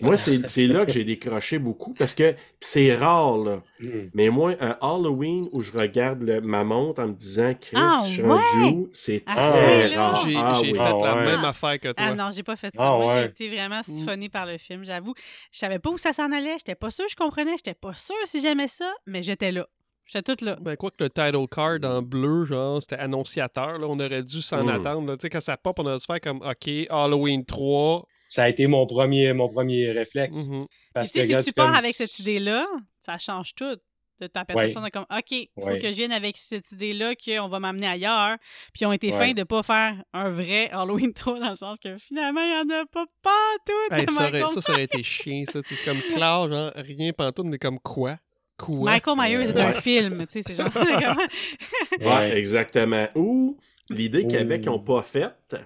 moi, c'est c'est là que j'ai décroché beaucoup, parce que c'est rare, là. Mhm. Mais moi, un Halloween où je regarde le- ma montre en me disant, Chris, Ah, je suis ouais? rendu? C'est Ah, très rare. J'ai Ah, oui. fait Ah, la ouais. même affaire que toi. Ah non, j'ai pas fait ça. Ah, Moi, j'ai été vraiment Mm. siphonnée par le film, j'avoue. Je savais pas où ça s'en allait, j'étais pas sûre, je comprenais, j'étais pas sûre si j'aimais ça, mais j'étais là. J'étais toute là. Ben, quoi que le title card en bleu, genre, c'était annonciateur, là, on aurait dû s'en Mm. attendre. Tu sais, quand ça pop, on aurait dû faire comme, OK, Halloween 3. Ça a été mon premier, mon premier réflexe. mhm. Parce que, regarde, si tu pars comme- avec cette idée-là, ça change tout de ta perception de comme, OK, il faut Ouais. que je vienne avec cette idée-là qu'on va m'amener ailleurs. Puis ils ont été Ouais. fins de pas faire un vrai Halloween 3 dans le sens que finalement, il y en a pas pas tout. Hey, de ça, aurait, ça, ça aurait été chiant, ça. C'est comme Claire, genre, rien pantoute, mais comme quoi? Quoi? Michael Myers est Ouais. un film, tu sais, c'est genre... Ouais, exactement. Ou l'idée qu'il y avait qu'ils n'ont pas faite,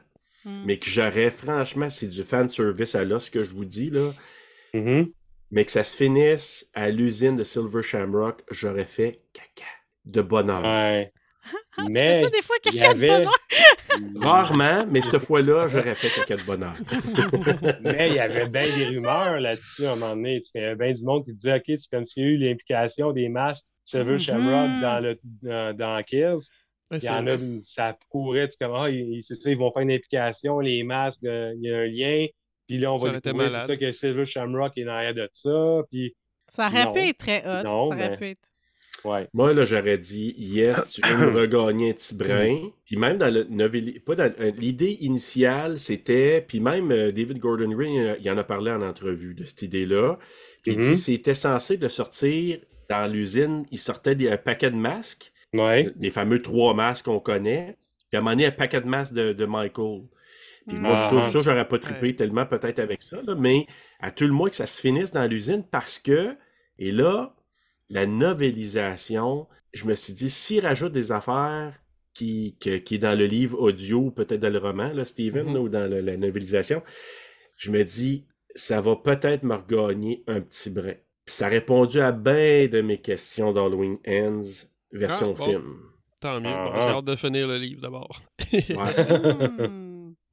Hmm. mais que j'aurais, franchement, c'est du fan service à ce que je vous dis, là. Mhm. mais que ça se finisse à l'usine de Silver Shamrock, j'aurais fait caca de bonheur. Ouais. Tu fais Mais ça des fois, il y quelqu'un de avait, bonheur? Rarement, mais cette fois-là, j'aurais fait caca de bonheur. mais il y avait bien des rumeurs là-dessus à un moment donné. Il y avait bien du monde qui disait OK, c'est comme s'il y a eu l'implication des masques Silver Mhm. Shamrock dans, le, dans, dans Kills. Ouais, Il y en a, ça courait, tu comme, ah, ils, c'est ça, ils vont faire une implication, les masques, euh, il y a un lien. Puis là, on Ça va découvrir, c'est ça que Silver Shamrock est derrière de ça. Puis, Ça aurait Non. pu être très hot. Non, ça aurait mais- pu être... ouais. Moi, là, j'aurais dit, yes, tu veux me regagner un petit brin. Puis même dans le novéli- pas dans euh, l'idée initiale, c'était, puis même euh, David Gordon Green, euh, il en a parlé en entrevue de cette idée-là. Puis il dit, c'était censé de sortir dans l'usine, il sortait des, un paquet de masques, Ouais. des fameux trois masques qu'on connaît. Puis à un moment donné, un paquet de masques de, de Michael. Puis moi, Ah, ça, ah. ça, j'aurais pas trippé tellement peut-être avec ça, là, mais à tout le moins que ça se finisse dans l'usine parce que, et là, la novélisation, je me suis dit, s'il rajoute des affaires qui, que- qui est dans le livre audio, peut-être dans le roman, là, Steven, Mhm. là, ou dans le- la novélisation, je me dis, ça va peut-être me regagner un petit brin. Puis ça a répondu à bien de mes questions d'Halloween Ends version Ah, bon. film. Tant mieux. Ah, Bon, J'ai ah. hâte de finir le livre d'abord. Ouais.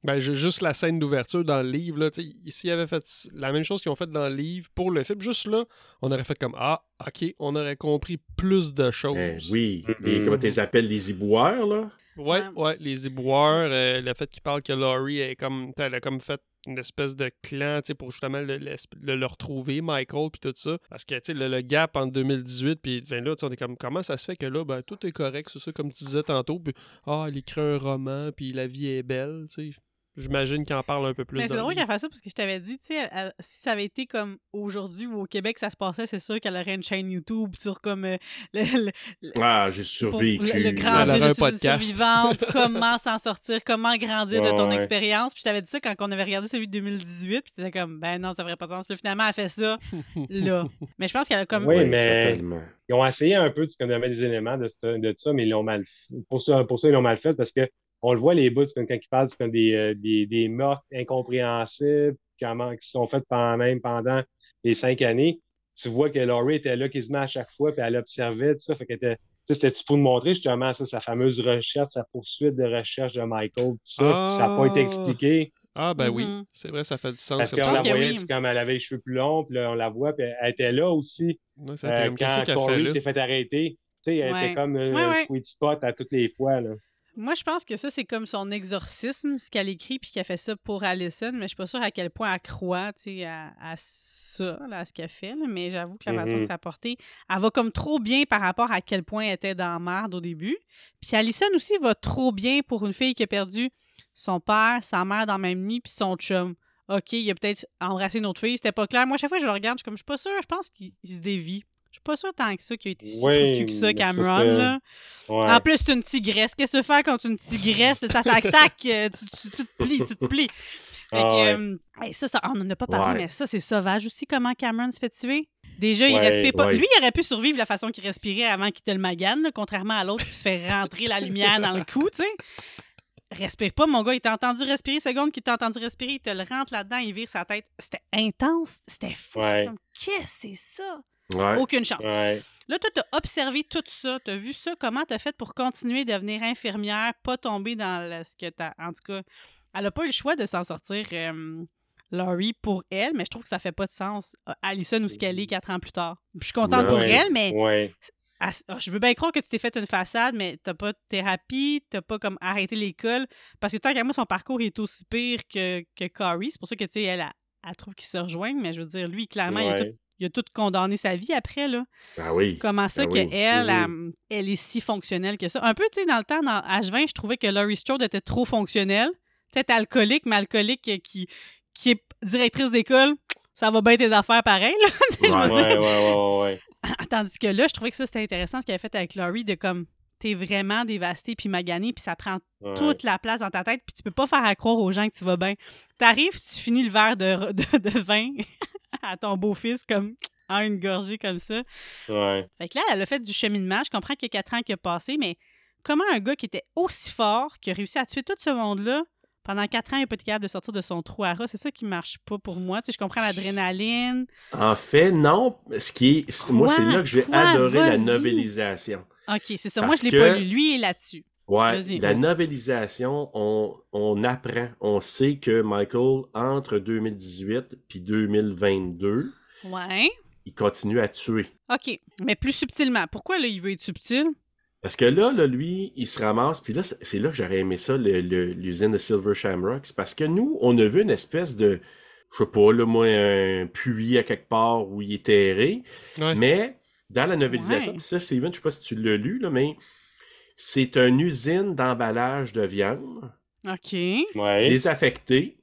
Ben, j'ai juste la scène d'ouverture dans le livre. Là, tu sais, S'ils avaient fait la même chose qu'ils ont fait dans le livre pour le film, juste là, on aurait fait comme Ah, ok, on aurait compris plus de choses. Ben oui, Mhm. les, comment tu les appelles, les iboueurs, là? Ouais, Ouais. les éboueurs, euh, le fait qu'ils parlent que Laurie est comme, elle a comme fait une espèce de clan, tu sais, pour justement le, le- le- le retrouver, Michael, puis tout ça. Parce que, tu sais, le, le gap entre 2018 puis ben là, tu sais, on est comme, comment ça se fait que là, ben, tout est correct, c'est ça, comme tu disais tantôt, puis, ah, il écrit un roman, puis la vie est belle, tu sais. J'imagine qu'il en parle un peu plus Mais c'est drôle le qu'elle fasse ça parce que je t'avais dit, tu sais, elle- si ça avait été comme aujourd'hui ou au Québec, ça se passait, c'est sûr qu'elle aurait une chaîne YouTube sur comme euh, le, le- Ah, j'ai pour survécu. le, le Elle grandir, un podcast. survivante, comment s'en sortir, comment grandir de ton Ouais. expérience. Puis je t'avais dit ça quand on avait regardé celui de 2018, puis t'étais comme, ben non, ça ferait pas de sens. Puis finalement, elle fait ça là. Mais je pense qu'elle a comme. Oui, Oui, mais- totalement. Ils ont essayé un peu de donner des éléments de, ce- de ça, mais ils l'ont mal fait. Pour ça, pour ça, ils l'ont mal fait parce que on le voit, les bouts, quand ils parlent c'est des, euh, des, des meurtres incompréhensibles qui sont faits pendant, même pendant les cinq années. Tu vois que Laurie était là quasiment à chaque fois, puis elle observait tout ça. Fait qu'elle était. Tu sais, c'était pour nous montrer justement ça, sa fameuse recherche, sa poursuite de recherche de Michael, tout ça. puis ça n'a pas été Ah. expliqué? Ah, ben oui, Mhm. c'est vrai, ça fait du sens. Parce qu'on la voyait, oui. comme elle avait les cheveux plus longs, puis là, on la voit, puis elle était là aussi. Ouais, Euh, quand fait Corey s'est fait arrêter, tu sais, elle Ouais. était comme un ouais. sweet spot à toutes les fois. Là. Moi, je pense que ça, c'est comme son exorcisme, ce qu'elle écrit, puis qu'elle fait ça pour Allison, mais je suis pas sûre à quel point elle croit, à, à ça, là, à ce qu'elle fait, là, mais j'avoue que la façon que ça a porté, elle va comme trop bien par rapport à quel point elle était dans la merde au début. Puis Allison aussi va trop bien pour une fille qui a perdu son père, sa mère dans la même nuit, puis son chum. OK, il a peut-être embrassé une autre fille, c'était pas clair. Moi, chaque fois que je le regarde, je suis comme, je suis pas sûre, je pense qu'il il se dévie. Je suis pas sûre tant que ça qu'il a été si Oui, que ça, Cameron, là. Ouais. En plus, c'est une tigresse. Qu'est-ce que tu fais quand tu es une tigresse? Ça t'attaque, euh, tu, tu- tu te plies, tu te plies. Fait Ah que, ouais. euh, ça, ça, on n'en a pas parlé, Ouais. mais ça, c'est sauvage aussi, comment Cameron se fait tuer. Déjà, il respire pas. ouais. Lui, il aurait pu survivre la façon qu'il respirait avant qu'il te le magane, là, contrairement à l'autre qui se fait rentrer la lumière dans le cou, tu sais. Respire pas, mon gars. Il t'a entendu respirer, seconde qu'il t'a entendu respirer, il te le rentre là-dedans, il vire sa tête. C'était intense, c'était fou. Ouais. Qu'est-ce que c'est ça? Ouais. Aucune chance. Ouais. Là, toi, t'as observé tout ça, t'as vu ça, comment t'as fait pour continuer de devenir infirmière, pas tomber dans le- ce que t'as... En tout cas, elle a pas eu le choix de s'en sortir, euh, Laurie, pour elle, mais je trouve que ça fait pas de sens. Allison, où ce qu'elle est quatre ans plus tard. Je suis contente pour elle, mais ah, je veux bien croire que tu t'es fait une façade, mais t'as pas de thérapie, t'as pas comme arrêté l'école. Parce que tant qu'à moi, son parcours est aussi pire que, que Corey. C'est pour ça que, tu sais, elle, elle, elle trouve qu'ils se rejoignent, mais je veux dire, lui, clairement, il, a tout. Il a tout condamné sa vie après, là. Ah oui. Comment ça Ah oui. qu'elle, elle, elle est si fonctionnelle que ça? Un peu, tu sais, dans le temps, dans H20, je trouvais que Laurie Strode était trop fonctionnelle. Tu sais, alcoolique, mais alcoolique euh, qui, qui est directrice d'école, ça va bien tes affaires pareil, là. Ouais. Ouais, ouais, ouais, ouais, ouais. Tandis que là, je trouvais que ça, c'était intéressant ce qu'elle a fait avec Laurie, de comme, t'es vraiment dévasté puis magané, puis ça prend Ouais. toute la place dans ta tête, puis tu peux pas faire à croire aux gens que tu vas bien. T'arrives, tu finis le verre de, de, de vin à ton beau-fils comme en une gorgée comme ça. Ouais. Fait que là, elle a fait du cheminement. Je comprends qu'il y a quatre ans qui a passé, mais comment un gars qui était aussi fort, qui a réussi à tuer tout ce monde-là, pendant quatre ans, il n'a pas été capable de sortir de son trou à rat, c'est ça qui marche pas pour moi. Tu sais, je comprends l'adrénaline. En fait, non. Ce qui est, moi, c'est là que j'ai adoré la Vas-y. novelisation. OK, c'est ça. Moi, je l'ai que- pas lu. Lui est là-dessus. Ouais, la novelisation, on, on apprend, on sait que Michael, entre 2018 puis 2022, Ouais. il continue à tuer. OK, mais plus subtilement. Pourquoi, là, il veut être subtil? Parce que là, là, lui, il se ramasse, puis là, c'est là que j'aurais aimé ça, le- le- l'usine de Silver Shamrock. C'est parce que nous, on a vu une espèce de, je sais pas, là, moi, un puits à quelque part où il est terré. Ouais. Mais dans la novelisation, Ouais. puis ça, Steven, je sais pas si tu l'as lu, là, mais c'est une usine d'emballage de viande OK. Ouais. désaffectée.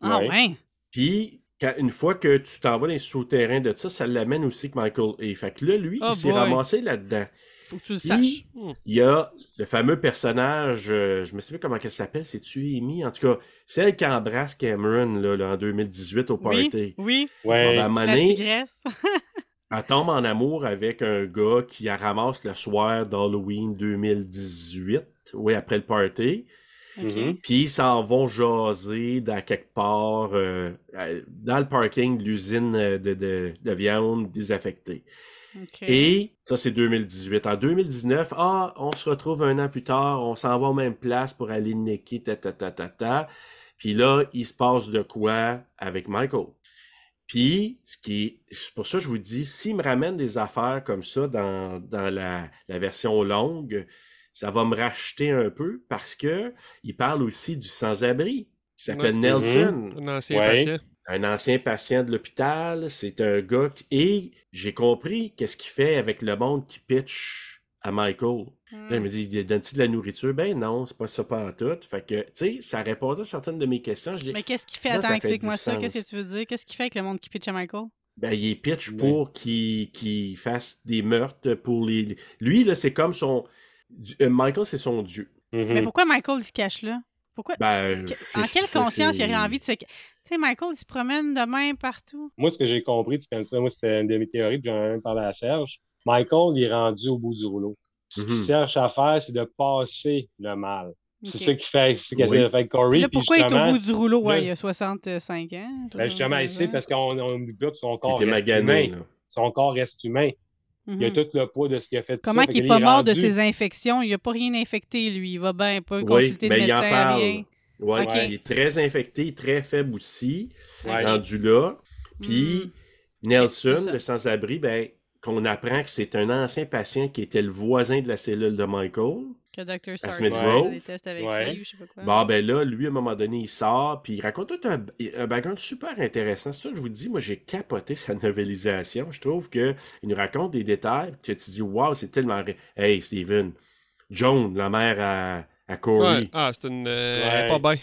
Ah, Ouais. ouais. Puis, quand- une fois que tu t'en vas dans les souterrains de ça, ça l'amène aussi que Michael est. Fait que là, lui, Oh il s'est ramassé là-dedans. Faut que tu le Puis, saches. Il y a le fameux personnage, euh, je me souviens comment elle s'appelle, c'est-tu Amy? En tout cas, celle qui embrasse Cameron là, là, en 2018 au Oui, party. oui. Ah, Ouais. ben, La tigresse. elle tombe en amour avec un gars qui la ramasse le soir d'Halloween 2018, oui, après le party. Mhm. Puis ils s'en vont jaser dans quelque part euh, dans le parking de l'usine euh, de, de- de viande désaffectée. Et ça, c'est 2018. En 2019, ah, on se retrouve un an plus tard, on s'en va aux mêmes places pour aller niquer, ta, ta, ta, ta, ta. Puis là, il se passe de quoi avec Michael? Puis, ce qui est, c'est pour ça que je vous dis, s'il me ramène des affaires comme ça dans, dans la, la version longue, ça va me racheter un peu parce que il parle aussi du sans-abri. qui s'appelle Ouais. Nelson. Un ancien Ouais. patient. un ancien patient de l'hôpital. C'est un gars qui... Et j'ai compris qu'est-ce qu'il fait avec le monde qui pitch à Michael. Là, il me dit, donne-tu de la nourriture? Ben non, c'est pas ça pas en tout. Fait que, tu sais, ça répondait à certaines de mes questions. Je dis, Mais qu'est-ce qu'il fait? Là, Attends, explique-moi ça. Qu'est-ce que tu veux dire? Qu'est-ce qu'il fait avec le monde qui pitch à Michael? ben, il est pitch Oui. pour qu'il fasse des meurtres pour les... Lui, là, c'est comme son... euh, Michael, c'est son dieu. Mais pourquoi Michael il se cache là? Pourquoi? Ben, en quelle conscience il aurait envie de se. Tu sais, Michael, il se promène de même partout. Moi, ce que j'ai compris, c'est comme ça, moi, c'était une de mes théories, j'en ai même parlé à Serge. Michael, il est rendu au bout du rouleau. Ce qu'il Mhm. cherche à faire, c'est de passer le mal. C'est Ok. ça qu'il fait, c'est ce qu'il Oui. de avec Corey. Là, pourquoi il est au bout du rouleau? Ouais, là- il a 65 ans. Ben, justement, il 76 sait ans. parce qu'on on oublie pas que son Il corps reste magané, humain. là. Son corps reste humain. Il y a Mhm. tout le poids de ce qu'il a fait. Comment fait qu'il que est pas mort de ses infections? Il a pas rien infecté, lui. Il va bien pas Oui, consulter de mais il en médecin, parle. rien. Ouais, il est très infecté, très faible aussi, Ouais. rendu là. Puis Mm. Nelson, le sans-abri, ben, qu'on apprend que c'est un ancien patient qui était le voisin de la cellule de Michael. Que Dr. Smith des tests avec Ouais. lui ou je sais pas quoi. Bon, ben là, lui, à un moment donné, il sort, puis il raconte tout un, un background super intéressant. C'est ça que je vous dis, moi, j'ai capoté sa novélisation. Je trouve qu'il nous raconte des détails, que tu te dis, waouh, c'est tellement... Hey, Steven, Joan, la mère à, à Corey. Ouais. Ah, c'est une. euh, Ouais. elle est pas bien.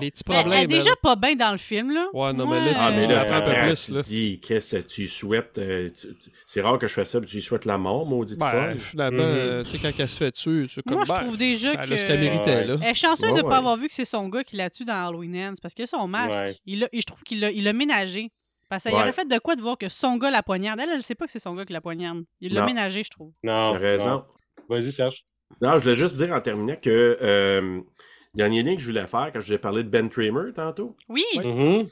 Des petits elle problèmes. est déjà elle. pas bien dans le film, là. Ouais, non, mais là, Ah, mais tu là, un peu plus, tu là. dis, qu'est-ce que tu souhaites? euh, tu- tu- c'est rare que je fasse ça, mais tu lui souhaites la mort, maudite Ben, folle. finalement, euh, tu sais, quand elle se fait tuer, c'est comme. Moi, je ben, trouve déjà elle que. a ce qu'elle méritait, Ouais. là. Elle est chanceuse Ouais, de pas ouais. avoir vu que c'est son gars qui l'a tué dans Halloween Ends parce que son masque, Ouais. il je trouve qu'il l'a il l'a ménagé. Parce qu'il Ouais. aurait fait de quoi de voir que son gars la poignarde. Elle, elle sait pas que c'est son gars qui la poignarde. Il l'a ménagé, je trouve. Non. T'as raison. Vas-y, Serge. Non, je voulais juste dire en terminant que euh, dernier lien que je voulais faire quand je vous ai parlé de Ben Tramer tantôt. Oui! Mhm.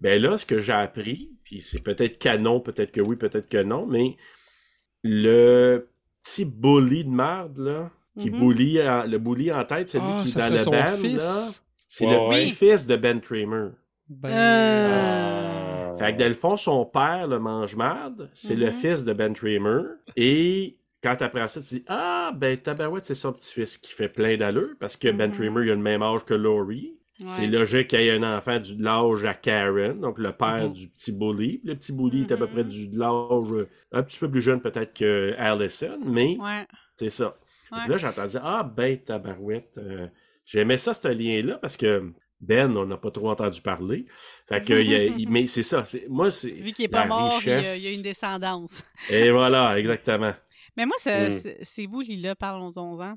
Ben là, ce que j'ai appris, puis c'est peut-être canon, peut-être que oui, peut-être que non, mais le petit bully de merde, là, qui Mhm. bully en- le bully en tête, celui Ah, qui est dans le band, fils. là, c'est le petit-fils de Ben Tramer. Ben, Euh, Fait que dans le fond, son père, le mange-marde, c'est le Mhm. fils de Ben Tramer. Et quand après ça, tu dis Ah, ben Tabarouette, c'est son petit-fils qui fait plein d'allure parce que Ben Mhm. Tramer, il a le même âge que Laurie. C'est logique qu'il y ait un enfant du, de l'âge à Karen, donc le père Mhm. du petit bully. Le petit bully est à peu près du, de l'âge euh, un petit peu plus jeune peut-être que Allison, mais Ouais. c'est ça. Ouais. Là, j'entendais Ah, ben Tabarouette. euh, J'aimais ça, ce lien-là, parce que Ben, on n'a pas trop entendu parler. Fait que, y a- mais c'est ça. Moi, c'est. Vu qu'il est la pas mort, il y, richesse. y a une descendance. Et voilà, exactement. Mais moi, Mm. ce- ces bullies-là, parlons-en,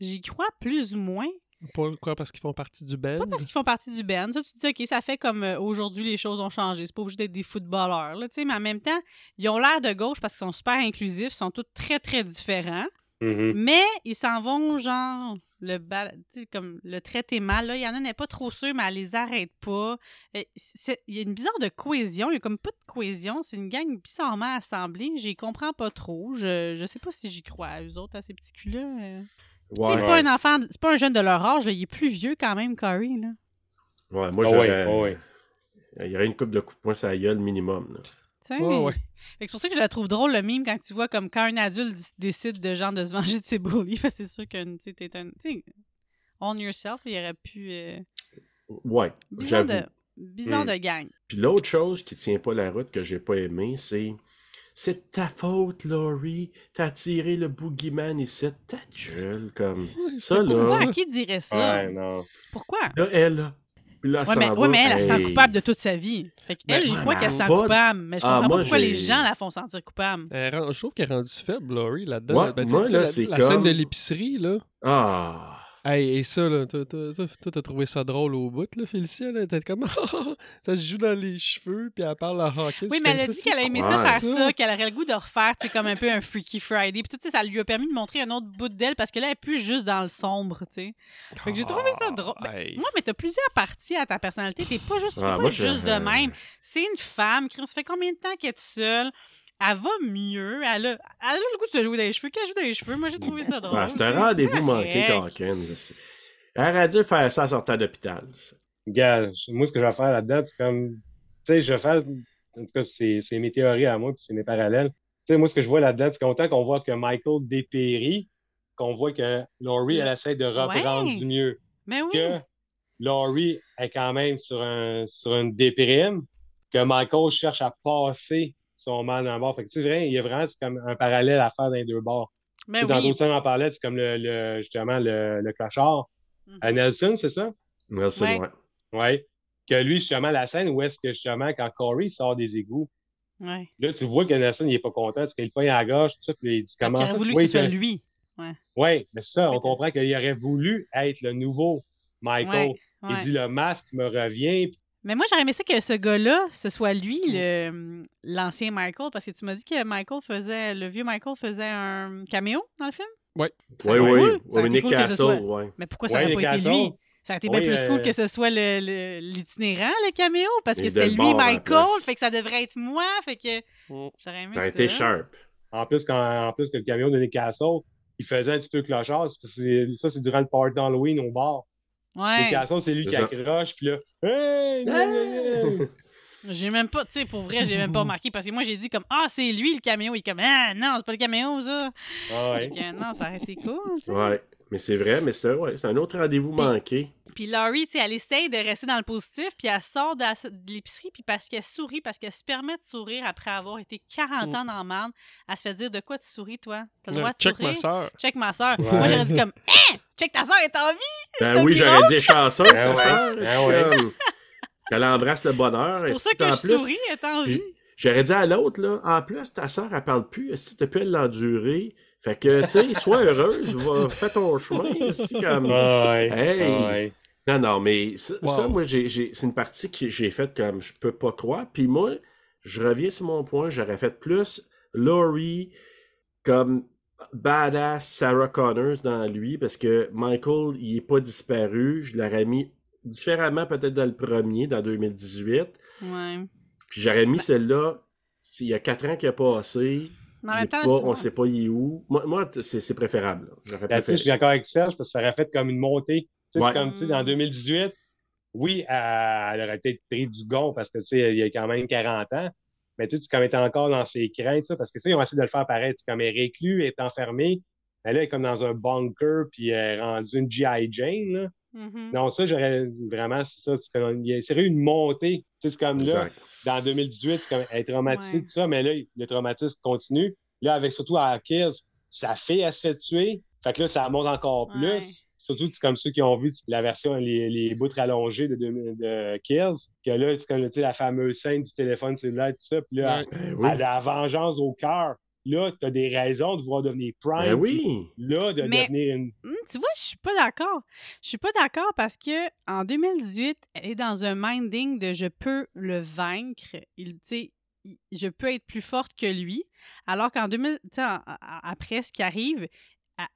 j'y crois plus ou moins. Pourquoi? Parce qu'ils font partie du band? Pas parce qu'ils font partie du band. Ça, tu te dis, OK, ça fait comme euh, aujourd'hui, les choses ont changé. C'est pas obligé d'être des footballeurs. Là, tu sais, mais en même temps, ils ont l'air de gauche parce qu'ils sont super inclusifs, ils sont tous très, très différents. Mhm. Mais ils s'en vont, genre, le bal- tu sais, comme le traiter mal. Là. Il y en a, n'est pas trop sûr, mais elle les arrête pas. Euh, c'est- Il y a une bizarre de cohésion. Il y a comme pas de cohésion. C'est une gang bizarrement assemblée. J'y comprends pas trop. Je, je sais pas si j'y crois à eux autres, à ces petits culs-là. euh. Ouais, c'est pas un enfant, c'est pas un jeune de leur âge. là. Il est plus vieux quand même, Corey. Là. ouais, moi, ouais, ouais. Il y aurait une coupe de coups de poing sur la gueule minimum. là. Tu sais, Ouais, ouais. Fait que C'est pour ça que je la trouve drôle, le mime, quand tu vois comme quand un adulte décide de genre de se venger de ses bullies. Parce que c'est sûr que tu sais, t'es un. Tu sais, on yourself, il aurait pu. euh, Ouais, bizarre j'avoue. de, bizarre Hmm. de gang. Puis l'autre chose qui tient pas la route que j'ai pas aimé, c'est. C'est ta faute, Laurie. T'as tiré le boogeyman ici. Ta gueule, comme. Ça, là. Pourquoi? ça. Qui dirait ça? Ouais, non. Pourquoi? Là, elle, là. Puis là, Ouais, mais, va, ouais, mais elle, elle se sent coupable de toute sa vie. Fait qu'elle, j'y crois qu'elle se elle sent coupable. Mais je Ah, comprends moi, pas pourquoi les gens la font sentir coupable. Elle rend- je trouve qu'elle est rendue faible, Laurie, là-dedans. Ouais, Ben, moi, là, la, la comme- scène de l'épicerie, là. Ah. Hey, et ça, là, toi, toi, toi, toi, t'as trouvé ça drôle au bout, là, Félicia, là, t'es comme, ça se joue dans les cheveux, puis elle parle à Hawkins. Oui, mais elle a dit qu'elle a aimé ça faire ça, qu'elle aurait le goût de refaire, tu sais, comme un peu un Freaky Friday. Puis tout, tu sais, ça lui a permis de montrer un autre bout d'elle parce que là, elle est plus juste dans le sombre, tu sais. Fait que j'ai trouvé ça drôle. Ben, Hey. Moi, mais t'as plusieurs parties à ta personnalité. T'es pas juste, Ah, juste de même. C'est une femme. qui- Ça fait combien de temps qu'elle est seule? Elle va mieux. Elle a, elle a le goût de se jouer dans les cheveux. Qu'elle joue dans les cheveux, moi, j'ai trouvé ça drôle. Ouais, c'est un rendez-vous manqué. Hawkins. Elle aurait dû faire ça en sortant d'hôpital. Gars, moi, ce que je vais faire là-dedans, c'est comme. Tu sais, je vais faire. En tout cas, c'est c'est mes théories à moi, puis c'est mes parallèles. Tu sais, moi, ce que je vois là-dedans, c'est qu'autant qu'on voit que Michael dépérit, qu'on voit que Laurie, elle essaie de reprendre Ouais. du mieux. Mais oui. Que Laurie est quand même sur, un, sur une déprime, que Michael cherche à passer son mal en bord. Fait que, vrai, il y a vraiment c'est comme un parallèle à faire dans les deux bords. Mais Dans oui. d'autres scènes, on en parlait, c'est comme le, le- justement le, le clochard. Mhm. À Nelson, c'est ça? Nelson, Ouais. ouais. Oui. Que lui, justement, la scène où est-ce que justement, quand Corey sort des égouts, Ouais. là, tu vois que Nelson, il n'est pas content, parce qu'il pogne à la gorge, tout ça, puis il comment qu'il aurait voulu Oui, que ce soit lui. Oui, mais c'est ça, on que- comprend qu'il aurait voulu être le nouveau Michael. Ouais, Il ouais. dit le masque me revient. puis- Mais moi, j'aurais aimé ça que ce gars-là, ce soit lui, le- l'ancien Michael, parce que tu m'as dit que Michael faisait, le vieux Michael faisait un caméo dans le film? Oui, oui. Oui, été Nick cool que ce Castle, soit- ouais. Mais pourquoi ça Ouais, n'aurait pas été lui? Ça aurait été bien Oui, plus cool euh, que ce soit le- le- l'itinérant, le, caméo, parce que c'était lui, Michael, fait que ça devrait être moi, fait que Mm. j'aurais aimé Ça ça. a été sharp. En plus, quand, en plus que le camion de Nick Castle, il faisait un petit peu clochard. Ça, c'est durant le party d'Halloween au bar. Ouais. Castle, c'est lui qui ça. accroche, puis là, hey, gna, gna, gna. J'ai même pas, tu sais, pour vrai, j'ai même pas remarqué, parce que moi, j'ai dit comme, ah, c'est lui le caméo. Il est comme, ah, non, c'est pas le caméo, ça. Ah ouais. Non, ça aurait été cool. Ouais. Mais c'est vrai, mais c'est ouais, c'est un autre rendez-vous manqué. Puis Laurie, tu sais, elle essaye de rester dans le positif, puis elle sort de, l'épicerie, puis parce qu'elle sourit, parce qu'elle se permet de sourire après avoir été 40 Mm. ans dans le marde, elle se fait dire de quoi tu souris, toi? T'as le droit de check sourire? ma soeur. Check ma soeur. Ouais. Moi, j'aurais dit comme, hein, check ta soeur est en vie! Ben oui, j'aurais dit chanceuse, Ben ta ben ouais. comme- Qu'elle embrasse le bonheur. C'est pour ça que en je plus- souris, elle est en vie. J'aurais dit à l'autre, là, en plus, ta soeur, elle parle plus, est-ce que tu peux l'endurer? Fait que, tu sais, sois heureuse, va, fais ton chemin, c'est comme... Ouais. Hey! Ouais. Non, non, mais ça, Wow. ça, moi, c'est une partie que j'ai faite comme je peux pas croire. Puis moi, je reviens sur mon point, j'aurais fait plus Laurie comme badass Sarah Connors dans lui, parce que Michael, il est pas disparu. Je l'aurais mis différemment peut-être dans le premier, dans 2018. Ouais. Puis j'aurais mis celle-là, il y a quatre ans qu'il a passé. Temps, pas- on sait pas il est où. Moi, moi, c'est, préférable. Là-dessus, je suis d'accord avec Serge parce que ça aurait fait comme une montée. Ouais. c'est comme, tu sais, dans 2018, oui, elle, elle aurait peut-être pris du gon parce que, tu sais, il y a quand même 40 ans. Mais tu sais, tu comme était encore dans ses craintes, ça, parce que ça, ils ont essayé de le faire sais, comme elle est réclue, elle est enfermée. Mais là, elle est comme dans un bunker, puis elle est rendue une G.I. Jane, là. Mhm. Non, ça, j'aurais vraiment, c'est ça, c'est comme, il y a- c'est une montée. Tu sais, c'est comme là, dans 2018, c'est comme elle est traumatisée, Ouais. tout ça, mais là, le traumatisme continue. Là, avec surtout à Kills, sa fille, elle se fait tuer. Fait que là, ça monte encore plus. Ouais. Surtout c'est comme ceux qui ont vu la version, les, les bouts rallongés de, de, de Kills, que là, c'est comme tu sais, la fameuse scène du téléphone cellulaire, tout ça. Puis là, Ouais. Ben oui. a la vengeance au cœur. Là, tu as des raisons de vouloir devenir Prime. Ben oui. Là, de Mais- devenir une. Hum, tu vois, je suis pas d'accord. Je suis pas d'accord parce que en 2018, elle est dans un minding de je peux le vaincre. Il, je peux être plus forte que lui. Alors qu'en 2000, tu sais, en- en- après ce qui arrive,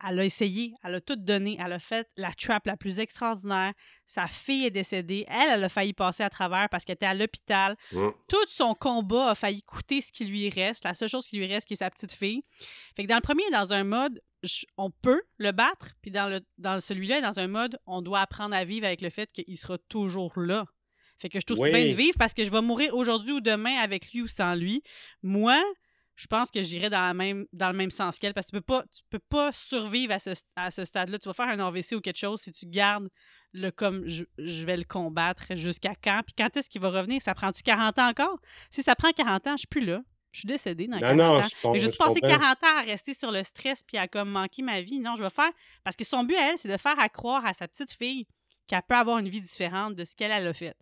elle, a essayé, elle a tout donné, elle a fait la trap la plus extraordinaire. Sa fille est décédée. Elle, elle a failli passer à travers parce qu'elle était à l'hôpital. Mm. Tout son combat a failli coûter ce qui lui reste. La seule chose qui lui reste, qui est sa petite fille. Fait que dans le premier, dans un mode, je- on peut le battre. Puis dans, le, dans celui-là, dans un mode, on doit apprendre à vivre avec le fait qu'il sera toujours là. Fait que je trouve Oui. bien de vivre parce que je vais mourir aujourd'hui ou demain avec lui ou sans lui. Moi, je pense que j'irai dans, la même, dans le même sens qu'elle parce que tu peux pas, tu peux pas survivre à ce, à ce stade-là. Tu vas faire un AVC ou quelque chose si tu gardes le comme je, je vais le combattre jusqu'à quand? Puis quand est-ce qu'il va revenir? Ça prend-tu 40 ans encore? Si ça prend 40 ans, je suis plus là. Je suis décédée dans Non, 40 non, ans. je que je passé comprends. 40 ans à rester sur le stress puis à comme manquer ma vie? Non, je vais faire. Parce que son but à elle, c'est de faire à croire à sa petite fille qu'elle peut avoir une vie différente de ce qu'elle elle a fait.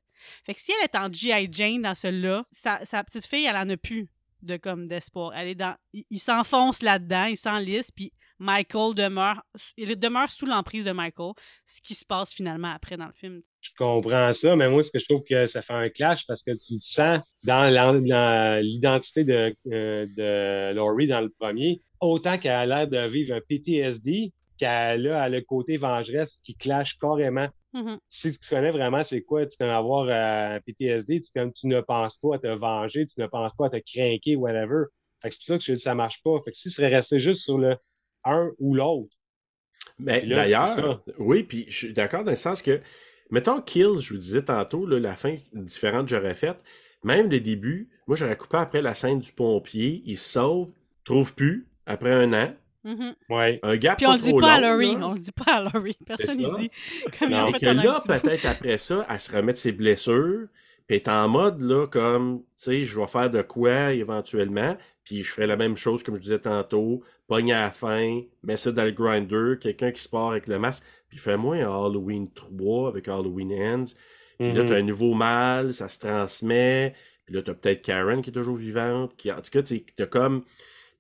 Fait que si elle est en G.I. Jane dans celui-là, sa, sa petite fille, elle en a plus de comme d'espoir. Elle est dans. Il, s'enfonce là-dedans, il s'enlise, puis Michael demeure. Il demeure sous l'emprise de Michael, ce qui se passe finalement après dans le film. Je comprends ça, mais moi, ce que je trouve que ça fait un clash parce que tu le sens dans l'identité de, euh, de Laurie dans le premier, autant qu'elle a l'air de vivre un PTSD, qu'elle a, elle a le côté vengeresse qui clash carrément. Mhm. Si tu connais vraiment c'est quoi, tu peux avoir euh, un PTSD, tu, comme, tu ne penses pas à te venger, tu ne penses pas à te craquer, whatever. Fait que c'est pour ça que je dis ça marche pas. Fait que si serait resté juste sur le un ou l'autre, Mais là, d'ailleurs, oui, puis je suis d'accord dans le sens que, mettons Kill, je vous disais tantôt, là, la fin différente que j'aurais faite, même le début, moi j'aurais coupé après la scène du pompier, il se sauve, trouve plus, après un an, Mhm. Ouais. Un gap Puis on pas le dit trop pas à Laurie. là. On le dit pas à Laurie. Personne ne dit. Comme Non, fait que là, peut-être après ça, elle se remet de ses blessures, puis elle est en mode, là, comme, tu sais, je vais faire de quoi éventuellement, puis je ferai la même chose, comme je disais tantôt, pogne à la fin, mets ça dans le grinder, quelqu'un qui se part avec le masque, puis fais-moi un Halloween 3 avec Halloween Ends, puis là, Mhm. t'as un nouveau mal, ça se transmet, puis là, t'as peut-être Karen qui est toujours vivante, qui, en tout cas, t'as comme...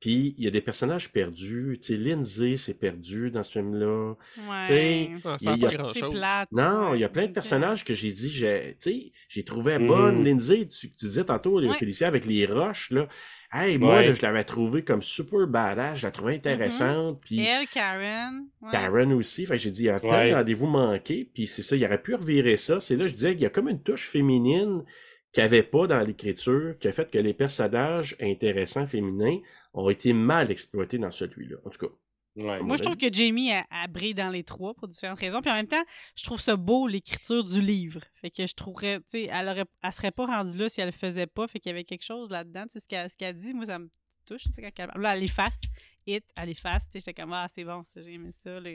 Puis il y a des personnages perdus, tu sais, Lindsay s'est perdue dans ce film-là, Ouais. sais, Ah, Il y a- plate. non, il y a plein de personnages que j'ai dit, j'ai, tu sais, j'ai trouvé Mhm. bonne. Lindsay, tu, tu disais tantôt, Ouais. Félicia, avec les roches, là. Hey, moi, Ouais. là, je l'avais trouvé comme super badass, je la trouvais intéressante. Puis Elle, Karen. ouais. Karen aussi. Fait que j'ai dit, il y a plein Ouais. de rendez-vous manqués. Puis c'est ça, il aurait pu revirer ça. C'est là, je disais qu'il y a comme une touche féminine qu'il n'y avait pas dans l'écriture, qui a fait que les personnages intéressants féminins ont été mal exploités dans celui-là. En tout cas. Ouais. Moi, je trouve que Jamie a, a brille dans les trois pour différentes raisons. Puis en même temps, je trouve ça beau, l'écriture du livre. Fait que je trouverais, tu sais, elle, aurait, elle serait pas rendue là si elle le faisait pas. Fait qu'il y avait quelque chose là-dedans. Tu sais, ce qu'elle qu'elle dit, moi, ça me touche. tu sais, quand elle, là, elle efface. It, elle efface. Tu sais, j'étais comme, ah, c'est bon, ça, j'ai aimé ça. là,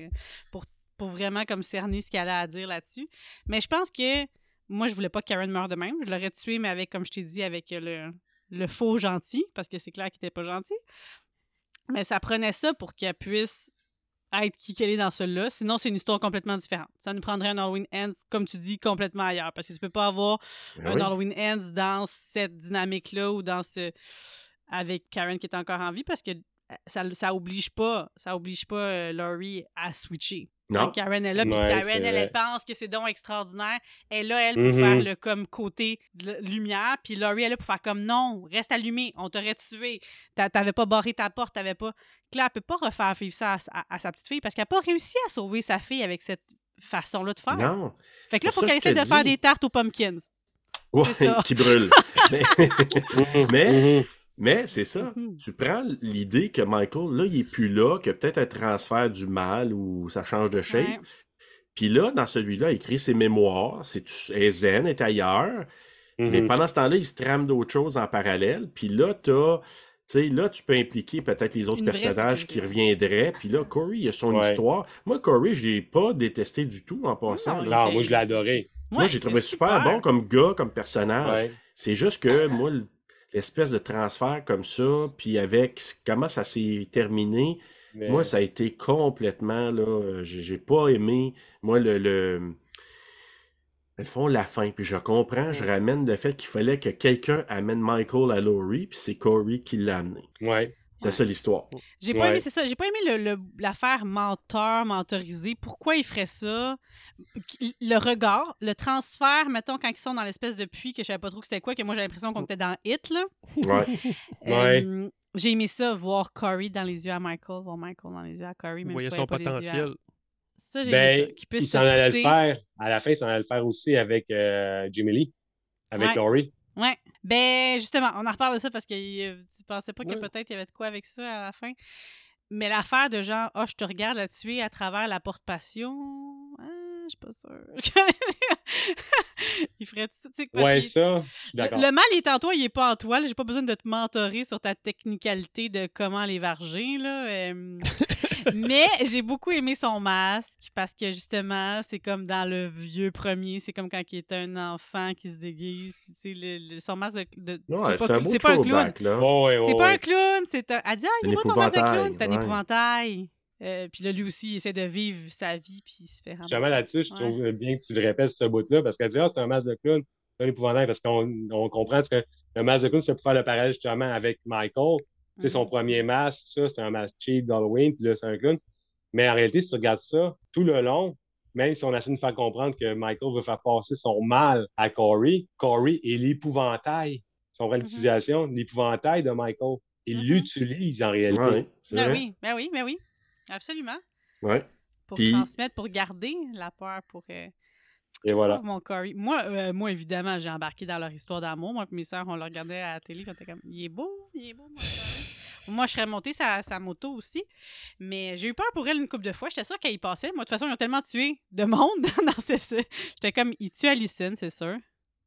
pour, pour vraiment comme cerner ce qu'elle a à dire là-dessus. Mais je pense que moi, je voulais pas que Karen meure de même. Je l'aurais tué, mais avec, comme je t'ai dit, avec le, le faux gentil, parce que c'est clair qu'il était pas gentil. Mais ça prenait ça pour qu'elle puisse être qui qu'elle est dans celui-là. Sinon, c'est une histoire complètement différente. Ça nous prendrait un Halloween Ends, comme tu dis, complètement ailleurs. Parce que tu peux pas avoir Ben un oui. Halloween Ends dans cette dynamique-là ou dans ce. avec Karen qui est encore en vie parce que euh, ça, ça oblige pas, ça oblige pas euh, Laurie à switcher. Non. Quand Karen est là, puis Ouais, Karen, elle, pense que c'est donc extraordinaire. Elle est là, elle, pour Mhm. faire le comme côté de lumière, puis Laurie, elle est là pour faire comme non, reste allumé, on t'aurait tué. T'a- T'avais pas barré ta porte, t'avais pas. Claire, elle peut pas refaire vivre ça à, à- à sa petite fille parce qu'elle a pas réussi à sauver sa fille avec cette façon-là de faire. Non. Fait que là, il faut qu'elle essaie de faire des tartes aux pumpkins. Ouais, ça. qui brûle. mais. Mais- Mhm. Mais c'est ça. Mhm. Tu prends l'idée que Michael, là, il est plus là, que peut-être un transfert du mal ou ça change de shape. Ouais. Puis là, dans celui-là, il écrit ses mémoires, c'est est zen, est ailleurs. Mais Mhm. pendant ce temps-là, il se trame d'autres choses en parallèle. Puis là, t'as. Tu sais, là, tu peux impliquer peut-être les autres Une personnages qui reviendraient. Puis là, Corey, il a son Ouais. histoire. Moi, Corey, je l'ai pas détesté du tout en passant. Non, là. Non, était- moi, je l'ai adoré. Moi, j'ai trouvé super, bon comme gars, comme personnage. Ouais. C'est juste que moi, l- l'espèce de transfert comme ça, puis avec comment ça s'est terminé, Mais- moi, ça a été complètement, là, euh, j'ai pas aimé, moi, le, le, elles font la fin, puis je comprends, je ramène le fait qu'il fallait que quelqu'un amène Michael à Laurie, puis c'est Corey qui l'a amené. Ouais. C'est ça l'histoire. J'ai pas Ouais. aimé, c'est ça, j'ai pas aimé le- le- l'affaire menteur, mentorisé. Pourquoi il ferait ça? Le regard, le transfert, mettons, quand ils sont dans l'espèce de puits, que je savais pas trop que c'était quoi, que moi j'ai l'impression qu'on était dans Hit, là. Ouais. Ouais. Euh, j'ai aimé ça, voir Corey dans les yeux à Michael, voir Michael dans les yeux à Corey, Vous même voyez si son pas à- potentiel. Ça, j'ai Ben, aimé ça. Qu'il puisse il s'en allait le faire. À la fin, il s'en allait le faire aussi avec euh, Jimmy Lee, avec Ouais. Laurie. Ouais. Ben, justement, on en reparle de ça parce que euh, tu pensais pas que peut-être il y avait de quoi avec ça à la fin. Mais l'affaire de genre, ah, je te regarde la tuer à travers la porte passion, ah, je suis pas sûre. il ferait ça, tu sais, parce Ouais, qu'il- ça. Le, le mal est en toi, il est pas en toi. J'ai pas besoin de te mentorer sur ta technicalité de comment les varger. Là. euh. Mais j'ai beaucoup aimé son masque parce que justement, c'est comme dans le vieux premier, c'est comme quand il était un enfant qui se déguise. Tu sais, le, le- son masque de. de- Ouais, c'est pas, un pas clown. Oh, ouais, C'est pas ouais. un clown, c'est un. Elle dit, ah, C'est il ton masque de clown, épouvantail, c'est un ouais. épouvantail. Euh, puis là, lui aussi, il essaie de vivre sa vie, puis il se fait. Justement, là-dessus, je Ouais. trouve bien que tu le répètes, ce bout-là, parce qu'elle dit, ah, c'est un masque de clown, c'est un épouvantail, parce qu'on on comprend que le masque de clown, c'est pour faire le parallèle justement avec Michael. Sais, son premier masque, ça, c'est un masque cheap d'Halloween, puis là, c'est un clown. Mais en réalité, si tu regardes ça, tout le long, même si on essaie de faire comprendre que Michael veut faire passer son mal à Corey, Corey est l'épouvantail. Si on prend Mhm. l'utilisation, l'épouvantail de Michael. Il Mhm. l'utilise en réalité. Ouais, Ben vrai. oui, ben oui, ben oui. Absolument. Ouais. Pour Puis- transmettre, pour garder la peur, pour. euh, Et voilà. mon Corey. Moi, euh, moi, évidemment, j'ai embarqué dans leur histoire d'amour. Moi et mes sœurs, on le regardait à la télé. On était comme, il est beau, il est beau, mon Corey. Moi, je serais montée sa, sa moto aussi. Mais j'ai eu peur pour elle une couple de fois. J'étais sûre qu'elle y passait. Moi, de toute façon, ils ont tellement tué de monde dans ce. ce- J'étais comme, ils tuent Allison, c'est sûr.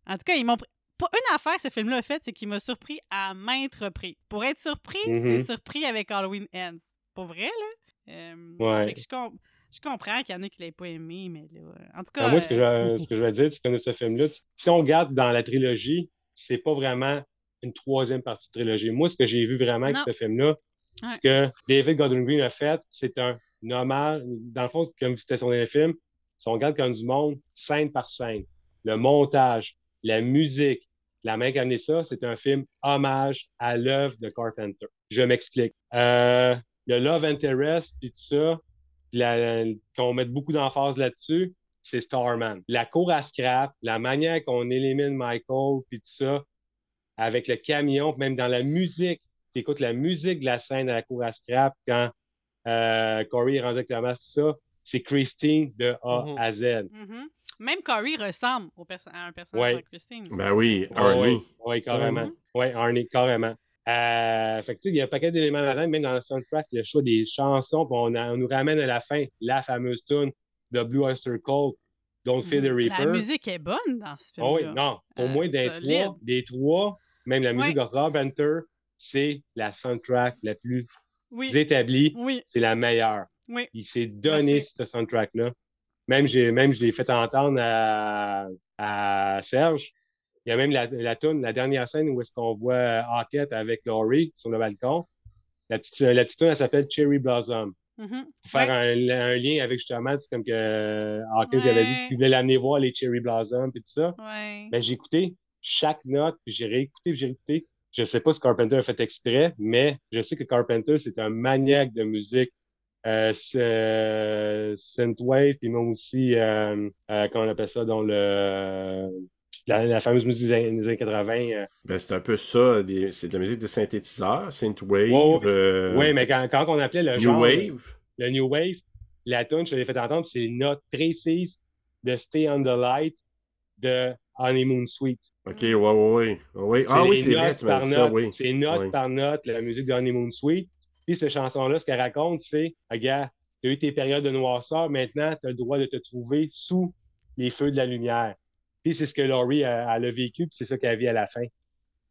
En tout cas, ils m'ont. pr- Pas une affaire que ce film-là a fait, c'est qu'il m'a surpris à maintes reprises. Pour être surpris, Mhm. t'es surpris avec Halloween Ends. pour vrai, là. Euh, Ouais. fait que je, je comprends qu'il y en a qui l'aient pas aimé, mais là. En tout cas. Ben, moi, ce que, je, ce que je veux dire, tu connais ce film-là. Si on regarde dans la trilogie, c'est pas vraiment une troisième partie de trilogie. Moi, ce que j'ai vu vraiment avec Non. ce film-là, Ouais. ce que David Gordon Green a fait, c'est un hommage. Dans le fond, comme c'était son dernier film, si on regarde comme du monde, scène par scène, le montage, la musique, la main qui a amené ça, c'est un film hommage à l'œuvre de Carpenter. Je m'explique. Euh, le Love Interest, puis tout ça, qu'on mette beaucoup d'emphase là-dessus, c'est Starman. La cour à scrap, la manière qu'on élimine Michael, puis tout ça, avec le camion, puis même dans la musique, tu écoutes la musique de la scène à la cour à scrap quand euh, Corey est rendu avec Thomas, tout ça, c'est Christine de A Mhm. à Z. mhm. Même Corey ressemble au perso- à un personnage Ouais. de Christine. Ben oui, Arnie. oui, carrément. mhm. Oui, Arnie, carrément. Euh, fait que, il y a un paquet d'éléments là-dedans, même dans le soundtrack, le choix des chansons, on, a- on nous ramène à la fin la fameuse tune de Blue Oyster Cult, Don't Fear the Mhm. Reaper. La musique est bonne dans ce film. Ah oui, non, pour Euh, moi, des trois, des trois, même la musique de Rob Hunter, c'est la soundtrack la plus Oui. établie, Oui, c'est la meilleure. Il s'est donné ce soundtrack-là. Même, même je l'ai fait entendre à, à Serge. Il y a même la, la tune, la dernière scène où est-ce qu'on voit Hawkett avec Laurie sur le balcon. La petite, la petite elle s'appelle Cherry Blossom. Mhm. Pour faire Ouais. un, un lien avec justement, c'est comme que Hawkins il avait dit qu'il voulait l'amener voir les Cherry Blossom et tout ça. Ouais. Ben, j'ai écouté chaque note, puis j'ai réécouté, puis j'ai réécouté. Je sais pas si Carpenter a fait exprès, mais je sais que Carpenter, c'est un maniaque de musique euh, euh, synthwave, puis même aussi, euh, euh, comment on appelle ça, dans le la, la fameuse musique des années, des années 80. euh. Ben, c'est un peu ça. C'est de la musique de synthétiseur, synthwave, Ouais, euh, Oui, mais quand, quand on appelait le New genre, Wave. le New Wave, la tune, je l'ai fait entendre, c'est une note précise de Stay on the Light de Honeymoon Suite. Ok, ouais, ouais, ouais. Ah oui, c'est vrai, tu m'as par dit ça, note. oui. C'est note par note, la musique de Honeymoon Suite. Puis cette chanson-là, ce qu'elle raconte, c'est Regarde, tu as eu tes périodes de noirceur, maintenant, tu as le droit de te trouver sous les feux de la lumière. Puis c'est ce que Laurie a, a vécu, puis c'est ça qu'elle vit à la fin.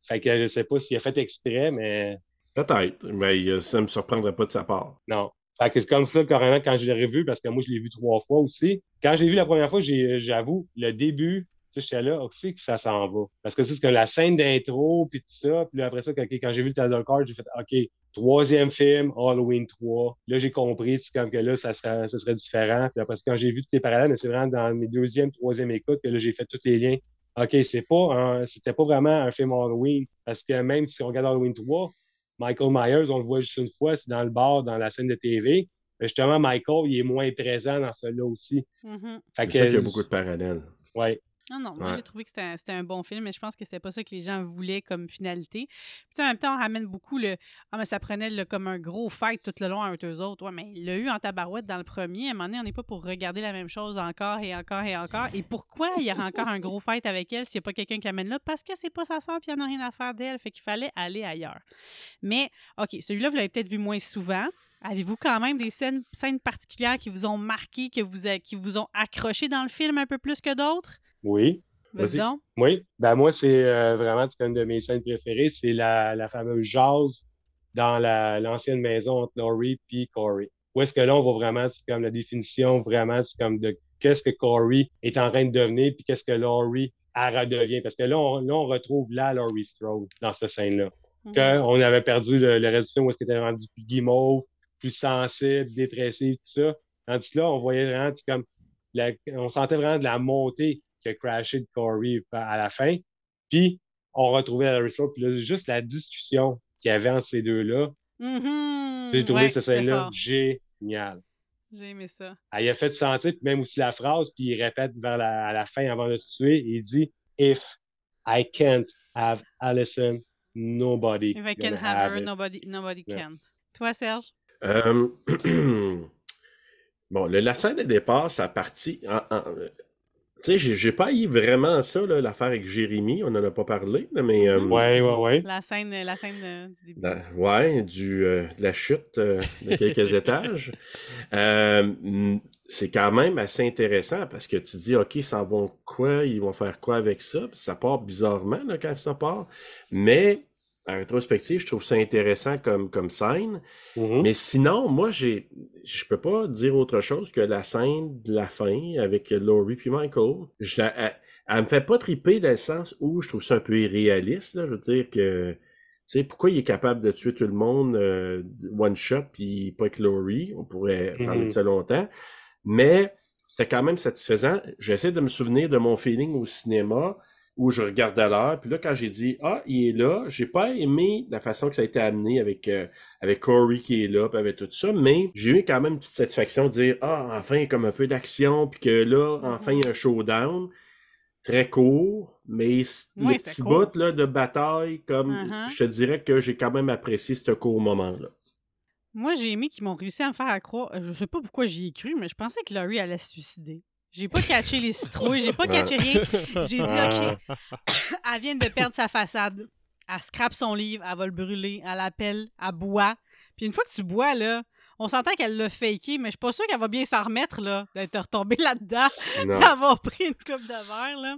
Fait que je sais pas s'il a fait exprès, mais Peut-être, mais ça me surprendrait pas de sa part. non. Fait que c'est comme ça, carrément, quand je l'ai revu, parce que moi, je l'ai vu trois fois aussi. Quand je l'ai vu la première fois, j'avoue, le début, tu sais, j'étais là, on sait que ça s'en va. Parce que c'est comme la scène d'intro, puis tout ça. Puis là, après ça, quand, quand j'ai vu le title card, j'ai fait, OK, troisième film, Halloween 3. Là, j'ai compris, tu sais, comme que là, ça serait, ça serait différent. Puis après quand j'ai vu tous les parallèles, mais c'est vraiment dans mes deuxième, troisième écoutes que là, j'ai fait tous les liens. OK, c'est pas un- c'était pas vraiment un film Halloween. Parce que même si on regarde Halloween 3, Michael Myers, on le voit juste une fois, c'est dans le bar, dans la scène de TV. Mais justement, Michael, il est moins présent dans celui-là aussi. Mhm. Fait C'est ça qu'il y a beaucoup de parallèles. Ouais. Non, non, moi Ouais. j'ai trouvé que c'était un, bon film, mais je pense que c'était pas ça que les gens voulaient comme finalité. Puis en même temps, on ramène beaucoup le Ah, mais ça prenait le, comme un gros fight tout le long entre eux autres. Ouais, mais il l'a eu en tabarouette dans le premier. À un moment donné, on n'est pas pour regarder la même chose encore et encore et encore. Et pourquoi il y aura encore un gros fight avec elle s'il n'y a pas quelqu'un qui l'amène là? Parce que c'est pas sa soeur puis il n'y en a rien à faire d'elle. Fait qu'il fallait aller ailleurs. Mais, OK, celui-là, vous l'avez peut-être vu moins souvent. Avez-vous quand même des scènes, scènes particulières qui vous ont marqué, que vous qui vous ont accroché dans le film un peu plus que d'autres? Oui. Vas-y. Oui. Ben moi, c'est euh, vraiment une de mes scènes préférées. C'est la, la fameuse jazz dans la- l'ancienne maison entre Laurie et Corey. Où est-ce que là, on voit vraiment comme la définition, vraiment, comme de qu'est-ce que Corey est en train de devenir, puis qu'est-ce que Laurie elle redevient. Parce que là, on, là, on retrouve la Laurie Strode dans cette scène-là. Mhm. qu'on avait perdu le, le réduction où est-ce qu'elle était rendue plus guimauve, plus sensible, dépressive, tout ça. Tandis que là, on voyait vraiment, comme, la- on sentait vraiment de la montée qui a crashé de Corey à la fin. Puis, on retrouvait Larry Strode, puis là, juste la discussion qu'il y avait entre ces deux-là, Mhm. j'ai trouvé Ouais, cette scène-là géniale. J'ai aimé ça. Elle y a fait sentir, puis même aussi la phrase, puis il répète vers la, à la fin avant de se tuer, il dit If I can't have Allison, nobody. If I can gonna have her, it." nobody, nobody Yeah. can't. Toi, Serge? Euh, bon, le, la scène de départ, ça a parti. en- en- euh, tu sais, j'ai- j'ai pas eu vraiment ça, là, l'affaire avec Jérémy, on en a pas parlé, là, mais. euh, Ouais, ouais, ouais. La scène, la scène euh, du début. la- ouais, du, euh, de la chute euh, de quelques étages. Euh, mm, c'est quand même assez intéressant parce que tu dis, OK, ils s'en vont quoi? Ils vont faire quoi avec ça? Ça part bizarrement là, quand ça part. Mais en rétrospective, je trouve ça intéressant comme, comme scène. Mhm. Mais sinon, moi, j'ai, je peux pas dire autre chose que la scène de la fin avec Laurie puis Michael. Je la, elle, elle me fait pas triper dans le sens où je trouve ça un peu irréaliste. Là. Je veux dire que, tu sais, pourquoi il est capable de tuer tout le monde euh, one shot puis pas avec Laurie? On pourrait parler de ça longtemps. Mais c'était quand même satisfaisant. J'essaie de me souvenir de mon feeling au cinéma où je regardais l'heure. Puis là, quand j'ai dit Ah, il est là, j'ai pas aimé la façon que ça a été amené avec, euh, avec Corey qui est là, puis avec tout ça, mais j'ai eu quand même une petite satisfaction de dire Ah, enfin, il y a comme un peu d'action, puis que là, enfin, il y a un showdown. Très court, mais c- Ouais, le c'était petit court. bout là, de bataille, comme Mhm. je te dirais que j'ai quand même apprécié ce court moment-là. Moi, j'ai aimé qu'ils m'ont réussi à me faire à croire. Je sais pas pourquoi j'y ai cru, mais je pensais que Laurie allait se suicider. J'ai pas catché les citrouilles, j'ai pas catché rien. J'ai dit, OK, elle vient de perdre sa façade. Elle scrape son livre, elle va le brûler, elle appelle, elle boit. Puis une fois que tu bois, là, on s'entend qu'elle l'a faké, mais je suis pas sûre qu'elle va bien s'en remettre, là, d'être retombée là-dedans, d'avoir pris une coupe de verre, là.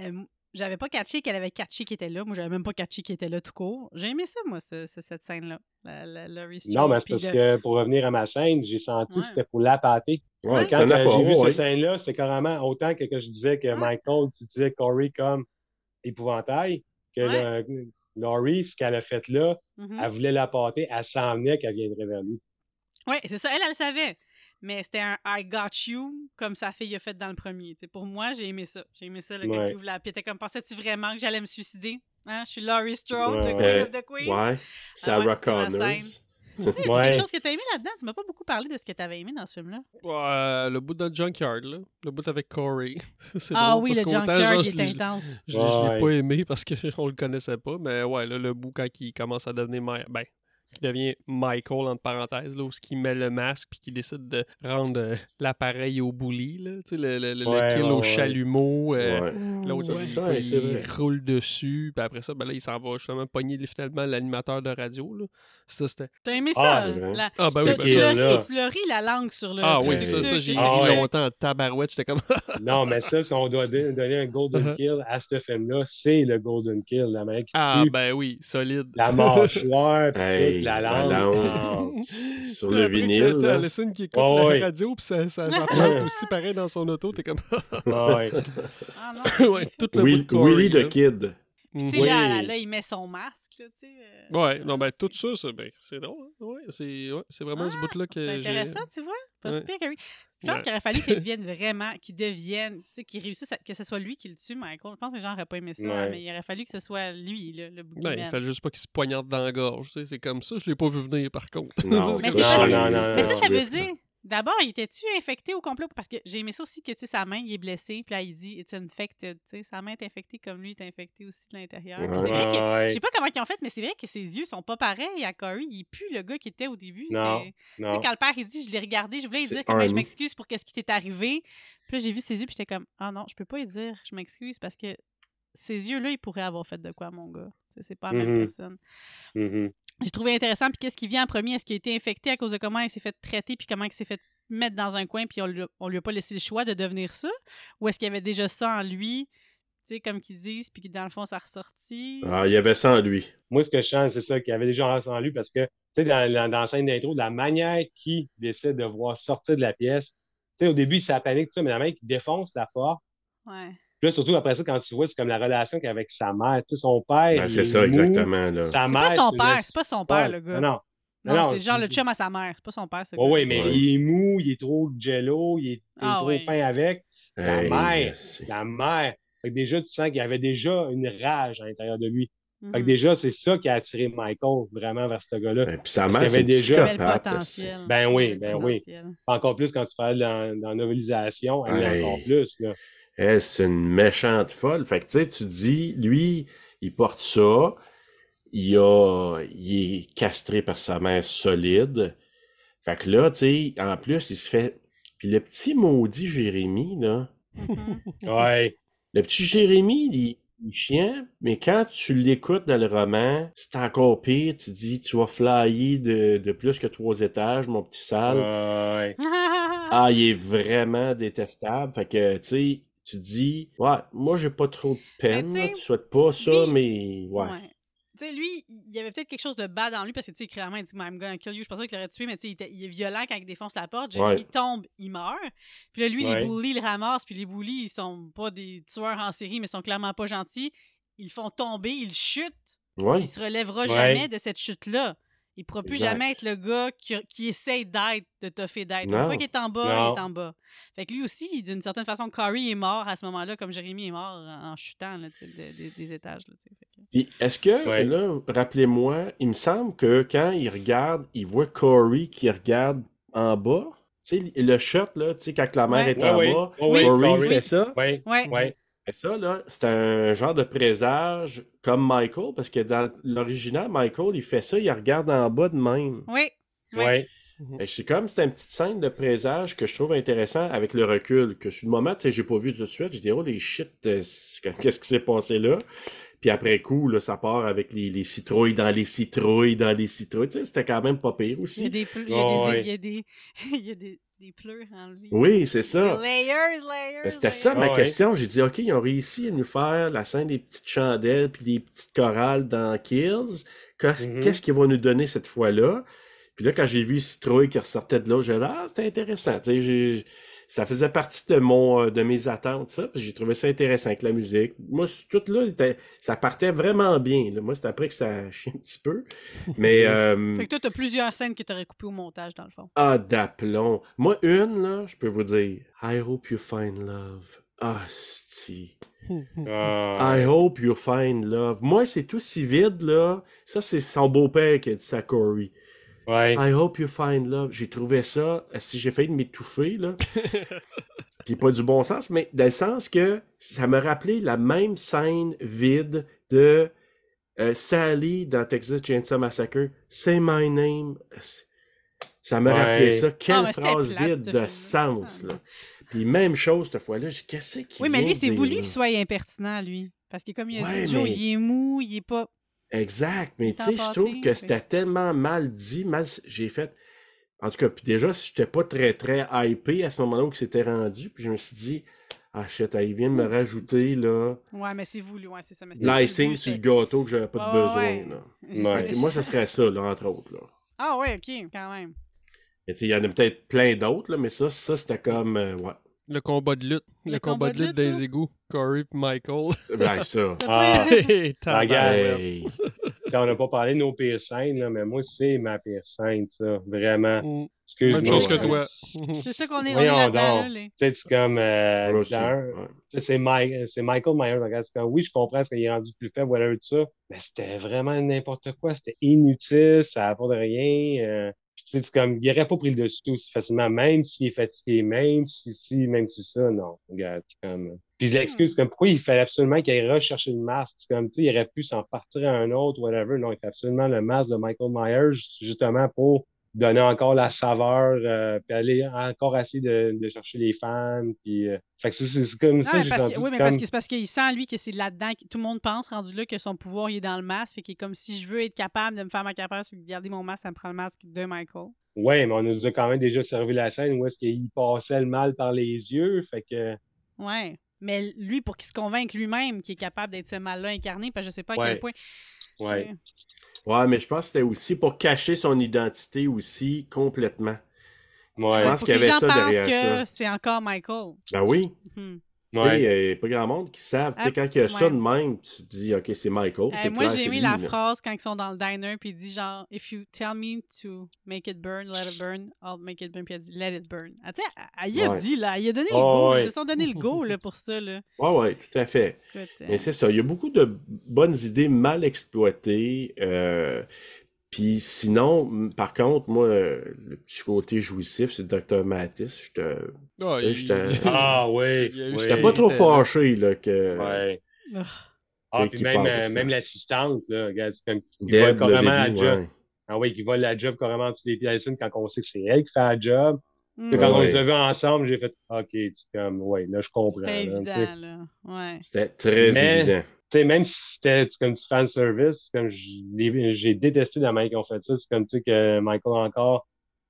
Euh, j'avais pas catché qu'elle avait catché qui était là. Moi, j'avais même pas catché qui était là tout court. J'ai aimé ça, moi, ce- ce- cette scène-là. La, la, Laurie Non, mais c'est parce le- que pour revenir à ma scène, j'ai senti Ouais. que c'était pour la pâter. Ouais, Quand euh, j'ai vu ouais. cette scène-là, c'était carrément autant que, que je disais que Michael, tu disais Corey comme épouvantail, que Ouais. le- Laurie, ce qu'elle a fait là, Mhm. elle voulait la pâter, elle s'en venait qu'elle viendrait vers lui. Oui, c'est ça. Elle, elle le savait. Mais c'était un I got you, comme sa fille a fait dans le premier. Pour moi, j'ai aimé ça. J'ai aimé ça, le Ouais. gars qui ouvre la Puis elle était comme, pensais-tu vraiment que j'allais me suicider? Hein? Je suis Laurie Strode, Ouais. the Queen of the Queens. Ouais, Sarah Connors. scène. Hey, y a Ouais. quelque chose que t'as aimé là-dedans? Tu m'as pas beaucoup parlé de ce que t'avais aimé dans ce film-là. Ouais, le bout dans le junkyard, là. Le bout avec Corey. Ah drôle oui, le junkyard, genre, il je est l'ai- intense. Je, je l'ai Ouais. pas aimé parce qu'on le connaissait pas, mais ouais, là, le bout quand il commence à devenir. Mi- Ben, qui devient Michael, entre parenthèses, là, où ce qui met le masque puis qui décide de rendre euh, l'appareil au bully, là. Tu sais, le, le, le- Ouais, kill ouais, au ouais. chalumeau. euh, Ouais. L'autre, Ça, il, c'est vrai, il roule dessus, puis après ça, ben là, il s'en va justement pogner finalement l'animateur de radio. Là. Ça, c'était. T'as aimé Ah, ça? vrai. la- Ah, ben oui, tu, ben ri la langue sur le. Ah oui, ça, ça, j'ai. Ah ouais. longtemps en tabarouette. J'étais comme. Non, mais ça, si on doit don- donner un golden Uh-huh. kill à ce film-là, c'est le golden kill. La manière qui Ah, ben oui, solide. la mâchoire, puis Hey, toute la la langue. langue. Sur Puis le vinyle. t'as là. Allison qui écoute Ouais, la ouais. radio, puis ça, ça, ça plante aussi pareil dans son auto. T'es comme. Ah ouais. Ah non, ouais, tout le Will- Corey, Willy the Kid. Tu sais, Mhm. là, Oui. là, il met son masque, là, tu sais. euh, Ouais, non, ben c'est- tout ça, c'est ben, c'est drôle. hein. Ouais, c'est ouais, c'est vraiment ce Ah, bout-là que C'est j'ai. intéressant, tu vois. Pas Ouais. si pire que oui. Je pense Ouais. qu'il aurait fallu qu'il devienne vraiment, qu'il devienne, tu sais, qu'il réussisse, à- que ce soit lui qui le tue, Michael. Je pense que les gens n'auraient pas aimé ça, Ouais. mais il aurait fallu que ce soit lui, là, le Ben, boogeyman. il fallait juste pas qu'il se poignarde dans la gorge. tu sais, C'est comme ça, je l'ai pas vu venir par contre. Non, Mais non, non, Mais ça, ça veut dire. D'abord, il était-tu infecté au complot? Parce que j'ai aimé ça aussi que, tu sais, sa main, il est blessé. Puis là, il dit, it's infected. Tu sais, sa main est infectée comme lui est infecté aussi de l'intérieur. Ouais. C'est vrai que. Je sais pas comment ils ont fait, mais c'est vrai que ses yeux sont pas pareils à Corey. Il pue le gars qui était au début. Non, non. quand le père, il dit, je l'ai regardé, je voulais lui dire comment je m'excuse pour qu'est-ce qui t'est arrivé. Puis là, j'ai vu ses yeux, puis j'étais comme, ah non, je peux pas lui dire, je m'excuse parce que ces yeux-là, ils pourraient avoir fait de quoi, mon gars. C'est pas la même Mhm. personne. Mhm. J'ai trouvé intéressant, puis qu'est-ce qui vient en premier? Est-ce qu'il a été infecté à cause de comment il s'est fait traiter, puis comment il s'est fait mettre dans un coin, puis on lui, a- on lui a pas laissé le choix de devenir ça? Ou est-ce qu'il y avait déjà ça en lui, tu sais, comme qu'ils disent, puis que dans le fond, ça a ressorti? Ah, il y avait ça en lui. Moi, ce que je sens, c'est ça, qu'il y avait déjà en lui parce que, tu sais, dans, dans, dans la scène d'intro, de la manière qu'il décide de voir sortir de la pièce, tu sais, au début, ça panique, tout ça, mais la manière qu'il défonce la porte, Ouais. Puis là, surtout après ça, quand tu vois, c'est comme la relation qu'il a avec sa mère, tu sais, son père. Ben, c'est est ça, mou, exactement. Là. Sa C'est mère. pas son père, c'est pas son père, le gars. Non, Non, non, c'est genre le chum à sa mère, c'est pas son père, ce gars. Oui, oui, mais Ouais. il est mou, il est trop jello, il est, il est Ah, trop ouais. fin avec. La Hey, mère, la mère. Fait que déjà, tu sens qu'il y avait déjà une rage à l'intérieur de lui. Fait que Mhm. déjà, c'est ça qui a attiré Michael vraiment vers ce gars-là. Ben, Puis sa mère, c'est déjà- potentiel. Ben oui, ben oui. Encore plus quand tu parles dans, dans la novelisation, elle Hey. encore plus. Là. Elle, c'est une méchante folle. Fait que tu sais, tu dis, lui, il porte ça. Il, a, il est castré par sa mère solide. Fait que là, tu sais, en plus, il se fait. Puis le petit maudit Jérémy, là. Mhm. Ouais. Le petit Jérémy, il, il est chiant, mais quand tu l'écoutes dans le roman, c'est encore pire. Tu dis, tu vas flyer de, de plus que trois étages, mon petit sale. Ouais. Ah, il est vraiment détestable. Fait que, tu sais, tu dis, ouais, moi, j'ai pas trop de peine. Tu là, sais, tu souhaites pas ça, lui- mais ouais. Ouais. tu sais, lui, il y avait peut-être quelque chose de bas dans lui parce que, tu sais, clairement, il dit I'm gonna kill you. Je pensais qu'il l'aurait tué, mais tu sais, il, il est violent quand il défonce la porte. Ouais. tombe, il meurt. Puis là, lui, Ouais. les bullies le ramassent. Puis les bullies, ils sont pas des tueurs en série, mais sont clairement pas gentils. Ils le font tomber, ils chutent. Il se relèvera jamais de cette chute-là. Il pourra plus Exact. jamais être le gars qui, qui essaye d'être, de toffer d'être. Une fois qu'il est en bas, Non. il est en bas. Fait que lui aussi, d'une certaine façon, Corey est mort à ce moment-là, comme Jérémy est mort en en chutant là, tu sais, de- de- des étages. Est-ce que, Ouais. là, rappelez-moi, il me semble que quand il regarde, il voit Corey qui regarde en bas. Tu sais, le shot, là, tu sais, quand la mère Ouais. est en Ouais, bas, Corey Corey. fait ça. Ouais, Ouais. Ça, là, c'est un genre de présage comme Michael, parce que dans l'original, Michael, il fait ça, il regarde en bas de même. Oui. Ouais. Ouais. Que C'est comme, c'est une petite scène de présage que je trouve intéressant avec le recul, que sur le moment, tu sais, j'ai pas vu tout de suite, je dis, oh les shit, euh, qu'est-ce qui s'est passé là? Puis après coup, là, ça part avec les, les citrouilles dans les citrouilles dans les citrouilles, tu sais, c'était quand même pas pire Il y a aussi. il y a Oh, des, ouais. il y a des, il y a des, pleurs. Oui, c'est ça. Layers, layers. Ben, C'était ça layers. ma ouais. question. J'ai dit, OK, ils ont réussi à nous faire la scène des petites chandelles puis des petites chorales dans Kills. Qu'est-ce Mhm. qu'ils vont nous donner cette fois-là? Puis là, quand j'ai vu Citrouille qui ressortait de là, j'ai dit, ah, c'était intéressant. Tu sais, j'ai- ça faisait partie de, mon, euh, de mes attentes, ça. J'ai trouvé ça intéressant avec la musique. Moi, tout là, était- ça partait vraiment bien. là. Moi, c'est après que ça a chié un petit peu. Mais, euh, Fait que toi, t'as plusieurs scènes que t'aurais coupées au montage, dans le fond. ah, d'aplomb. Moi, une, là, je peux vous dire, I hope you find love. Ah, si. I hope you find love. Moi, c'est tout si vide, là. Ça, c'est son beau-père qui a dit ça à Corey. Ouais. I hope you find love. J'ai trouvé ça, si j'ai failli m'étouffer, là. Puis pas du bon sens, mais dans le sens que ça me rappelait la même scène vide de euh, Sally dans Texas Chainsaw Massacre. Say my name. Ça me Ouais. rappelait ça. Quelle Ah, c'était phrase plate, vide de sens, là. Puis même chose cette fois-là. J'ai dit, qu'est-ce qu'il Oui, mais lui, c'est voulu qu'il soit impertinent, lui. Parce que comme il a Ouais, dit Joe, mais- il est mou, il est pas. Exact, mais tu sais, je trouve que c'était tellement mal dit, mal j'ai fait. En tout cas, puis déjà, j'étais pas très très hypé à ce moment-là où c'était rendu, puis je me suis dit, ah shit, il vient de me rajouter là, Ouais, mais c'est voulu, ouais, c'est ça. l'icing sur le gâteau que j'avais pas de besoin. ouais. Là. c'est- Ouais. Moi, ce serait ça, là, entre autres. Là. Ah, ouais, ok, quand même. Mais tu sais, il y en a peut-être plein d'autres, là, mais ça, ça c'était comme. euh, ouais. Le combat de lutte. Le, Le combat, de lutte des égouts. Corey et Michael. Ben, ça. Ah, tabarouette. Hey. on n'a pas parlé de nos pires scènes, là, mais moi, c'est ma pire scène, ça. Vraiment. Mm. Excuse-moi. Même chose que toi. C'est ça qu'on est, on est là-dedans, là, donc. les- Tu sais, c'est comme. euh, c'est Mike- Michael Myers. Regarde, c'est comme, oui, je comprends qu'il est rendu plus faible, whatever, tout ça. Mais c'était vraiment n'importe quoi. C'était inutile, ça n'apporte rien. euh, puis tu sais, c'est comme, il n'aurait pas pris le dessus aussi facilement, même s'il est fatigué, même si, si, même si ça, non. Regarde, comme. Puis je l'excuse, comme, pourquoi il fallait absolument qu'il aille rechercher le masque? C'est comme, tu il aurait pu s'en partir à un autre, whatever. Non, il fait absolument le masque de Michael Myers, justement pour donner encore la saveur, euh, puis aller encore essayer de, de chercher les fans. Puis, euh, fait que c'est- comme Non, ça, mais j'ai parce que- oui, mais comme... parce que c'est parce qu'il sent, lui, que c'est là-dedans que tout le monde pense, rendu là, que son pouvoir il est dans le masque. Fait qu'il est comme si je veux être capable de me faire ma capacité de garder mon masque, ça me prend le masque de Michael. Ouais, mais on nous a quand même déjà servi la scène où est-ce qu'il passait le mal par les yeux. Fait que, Ouais. Mais lui, pour qu'il se convainque lui-même qu'il est capable d'être ce mal-là incarné, parce que je sais pas à Ouais. quel point. ouais. Ouais, mais je pense que c'était aussi pour cacher son identité aussi complètement. Ouais. Je pense qu'il y avait gens ça pensent derrière que c'est encore Michael. Ben oui. Mhm. Ouais. Il n'y a pas grand monde qui savent. Tu sais, Ah, quand il y a ça de même, tu te dis, OK, c'est Michael. Euh, c'est moi, j'ai lui, la là. phrase quand ils sont dans le diner, puis il dit genre, If you tell me to make it burn, let it burn, I'll make it burn, puis elle dit, Let it burn. Ah, tu sais, elle, elle y a Ouais. dit, là, il a donné le go, ouais. ils se sont donné le go là, pour ça. Là. Ouais, ouais, tout à fait. Écoute, euh, Mais c'est ça. Il y a beaucoup de bonnes idées mal exploitées. euh, Puis sinon, par contre, moi, euh, le petit côté jouissif, c'est Dr. Mattis. J'étais Ah, il- j'étais- Ah, oui. Eu- oui. j'étais pas trop fâché là, que. Ouais. Ah, sais, puis même, euh, même l'assistante, là, regarde, c'est comme qui vole Deb, le carrément la job. ouais. Ah oui, qui vole la job carrément en dessous des pieds quand on sait que c'est elle qui fait la job. Mm. Puis quand on les a vus ensemble, j'ai fait OK, c'est comme, ouais, là, je comprends. C'était évident, là. Ouais. C'était très Mais- évident. Sais, même si c'était comme du fan service, comme j'ai détesté la manière qu'ils ont fait ça. C'est comme tu sais que Michael encore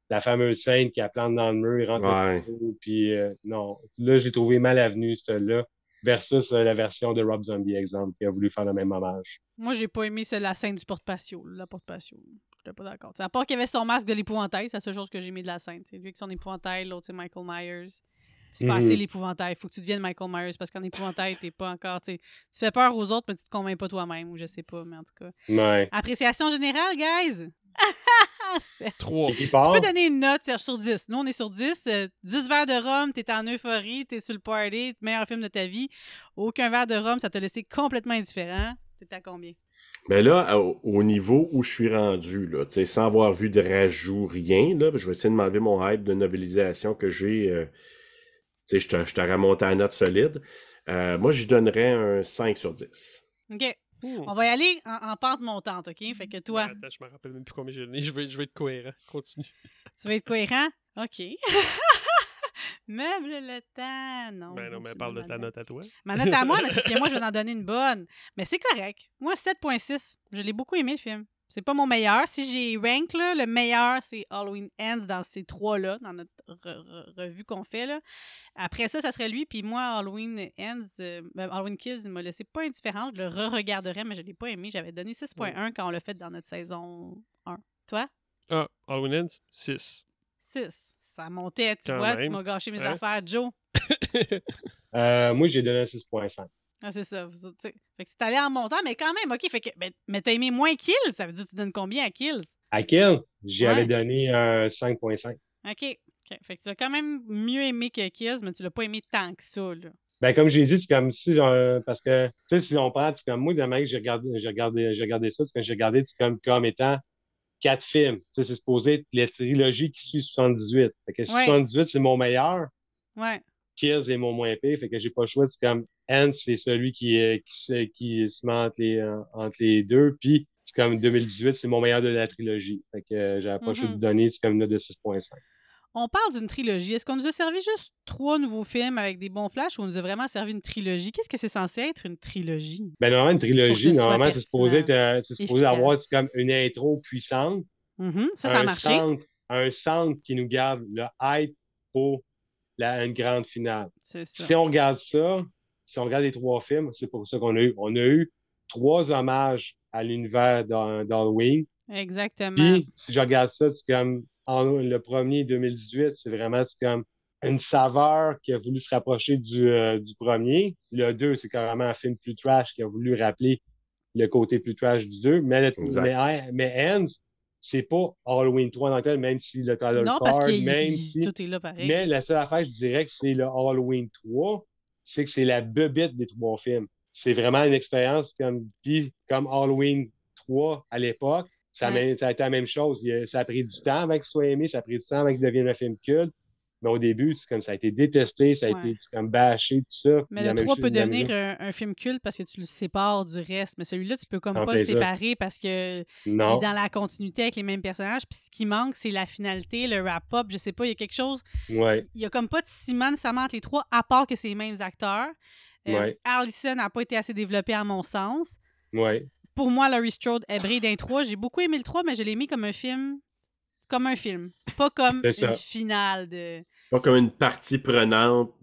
la fameuse scène qui a plante dans le mur, il rentre Ouais. au trou, puis euh, non, là j'ai trouvé mal avenu celle-là. versus euh, la version de Rob Zombie, exemple, qui a voulu faire le même hommage. Moi, j'ai pas aimé c'est la scène du porte-patio. La porte-patio. J'étais pas d'accord. À part qu'il y avait son masque de l'épouvantail, c'est la seule chose que j'ai aimé de la scène. T'sais, lui avec son épouvantail, l'autre c'est Michael Myers. C'est pas Mhm. assez l'épouvantail. Faut que tu deviennes Michael Myers parce qu'en épouvantail, t'es pas encore. t'sais, Tu fais peur aux autres, mais tu te convaincs pas toi-même, ou je sais pas, mais en tout cas. Ouais. Appréciation générale, guys! C'est- 3. C'est qui Tu part? peux donner une note, Serge, sur 10. Nous, on est sur 10. euh, 10 verres de rhum, t'es en euphorie, t'es sur le party, meilleur film de ta vie. Aucun verre de rhum, ça t'a laissé complètement indifférent. T'es à combien? Mais là, au, au niveau où je suis rendu, là, tu sais, sans avoir vu de rajout, rien, là, je vais essayer de m'enlever mon hype de novelisation que j'ai. euh, je te, je te remonte à note solide. Euh, moi, je donnerais un 5 sur 10. OK. On va y aller en, en pente montante, OK? Fait que toi, Attends, je me rappelle même plus combien j'ai donné. Je vais, je vais être cohérent. Continue. tu vas être cohérent? OK. Meuble le temps. Non. Ben non, mais parle de ma ta note à toi. Ma note à moi, mais c'est parce que moi, je vais en donner une bonne. Mais c'est correct. Moi, 7.6. Je l'ai beaucoup aimé, le film. C'est pas mon meilleur. Si j'ai rank, là, le meilleur, c'est Halloween Ends dans ces trois-là, dans notre re- re- revue qu'on fait. Là. Après ça, ça serait lui. Puis moi, Halloween Ends, euh, ben, Halloween Kills, il m'a laissé pas indifférent. Je le re-regarderais, mais je l'ai pas aimé. J'avais donné 6.1 quand on l'a fait dans notre saison 1. Toi? Ah, Halloween Ends, 6. 6. Ça montait, tu Quand vois, tu m'as gâché mes Hein? affaires. Joe? Euh, moi, j'ai donné un 6.5. Ah, c'est ça. vous. Fait que c'est allé en montant, mais quand même, OK. Fait que, ben, mais t'as aimé moins Kills? Ça veut dire que tu donnes combien à Kills? À Kill, j'y Ouais. avais donné un 5.5. OK. OK. Fait que tu as quand même mieux aimé que Kills, mais tu l'as pas aimé tant que ça, là. Ben, comme j'ai dit, c'est comme si, parce que, tu sais, si on prend, c'est comme moi, demain que j'ai regardé, j'ai regardé, j'ai regardé ça, c'est que j'ai regardé, c'est comme, comme étant quatre films. Tu sais, c'est supposé être la trilogie qui suit 78. Fait que si Ouais. 78, c'est mon meilleur, Ouais. Kills est mon moins pire, fait que j'ai pas le choix. C'est comme Ant, c'est celui qui, qui, se, qui se met entre les, euh, entre les deux. Puis c'est comme 2018, c'est mon meilleur de la trilogie. Fait que euh, j'avais pas le choix de Mhm. donner, c'est comme note de 6.5. On parle d'une trilogie. Est-ce qu'on nous a servi juste trois nouveaux films avec des bons flashs ou on nous a vraiment servi une trilogie? Qu'est-ce que c'est censé être une trilogie? Ben, normalement, une trilogie, normalement, c'est supposé, être, euh, supposé avoir comme une intro puissante. Mhm. Ça, ça a un marché. Centre, un centre qui nous garde le hype pour la, une grande finale. Ça. Si on regarde ça, si on regarde les trois films, c'est pour ça qu'on a eu. On a eu trois hommages à l'univers d'Ha- d'Halloween. Exactement. Puis, si je regarde ça, c'est comme en- le premier 2018, c'est vraiment c'est comme une saveur qui a voulu se rapprocher du, euh, du premier. Le 2, c'est carrément un film plus trash qui a voulu rappeler le côté plus trash du 2. Mais, mais, mais Ends, c'est pas Halloween 3 en tant que tel, même si le trailer non, parce card, que même si tout est là pareil. mais la seule affaire, je dirais que c'est le Halloween 3, c'est que c'est la bebête des trois films. C'est vraiment une expérience comme, puis comme Halloween 3 à l'époque, ça, a Ouais. même- ça a été la même chose. Ça a pris du temps avant qu'il soit aimé, ça a pris du temps avant qu'il devienne un film culte. Mais au début, c'est comme ça a été détesté, ça a Ouais. été comme bâché, tout ça. Mais le même 3 chose- peut devenir un, un film culte parce que tu le sépares du reste. Mais celui-là, tu peux comme pas le séparer parce que il Non. est dans la continuité avec les mêmes personnages. Puis ce qui manque, c'est la finalité, le wrap-up. Je sais pas, il y a quelque chose. Ouais. Il y a comme pas de ciment nécessairement entre les trois, à part que c'est les mêmes acteurs. Euh, Ouais. Allison n'a pas été assez développé à mon sens. Ouais. Pour moi, Laurie Strode est brille d'un 3. J'ai beaucoup aimé le 3, mais je l'ai mis comme un film. Comme un film. Pas comme une finale de. Pas comme une partie prenante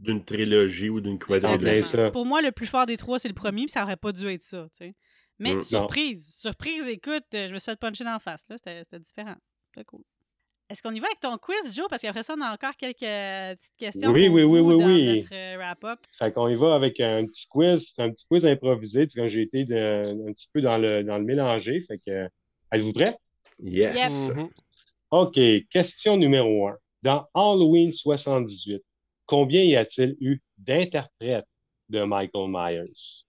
d'une trilogie ou d'une quadrilogie. Pour moi, le plus fort des trois, c'est le premier, puis ça aurait pas dû être ça, tu sais. Mais Mm. surprise, surprise, écoute, euh, je me suis fait puncher dans la face, là, c'était différent. C'était cool. Est-ce qu'on y va avec ton quiz, Joe? Parce qu'après ça, on a encore quelques euh, petites questions Oui, pour oui, oui, vous oui, dans oui. notre euh, wrap-up. Fait qu'on y va avec un petit quiz. C'est un petit quiz improvisé. Puis quand j'ai été de- un petit peu dans le, dans le mélangé. Fait que, êtes-vous prêts? Yes. Mhm. OK, question numéro un. Dans Halloween 78, combien y a-t-il eu d'interprètes de Michael Myers?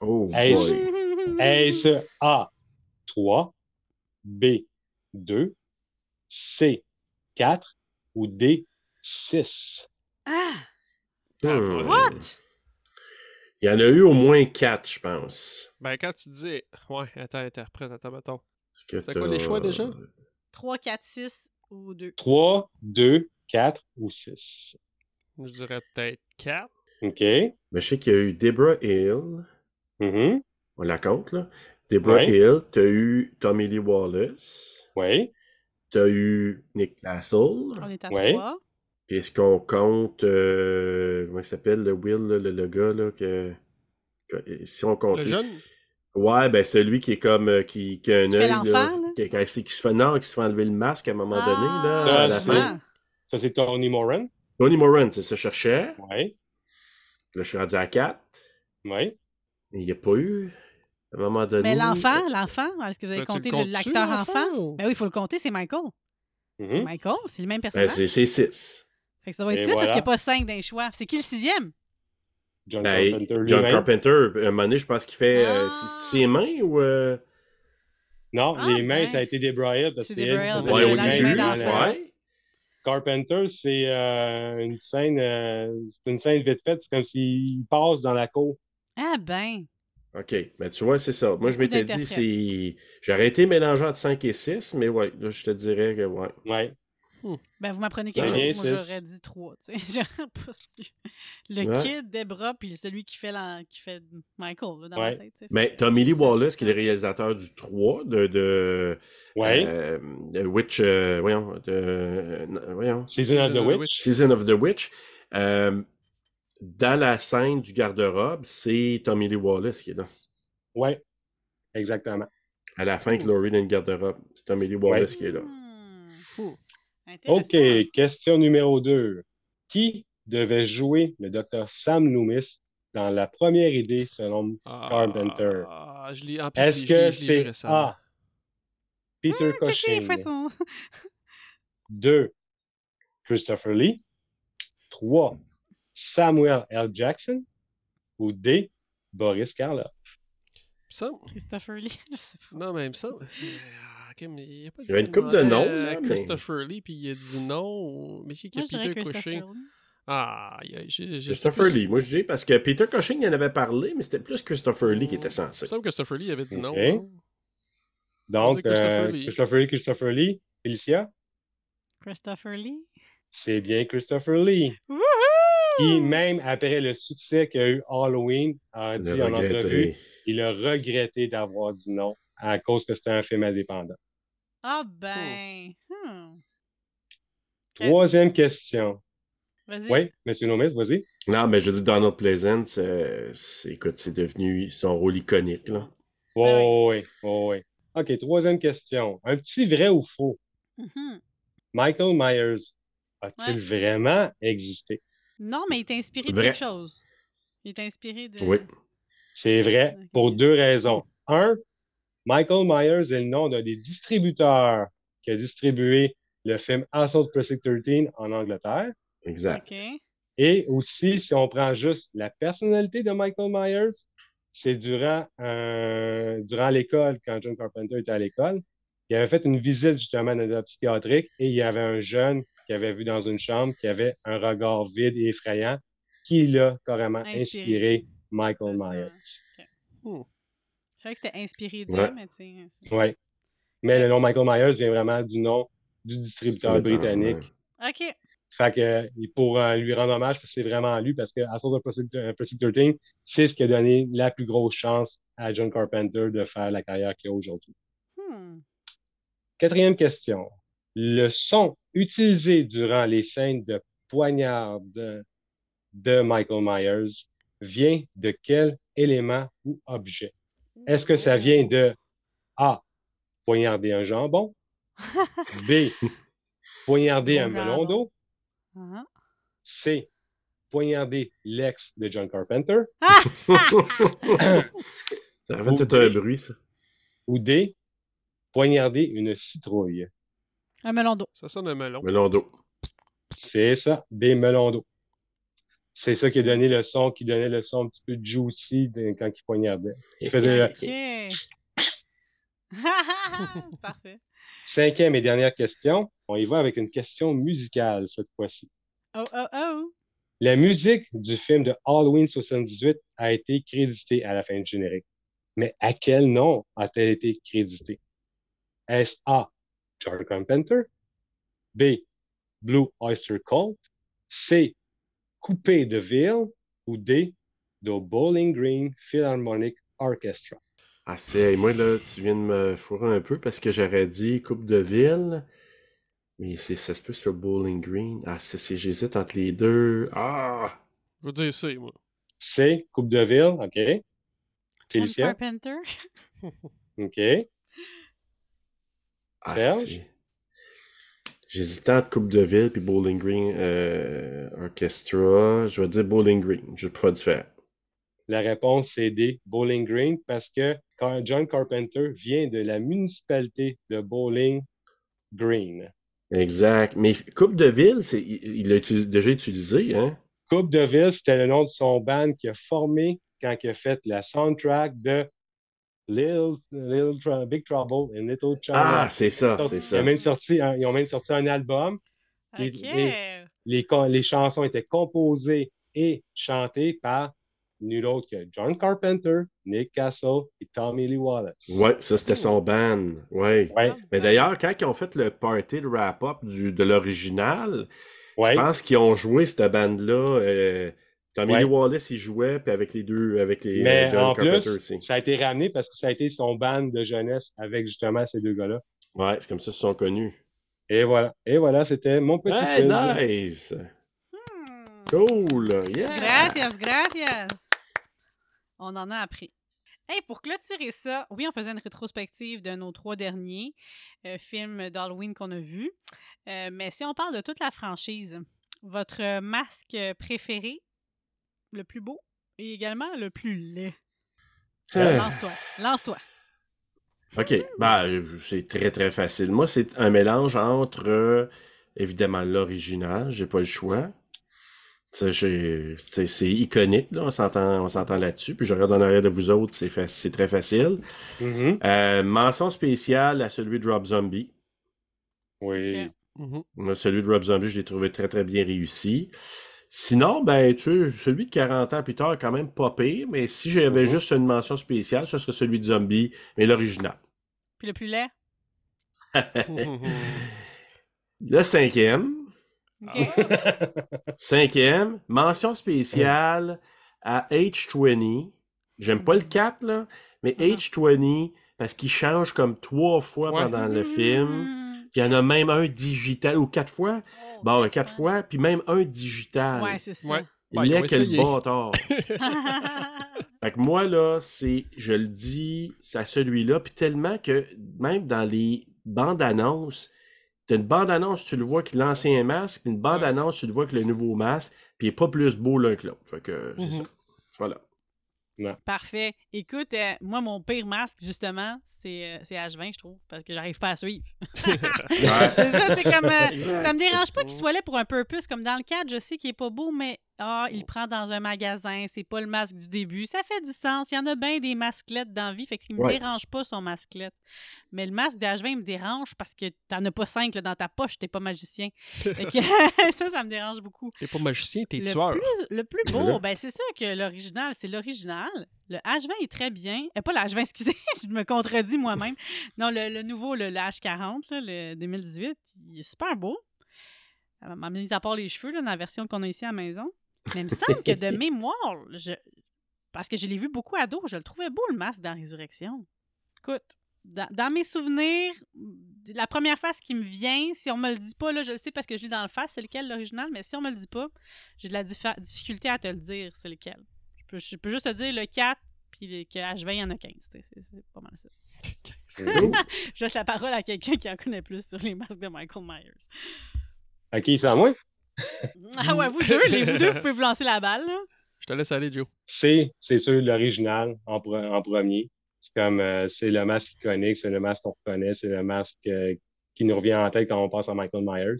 Oh. Mm-hmm. Est-ce A, 3, B, 2, C, 4 ou D, 6? Ah! Hmm. What? Il y en a eu au moins quatre, je pense. Ben, quand tu disais. Ouais, attends, interprète, attends, attends. C'est quoi les choix déjà? 3, 4, 6 ou 2? 3, 2, 4 ou 6? Je dirais peut-être 4. OK. Mais je sais qu'il y a eu Deborah Hill. Mhm. On la compte, là. Deborah Ouais. Hill. T'as eu Tommy Lee Wallace. Oui. T'as eu Nick Castle. On est à Ouais. 3. Puis est-ce qu'on compte. euh, comment il s'appelle, le Will, là, le, le gars, là, que. que- si on compte. Le jeune? Ouais, ben celui qui est comme. euh, qui, qui a un Qui œil. l'enfant, là, là? Qui, qui- qui se fait. Non, qui se fait enlever le masque à un moment donné, là. Ah, à la fin. Ça, c'est Tony Moran. Tony Moran, c'est ça, je cherchais. Oui, Là, je suis rendu à 4. oui. Mais il n'y a pas eu. À un moment donné. Mais l'enfant, l'enfant, est-ce que vous avez Ben, compté l'acteur enfant? ou- Ben oui, il faut le compter, c'est Michael. C'est Mhm. Michael, c'est le même Ben, personnage. c'est 6. fait que ça doit être Et 6 parce qu'il n'y a pas 5 d'un choix. C'est qui le sixième? John Ben, Carpenter John. Carpenter, à un moment donné, je pense qu'il fait. euh, Ah. ses mains ou. euh, Non, Ah, les mains, ça a été débraillé parce que c'est elle qui Ouais, les mains dans la- Ouais. Carpenter, c'est euh, une scène, euh, c'est une scène vite faite, c'est comme s'il passe dans la cour. Ah ben. OK. Ben, tu vois, c'est ça. Moi, je m'étais dit, c'est. J'aurais été mélangeant entre 5 et 6, mais ouais, là, je te dirais que ouais. Ouais. Ben, vous m'apprenez quelque Ben, chose. Moi, j'aurais dit 3. Tu sais, j'aurais pas su. Le Ouais. kid, Debra, puis celui qui fait, la... qui fait Michael là, dans Ouais. ma tête. tu sais. Mais Tommy Lee. Wallace, qui est le réalisateur du 3, de. de Ouais. euh, de Witch. euh, voyons. De, euh, voyons. Season of the Season of the Witch. Season of the Witch. euh, dans la scène du garde-robe, c'est Tommy Lee Wallace qui est là. Ouais. Exactement. À la fin, que Laurie dans le garde-robe, c'est Tommy Lee Wallace qui est là. OK, question numéro 2. Qui devait jouer le docteur Sam Loomis dans la première idée selon Ah, Carpenter? Ah, je l'ai. En plus, Est-ce que c'est. A. Peter Checker Cushing? de façon. 2. Christopher Lee. 3. Samuel L. Jackson. Ou D. Boris Karloff. Ça? Christopher Lee, je sais pas. Non, mais il me semble. Ok, mais il y a pas Il y avait une qu'il couple de noms, là, mais- Christopher Lee, puis il a dit non. Mais qui qui a Peter Christopher Cushing? Lee. Ah, il y a- je, je Christopher plus- Lee. Moi, je dis parce que Peter Cushing il en avait parlé, mais c'était plus Christopher Lee qui était Il censé. me semble que Christopher Lee avait dit non. Non? Donc, Christopher euh, Lee. Christopher Lee, Christopher Lee. Félicia? Christopher Lee. C'est bien Christopher Lee. Wouhou! Qui, même après le succès qu'a eu Halloween, a dit en entrevue, il a regretté d'avoir dit non à cause que c'était un film indépendant. Ah ben. Hmm. Troisième question. Vas-y. Oui, Monsieur Nomis, vas-y. Non, mais je dis Donald Pleasant, écoute, c'est devenu son rôle iconique. Là. Oui, Ah oui, oui. OK, troisième question. Un petit vrai ou faux? Mhm. Michael Myers a-t-il Ouais. vraiment existé? Non, mais il est inspiré de Vrai. quelque chose. Il est inspiré de. Oui. C'est vrai pour deux raisons. Un, Michael Myers est le nom d'un des distributeurs qui a distribué le film Assault Precinct 13 en Angleterre. Exact. Et aussi, si on prend juste la personnalité de Michael Myers, c'est durant, euh, durant l'école, quand John Carpenter était à l'école, il avait fait une visite justement dans la psychiatrique et il y avait un jeune qui avait vu dans une chambre qui avait un regard vide et effrayant qui l'a carrément Inspiré. inspiré Michael. Myers. Je savais que c'était inspiré d'eux, Ouais. mais tu sais. c'est- Oui. Mais le nom Michael Myers vient vraiment du nom du distributeur britannique. OK. Fait que, pour euh, lui rendre hommage, parce que c'est vraiment lui, parce que Assault of Precinct euh, Precinct 13, c'est ce qui a donné la plus grosse chance à John Carpenter de faire la carrière qu'il a aujourd'hui. Hmm. Quatrième question. Le son utilisé durant les scènes de poignard de, de Michael Myers vient de quel élément ou objet? Est-ce que ça vient de A. Poignarder un jambon? B. Poignarder un melon d'eau? C. Poignarder l'ex de John Carpenter? Ça a fait tout un bruit, ça. Ou D. Poignarder une citrouille? Un melon d'eau. Ça sonne un melon. Melon d'eau. C'est ça, des melons d'eau. C'est ça qui a donné le son, qui donnait le son un petit peu juicy de- quand il poignardait. Il faisait le parfait. cinquième et dernière question. On y va avec une question musicale cette fois-ci. Oh, oh, oh. La musique du film de Halloween 78 a été créditée à la fin du générique. Mais à quel nom a-t-elle été créditée? Est-ce A. John Carpenter? B. Blue Oyster Cult? C. Coupé de Ville? Ou D. The Bowling Green Philharmonic Orchestra? Ah, c'est. Moi, là, tu viens de me fourrer un peu parce que j'aurais dit Coupe de Ville. Mais c'est, ça se peut sur Bowling Green. Ah, c'est, c'est- j'hésite entre les deux. Ah! Je veux dire c'est, moi. C, Coupe de Ville, OK. John Carpenter. OK. Ah, Serge? J'hésitais entre Coupe de Ville puis Bowling Green euh, Orchestra. Je vais dire Bowling Green. Je vais pas différent. La réponse, c'est D, Bowling Green, parce que John Carpenter vient de la municipalité de Bowling Green. Exact. Mais Coupe de Ville, il l'a déjà utilisé, hein? Coupe de Ville, c'était le nom de son band qui a formé quand il a fait la soundtrack de Little, Little Tr- Big Trouble in Little China. Ah, c'est ça, c'est Ils ça. ont même sorti un, ils ont même sorti un album. Les- Les, chansons étaient composées et chantées par nul autre que John Carpenter, Nick Castle et Tommy Lee Wallace. Ouais, ça c'était son band. Ouais. Ouais, Mais d'ailleurs, quand ils ont fait le party, le wrap-up du- de l'original, ouais. je pense qu'ils ont joué cette bande-là. euh, Tommy Ouais. Wallace, il jouait, puis avec les deux, avec les Mais euh, John en Carpenter plus, aussi. ça a été ramené parce que ça a été son band de jeunesse avec justement ces deux gars-là. Ouais, c'est comme ça qu'ils sont connus. Et voilà. Et voilà, c'était mon petit Hey, nice! Hmm. Cool! Yeah! Gracias, gracias. On en a appris. Hey, pour clôturer ça, oui, on faisait une rétrospective de nos trois derniers euh, films d'Halloween qu'on a vus. Euh, mais si on parle de toute la franchise, votre masque préféré, le plus beau et également le plus laid. Euh, Lance-toi, lance-toi. OK, bah, c'est très très facile. Moi, c'est un mélange entre, euh, évidemment, l'original, j'ai pas le choix. C'est iconique, là, on s'entend on s'entend là-dessus. Puis je regarde en arrière de vous autres, c'est fa- très facile. Mhm. Euh, mention spéciale à celui de Rob Zombie. Oui. Ok. Mhm. Moi, Celui de Rob Zombie, je l'ai trouvé très très bien réussi. Sinon, ben, tu sais, celui de 40 ans plus tard, est quand même pas pire, mais si j'avais Mhm. juste une mention spéciale, ce serait celui de Zombie, mais l'original. Puis le plus laid? Le cinquième, OK? cinquième, mention spéciale à H20. J'aime pas le 4, là, mais Mhm. H20, parce qu'il change comme trois fois Ouais. pendant le film. Puis il y en a même un digital, ou quatre fois. Oh, Bon, quatre fois, puis même un digital. Ouais, c'est ça. Ouais. Il ils ont est quel bâtard. Fait que moi, là, c'est, je le dis, c'est à celui-là, puis tellement que même dans les bandes annonces, t'as une bande annonce, tu le vois que l'ancien masque, puis une bande annonce, tu le vois que le nouveau masque, puis il est pas plus beau l'un que l'autre. Fait que c'est Mhm. ça. Voilà. Parfait. Écoute, euh, moi, mon pire masque, justement, c'est euh, c'est H20, je trouve, parce que j'arrive pas à suivre. c'est ça, c'est comme. euh, ça me dérange pas qu'il soit là pour un peu plus. Comme dans le cadre, je sais qu'il est pas beau, mais ah, il le prend dans un magasin, c'est pas le masque du début. Ça fait du sens. Il y en a bien des masquelettes dans la vie, fait qu'il me Ouais. dérange pas son masquelette. Mais le masque d'H20 me dérange parce que t'en as pas cinq là, dans ta poche, t'es pas magicien. Que ça, ça me dérange beaucoup. T'es pas magicien, t'es tueur. plus, le plus beau, ben c'est sûr que l'original, c'est l'original. Le H20 est très bien. Euh, pas le H20, excusez, je me contredis moi-même. Non, le, le nouveau, le, le H40, là, le 2018, il est super beau. Euh, À mise à part les cheveux, là, dans la version qu'on a ici à la maison. Mais il me semble que de mémoire, je... parce que je l'ai vu beaucoup ado, je le trouvais beau le masque dans Résurrection. Écoute, dans, dans mes souvenirs, la première face qui me vient, si on me le dit pas, là, je le sais parce que je l'ai dans le face, c'est lequel l'original, mais si on me le dit pas, j'ai de la difficulté à te le dire, c'est lequel. Je peux, je peux juste te dire le 4, puis que H20, il y en a 15. C'est pas mal ça. Je laisse la parole à quelqu'un qui en connaît plus sur les masques de Michael Myers. OK, c'est à moi? Ah ouais, vous deux, les vous deux, vous pouvez vous lancer la balle. là. Je te laisse aller, Joe. C'est, c'est sûr, l'original en, pre- en premier. C'est comme, euh, c'est le masque iconique, c'est le masque qu'on reconnaît, c'est le masque euh, qui nous revient en tête quand on pense à Michael Myers.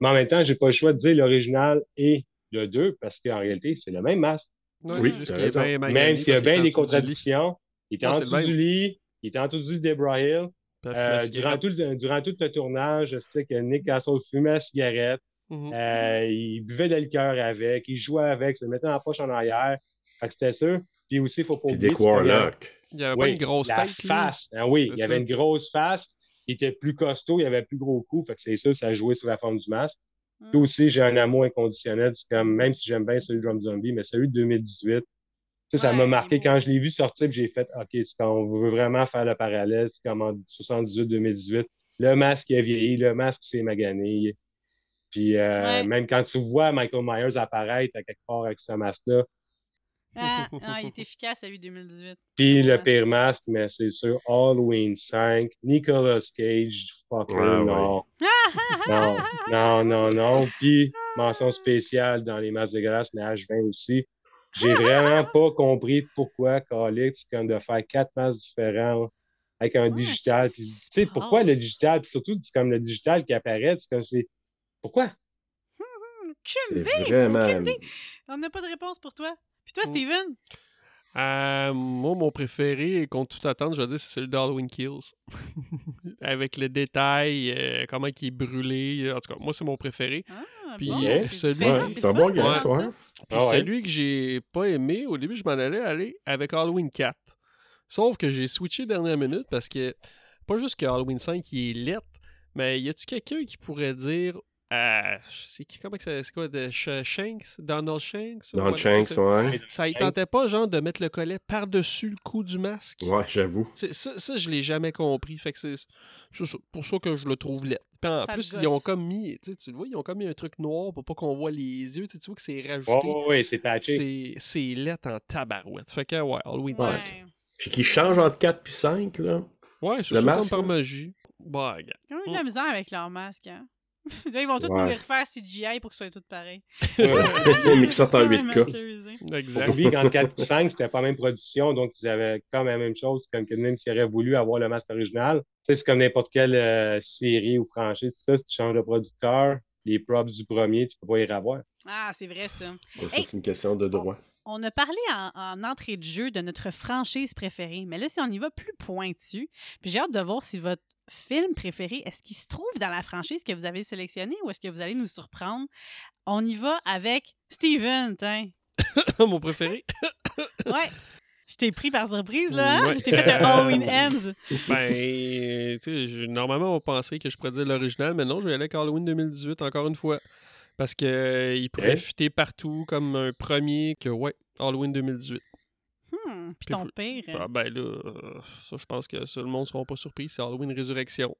Mais en même temps, j'ai pas le choix de dire l'original et le 2 parce qu'en réalité, c'est le même masque. Oui, juste qu'il bien même s'il y a bien en des contradictions. Il était en dessous du lit, il était en dessous du Debra Hill. Euh, durant, tout le, durant tout le tournage, je sais que Nick Castle fumait la cigarette. Mhm. Euh, il buvait de la liqueur avec, il jouait avec, se le mettait la poche en arrière. Fait que c'était sûr. Puis aussi, il ne faut pas oublier. Dick Warlock. Il y avait Oui, une grosse la tête, lui. face. Ah oui, il y avait une grosse face. Il était plus costaud, il avait plus gros cou. Fait que c'est sûr, ça jouait sur la forme du masque. Mm. Puis aussi, j'ai un amour inconditionnel. C'est comme, même si j'aime bien celui de Drum Zombie, mais celui de 2018, tu sais, ça m'a il marqué quand je l'ai vu sortir, puis j'ai fait, OK, c'est quand on veut vraiment faire le parallèle, c'est comme en 78-2018. le masque a vieilli, le masque s'est magané. Puis euh, Ouais. même quand tu vois Michael Myers apparaître à quelque part avec ce masque-là, Ah, ah, il est efficace, celui 2018. puis le pire masque, mais c'est sûr, Halloween 5, Nicolas Cage, fucking Ouais, ouais. non. Non, non, non, non. Puis, mention spéciale dans les masques dégueulasses, mais H20 aussi. J'ai vraiment pas compris pourquoi Calix, comme de faire quatre masques différents avec un Ouais, digital. Tu sais, pourquoi le digital? Puis surtout, c'est comme le digital qui apparaît, c'est comme c'est. Pourquoi? Aucune vraiment. aucune idée. On n'a pas de réponse pour toi. Puis toi, Mm. Steven? Euh, moi, mon préféré, contre toute attente, je vais dire, c'est celui d'Halloween Kills. Avec le détail, euh, comment il est brûlé. En tout cas, moi, c'est mon préféré. Ah, Puis, bon, euh, c'est celui- c'est un bon gars, Ouais. hein? Puis Ah ouais. celui que j'ai pas aimé, au début, je m'en allais aller avec Halloween 4. Sauf que j'ai switché dernière minute parce que, pas juste que Halloween 5 il est lettre, mais y a-tu quelqu'un qui pourrait dire. Euh, c'est qui, comment que ça, c'est quoi, de Sh- Shanks? Donald Shanks? C'est Shanks, ça? ouais. Ça y tentait pas, genre, de mettre le collet par-dessus le cou du masque? Ouais, j'avoue. C'est- Ça, ça, je l'ai jamais compris. Fait que c'est c'est pour ça que je le trouve laid. Puis en Ça plus, ils ont comme mis, tu sais, tu le vois, ils ont comme mis un truc noir pour pas qu'on voit les yeux. Tu vois que c'est rajouté. ouais, ouais, c'est patché. C'est c'est laid en tabarouette. Fait que, ouais, Halloween Ouais. 5. Puis qui change entre 4 puis 5, là. Ouais, c'est Le ça masque, comme par magie. Bah, regarde. Ils ont eu de la misère avec leur masque, hein? Là, ils vont tous Ouais. nous les refaire CGI pour que ce soit tout pareil. Mais sortent en Ça, 8K. remasterisé. Exact. Oublie qu'entre 4 et 5, c'était pas la même production, donc ils avaient comme la même chose, comme que même s'ils auraient voulu avoir le masque original. Tu sais, c'est comme n'importe quelle euh, série ou franchise, ça, si tu changes de producteur, les props du premier, tu peux pas y revoir. Ah, c'est vrai, ça. Ça, Hey. c'est une question de droit. On a parlé en, en entrée de jeu de notre franchise préférée, mais là, si on y va plus pointu, puis j'ai hâte de voir si votre film préféré, est-ce qu'il se trouve dans la franchise que vous avez sélectionnée ou est-ce que vous allez nous surprendre? On y va avec Steven, tiens. Mon préféré. Ouais. Je t'ai pris par surprise, là. hein? Ouais. Je t'ai fait un Halloween Ends. Ben, tu sais, normalement, on penserait que je pourrais dire l'original, mais non, je vais aller avec Halloween 2018 encore une fois. Parce que euh, il pourrait Ouais. fitter partout comme un premier que, ouais, Halloween 2018. Hmm, Puis ton faut- pire. Ah, ben là, euh, ça, je pense que ça, le monde ne sera pas surpris. C'est Halloween Résurrection.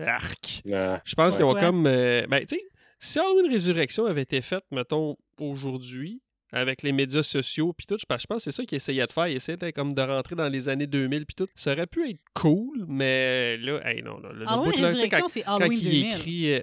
Arc. Euh, Je pense Ouais. qu'ils ont Ouais. comme. euh, ben, tu sais, si Halloween Résurrection avait été faite, mettons, aujourd'hui, avec les médias sociaux, puis tout, je pense je pense que c'est ça qu'ils essayaient de faire. Ils essayaient de, comme de rentrer dans les années 2000, puis tout. Ça aurait pu être cool, mais là, hey, non, là, le Halloween bout, là, Résurrection, quand, c'est quand Halloween il 2000. écrit. euh,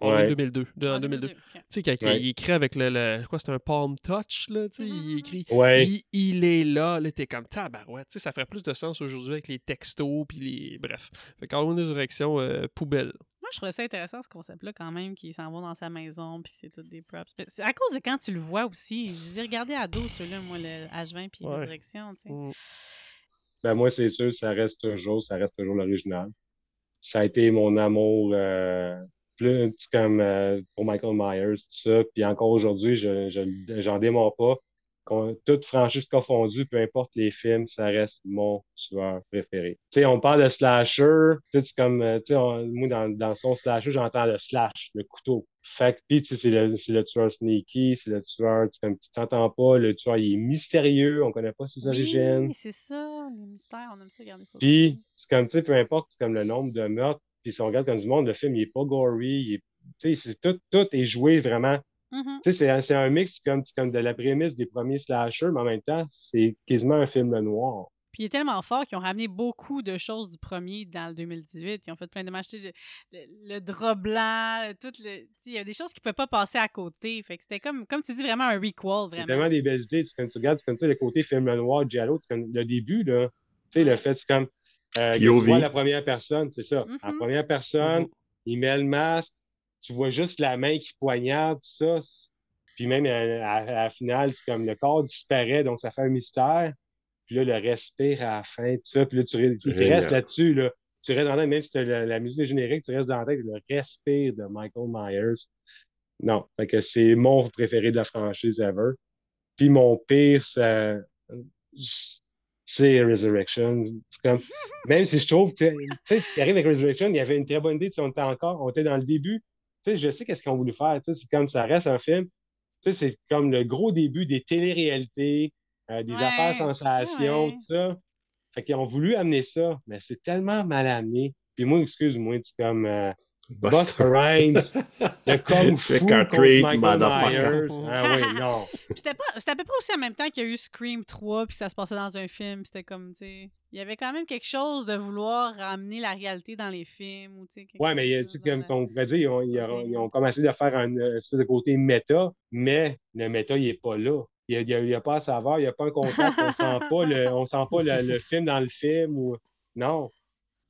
Ouais. 2002. de- en Ah, 2002. 2002, ok. Tu sais, quand Ouais. il écrit avec le. le quoi, c'est un palm touch, là, tu sais, il écrit. ouais. Il, il est là, là, t'es comme tabarouette. Tu sais, ça ferait plus de sens aujourd'hui avec les textos, puis les. Bref. Fait qu'Halloween Résurrection, euh, poubelle. Moi, je trouvais ça intéressant, ce concept-là, quand même, qu'il s'en va dans sa maison, puis c'est tout des props. C'est à cause de quand tu le vois aussi. Je les ai regardés à dos, ceux-là, moi, le H20 puis Ouais. Résurrection, tu sais. Mm. Ben moi, c'est sûr, ça reste toujours, ça reste toujours l'original. Ça a été mon amour euh, plus comme euh, pour Michael Myers, tout ça. Puis encore aujourd'hui, je, je, j'en démords pas. Toute franchise confondue, peu importe les films, ça reste mon tueur préféré. Tu sais, on parle de slasher, tu comme, euh, tu sais, on- moi, dans, dans son slasher, j'entends le slash, le couteau. Fait que, puis, tu sais, c'est le, le tueur sneaky, c'est le tueur, tu sais, comme tu t'entends pas, le tueur, il est mystérieux, on connaît pas ses origines. Oui, c'est ça, les mystères, on aime ça regarder ça. Puis, c'est comme, tu sais, peu importe, c'est comme le nombre de meurtres, puis si on regarde comme du monde, le film, il est pas gory, il est, tout, tout est joué vraiment. Mhm. Sais, c'est un- mix comme, comme de la prémisse des premiers slashers, mais en même temps, c'est quasiment un film noir. Puis il est tellement fort qu'ils ont ramené beaucoup de choses du premier dans le 2018. Ils ont fait plein de matchs. Le, drap blanc, tout le. Il y a des choses qui ne pouvaient pas passer à côté. Fait que c'était comme, comme tu dis, vraiment un recall, vraiment. tellement des belles idées. Tu, comme tu regardes, tu le côté film noir, Giallo, le début, là. Tu sais, le fait, c'est comme. Euh, que tu vois la première personne, c'est ça. La Mhm. première personne, Mhm. il met le masque, tu vois juste la main qui poignarde, tout ça. Puis même euh, à, à la finale, c'est comme le corps disparaît, donc ça fait un mystère. Puis là, le respire à la fin, tout ça. Puis là, tu, restes là-dessus, là. Tu restes dans la tête, même si tu la, la musique générique, tu restes dans la tête, le respire de Michael Myers. Non, fait que c'est mon préféré de la franchise ever. Puis mon pire, ça- c'est Resurrection. C'est comme, même si je trouve que, tu sais, ce qui arrive avec Resurrection, il y avait une très bonne idée, tu sais, on était encore, on était dans le début. Tu sais, je sais qu'est-ce qu'ils ont voulu faire. Tu sais, c'est comme ça reste un film. Tu sais, c'est comme le gros début des téléréalités, euh, des Ouais, affaires sensations, ouais. tout ça. Fait qu'ils ont voulu amener ça, mais c'est tellement mal amené. Puis moi, excuse-moi, tu comme euh, Buster Rhymes, le Kung Fu contre Michael. Myers. Ah oui, non. Puis C'était pas- c'était à peu près aussi en même temps qu'il y a eu Scream 3 puis ça se passait dans un film. C'était comme, tu sais, il y avait quand même quelque chose de vouloir ramener la réalité dans les films ou tu sais. quelque Ouais, mais il y a- chose tu- comme on pourrait dire, ils ont, ils ont- ils ont commencé à faire un euh, espèce de côté méta, mais le méta, il n'est pas là. Il n'y a pas à savoir, il n'y a pas un contact, on sent pas le, on sent pas le, le film dans le film ou. Non,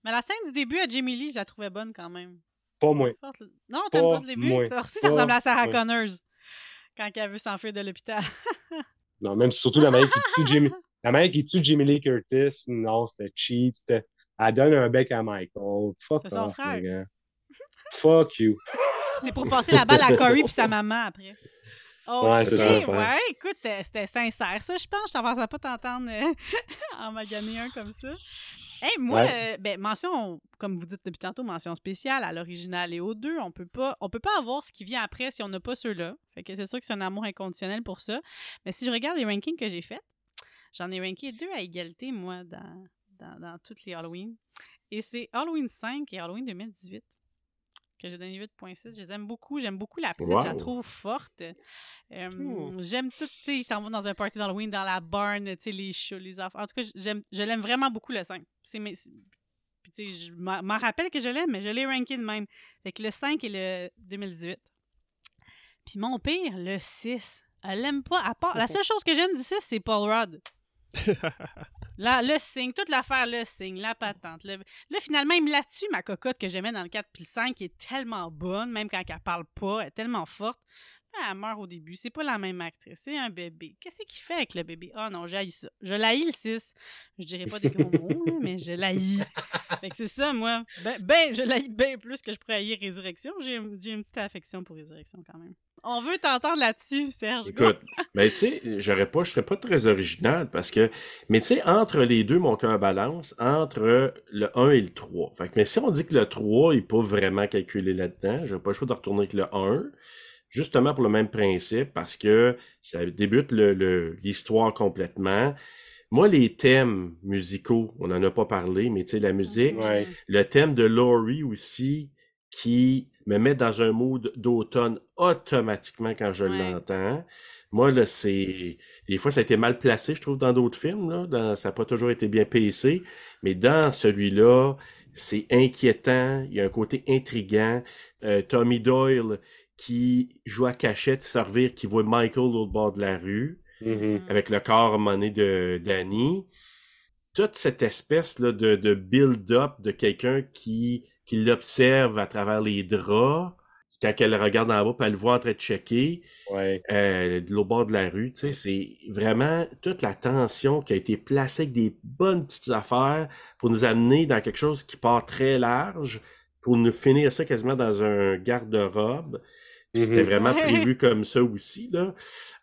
Mais la scène du début à Jamie Lee, je la trouvais bonne quand même. Pas moi. Forte, là. Non, t'aimes pas Pas le début? Ça aussi, ça ressemble à Sarah moi. Connors quand elle veut s'enfuir de l'hôpital. Non, même surtout la manière qui tue Jimmy. La manière qui tue Jimmy Lee Curtis, non, c'était cheap. Elle donne un bec à Michael. Fuck C'est son off, frère. gars. Fuck you. C'est pour passer la balle à Corey puis sa maman après. Oh, Ouais, c'est ça, ouais, écoute, c'était c'était sincère. Ça, je pense, je t'en pensais pas t'entendre euh, en maganer un comme ça. Hey, moi, Ouais. euh, ben, mention, comme vous dites depuis tantôt, mention spéciale à l'original et aux deux. On peut pas, on peut pas avoir ce qui vient après si on n'a pas ceux-là. Fait que c'est sûr que c'est un amour inconditionnel pour ça. Mais si je regarde les rankings que j'ai faits, j'en ai ranké deux à égalité, moi, dans, dans, dans toutes les Halloween. Et c'est Halloween 5 et Halloween 2018 que j'ai donné 8.6. Je les aime beaucoup. J'aime beaucoup la petite. Je la trouve forte. Euh. J'aime tout. Tu sais, ils s'en vont dans un party d'Halloween, dans la barn, tu sais, les chats, les enfants. En tout cas, j'aime, je l'aime vraiment beaucoup, le 5. C'est mes- Puis, tu sais, je m'en m'en rappelle que je l'aime, mais je l'ai ranké de même. Fait que le 5 et le 2018. Puis mon pire, le 6. Elle l'aime pas. À part... La seule chose que j'aime du 6, c'est Paul Rudd. Là, le signe, toute l'affaire, le signe, la patente. le- Là, finalement, il me la tue, ma cocotte que j'aimais dans le 4 puis le 5, qui est tellement bonne, même quand elle parle pas, elle est tellement forte. Là, elle meurt au début. C'est pas la même actrice, c'est un bébé. Qu'est-ce qu'il fait avec le bébé? Ah non, j'haïs ça. Je l'haïs le 6. Je dirais pas des gros mots, mais je l'haïs. Fait que c'est ça, moi. Ben, ben, je l'haïs bien plus que je pourrais haïr Résurrection. J'ai j'ai une petite affection pour Résurrection quand même. On veut t'entendre là-dessus, Serge. Écoute, ben tu sais, j'aurais pas, je serais pas très original parce que, mais tu sais, entre les deux, mon cœur balance entre le 1 et le 3. Fait que, mais si on dit que le 3 est pas vraiment calculé là-dedans, j'aurais pas le choix de retourner avec le 1. Justement pour le même principe, parce que ça débute le- le- l'histoire complètement. Moi, les thèmes musicaux, on n'en a pas parlé, mais tu sais, la musique, Ouais. le thème de Laurie aussi, qui me met dans un mood d'automne automatiquement quand je Ouais. l'entends. Moi, là, c'est. Des fois, ça a été mal placé, je trouve, dans d'autres films. Là. Dans- Ça n'a pas toujours été bien pacé. Mais dans celui-là, c'est inquiétant. Il y a un côté intriguant. Euh, Tommy Doyle qui joue à cachette, servir, qui voit Michael au bord de la rue Mhm. avec le corps à monnaie de Danny. Toute cette espèce là, de, de build-up de quelqu'un qui, qui l'observe à travers les draps. Quand elle le regarde en bas, puis elle le voit en train de checker Ouais. euh, de l'autre bord de la rue. tu sais, C'est vraiment toute la tension qui a été placée avec des bonnes petites affaires pour nous amener dans quelque chose qui part très large, pour nous finir ça quasiment dans un garde-robe. C'était Mhm. vraiment prévu comme ça aussi. Là.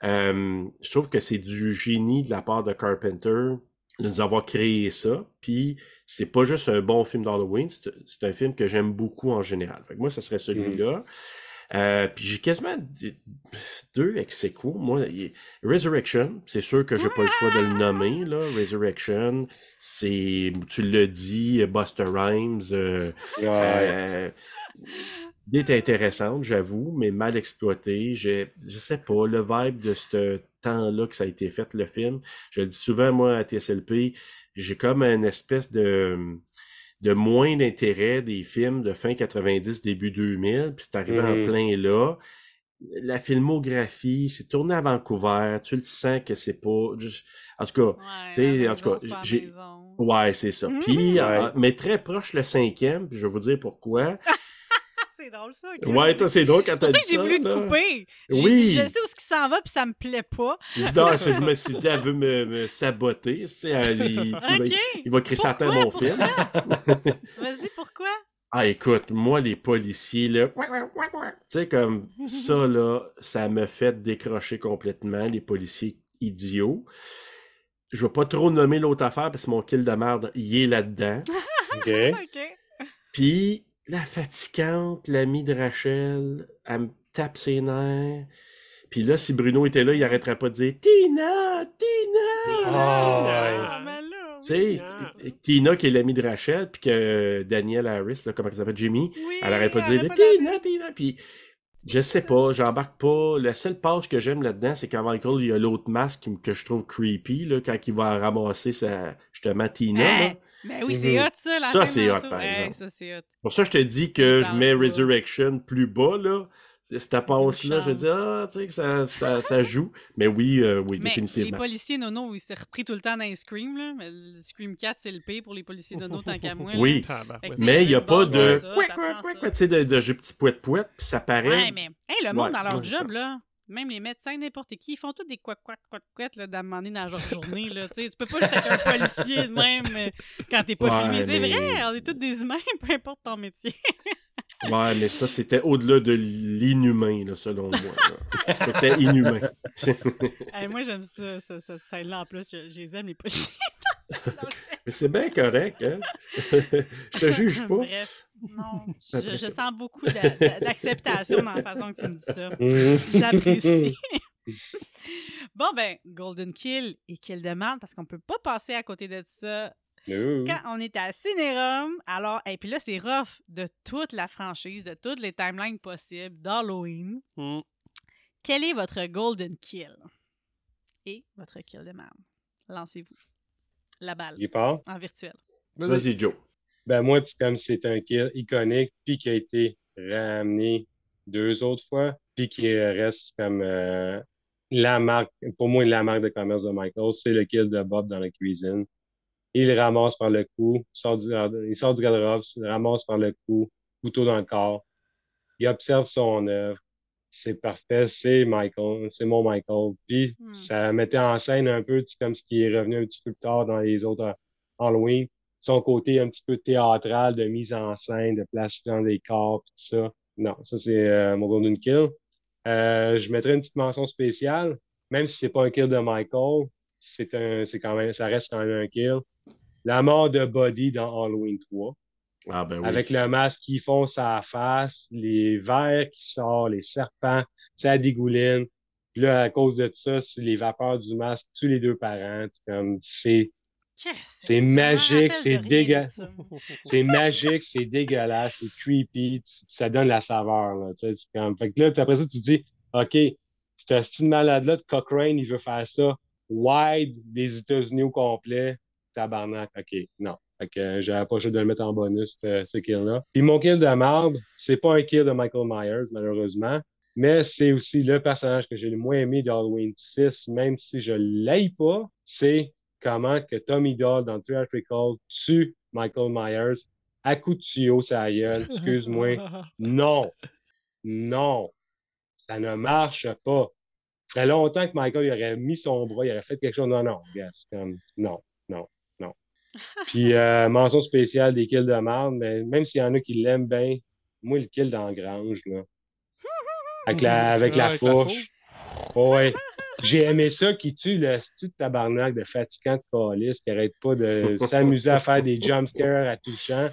Euh, je trouve que c'est du génie de la part de Carpenter de nous avoir créé ça. Puis c'est pas juste un bon film d'Halloween, c'est un film que j'aime beaucoup en général. Fait que moi, ce serait celui-là. Euh, puis j'ai quasiment deux ex aequo. Moi, Resurrection, c'est sûr que j'ai pas le choix de le nommer. Là. Resurrection, c'est, tu l'as dit, Buster Rhymes. euh, Ouais. euh, est intéressante, j'avoue, mais mal exploitée. Je, je sais pas, le vibe de ce temps-là que ça a été fait, le film. Je le dis souvent, moi, à TSLP, j'ai comme une espèce de, de moins d'intérêt des films de fin 90, début 2000, puis c'est arrivé en Mhm. plein là. La filmographie, c'est tourné à Vancouver, tu le sens que c'est pas... En tout cas, Ouais, Tu sais, en tout cas, j'ai- ouais, c'est ça. Mhm. Puis, Ouais. mais très proche le cinquième, puis je vais vous dire pourquoi. C'est drôle ça. Ouais, toi, c'est drôle quand t'as pour ça dit que j'ai voulu te couper. Oui. dit, je sais où ce qui s'en va, puis ça me plaît pas. Non, c'est- je me suis dit, elle veut me, me saboter. elle- il, il va, OK. il va créer Pourquoi? mon film. Vas-y, pourquoi? Ah, écoute, moi, les policiers, là, tu sais, comme ça, là, ça me fait décrocher complètement, les policiers idiots. Je vais pas trop nommer l'autre affaire parce que mon kill de merde, il est là-dedans. OK? OK. Puis, la fatigante, l'amie de Rachel, elle me tape ses nerfs. Puis là, si Bruno était là, il arrêterait pas de dire Tina, Tina. Ah, Ah, là, Tu sais, t- Tina qui est l'amie de Rachel, puis que Daniel Harris, là, comment elle s'appelle, Jimmy, Oui, elle arrête pas de dire Tina, Tina, puis je sais pas, j'embarque pas. La seule page que j'aime là-dedans, c'est quand Michael, il y a l'autre masque que je trouve creepy, là, quand il va ramasser sa, justement Tina. là. Mais oui, c'est hot, ça. La Ça, scène c'est hot, par exemple. Ça, c'est hot. Pour ça, je te dis que je mets pas. Resurrection plus bas, là. Cette passe-là, je dis, ah, tu sais, que ça, ça, ça joue. Mais oui, euh, oui, Mais les définitivement. policiers nono, ils s'est repris tout le temps dans les Scream, là. Mais le Scream 4, c'est le P pour les policiers nono, tant qu'à moi. là. Oui. Mais il n'y a pas de. Tu sais, de, de jeu petit pouet pouet, puis ça paraît. Ouais, mais hey, le monde Ouais, dans leur job, ça. là, même les médecins, n'importe qui, ils font tous des couac couac couac couac là, d'amener dans leur journée. Là, tu peux pas juste être un policier de même euh, quand t'es pas Ouais, filmé. C'est mais- vrai, on est tous des humains, peu importe ton métier. Ouais, mais ça, c'était au-delà de l'inhumain, là, selon moi. là. C'était inhumain. Hey, moi, j'aime ça, ça, cette scène-là. En plus, je, je les aime, les policiers. Mais c'est bien correct, hein? je te juge pas. Bref, non, je, sens beaucoup d'a- d'a- d'acceptation dans la façon que tu me dis ça. Mhm. J'apprécie. bon, ben, Golden Kill et Kill Demand, parce qu'on peut pas passer à côté de ça No. quand on est à Cinérum. Alors, et puis là, c'est rough de toute la franchise, de toutes les timelines possibles d'Halloween. Hmm. Quel est votre Golden Kill et votre Kill Demand? Lancez-vous. La balle, Il part? en virtuel. Vas-y, Joe. Ben moi, c'est comme c'est un kill iconique, puis qui a été ramené deux autres fois, puis qui reste comme euh, la marque, pour moi, la marque de commerce de Michael, c'est le kill de Bob dans la cuisine. Il le ramasse par le cou, sort du, il sort du garde-robe, il le ramasse par le cou, couteau dans le corps. Il observe son œuvre. C'est parfait, c'est Michael, c'est mon Michael. Puis Hmm. ça mettait en scène un peu, comme ce qui est revenu un petit peu plus tard dans les autres euh, Halloween son côté un petit peu théâtral de mise en scène, de placement des corps, tout ça. Non, ça c'est euh, mon Golden Kill. Euh, je mettrais une petite mention spéciale, même si c'est pas un kill de Michael, c'est un, c'est quand même, ça reste quand même un kill. La mort de Buddy dans Halloween 3, Ah, ben oui. avec le masque qui fond sa face, les vers qui sortent, les serpents, ça dégouline. Puis là, à cause de ça, c'est les vapeurs du masque tuent les deux parents. C'est comme, c'est C'est magique, c'est de rien de dégueu- ça? c'est magique, c'est dégueulasse, c'est creepy, tu- ça donne la saveur. Là, tu sais, c'est comme... Fait que là, après ça, tu te dis, OK, ce style malade-là de Cochrane, il veut faire ça wide des États-Unis au complet. Tabarnak, OK, non. Fait que j'avais pas le choix de le mettre en bonus, euh, ce kill-là. Puis mon kill de marde, c'est pas un kill de Michael Myers, malheureusement, mais c'est aussi le personnage que j'ai le moins aimé d'Halloween 6, même si je l'aille pas, c'est comment que Tommy Doll dans Theatrical tue Michael Myers à coup de tuyau, gueule. Excuse-moi. Non. Non. Ça ne marche pas. Ça ferait longtemps que Michael il aurait mis son bras, il aurait fait quelque chose. Non, non, c'est comme non. Puis euh, mention spéciale des kills de marde, mais même s'il y en a qui l'aiment bien, moi, le kill dans la grange, là. Avec la, avec la Avec la fourche. Ouais. J'ai aimé ça qui tue le style de tabarnak de fatigant de calice qui arrête pas de s'amuser à faire des jumpscares à tout champ.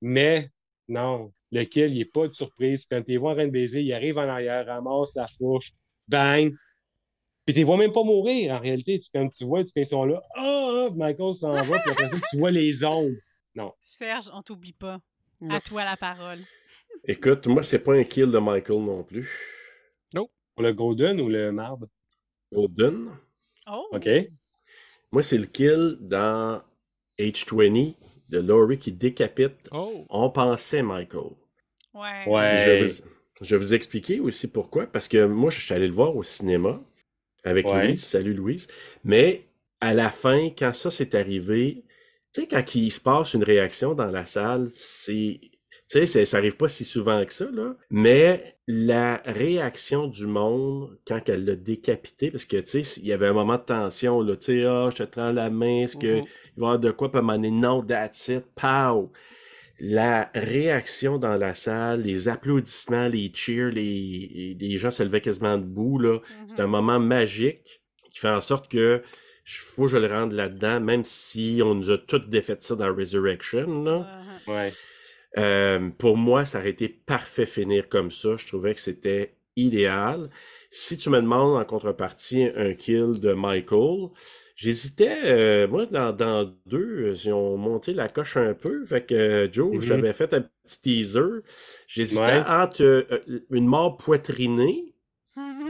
Mais non, le kill, il n'est pas de surprise. Quand tu vois en train de baiser, il arrive en arrière, ramasse la fourche, bang. Puis tu les vois même pas mourir en réalité. Tu, comme tu vois, tu, quand ils sont là, ah, ah, Michael s'en va, puis après ça, tu vois les ombres. Serge, on t'oublie pas. À toi la parole. Écoute, moi, c'est pas un kill de Michael non plus. Pour le Golden ou le marde? Golden. Oh! OK. Moi, c'est le kill dans H20 de Laurie qui décapite. Oh! On pensait Michael. Ouais. Ouais. Je, vous, je vais vous expliquer aussi pourquoi. Parce que moi, je suis allé le voir au cinéma avec Ouais. Louise. Salut Louise. Mais à la fin, quand ça s'est arrivé, tu sais, quand il se passe une réaction dans la salle, c'est. Tu sais, ça arrive pas si souvent que ça, là. Mais la réaction du monde quand elle l'a décapité, parce que, tu sais, il y avait un moment de tension, là. Tu sais, ah, je te tends la main, est-ce que il va y avoir de quoi, puis à un moment donné, non, that's it, pow! La réaction dans la salle, les applaudissements, les cheers, les, les gens se levaient quasiment debout, là. Mhm. C'est un moment magique qui fait en sorte que je- faut que je le rende là-dedans, même si on nous a toutes défait ça dans Resurrection, là. Uh-huh. Ouais. Euh, pour moi, ça aurait été parfait finir comme ça. Je trouvais que c'était idéal. Si tu me demandes en contrepartie un kill de Michael, J'hésitais, euh, moi, dans, dans deux, euh, ils ont monté la coche un peu. Fait que, euh, Joe, Mhm. j'avais fait un petit teaser. J'hésitais Ouais. entre euh, une mort poitrinée,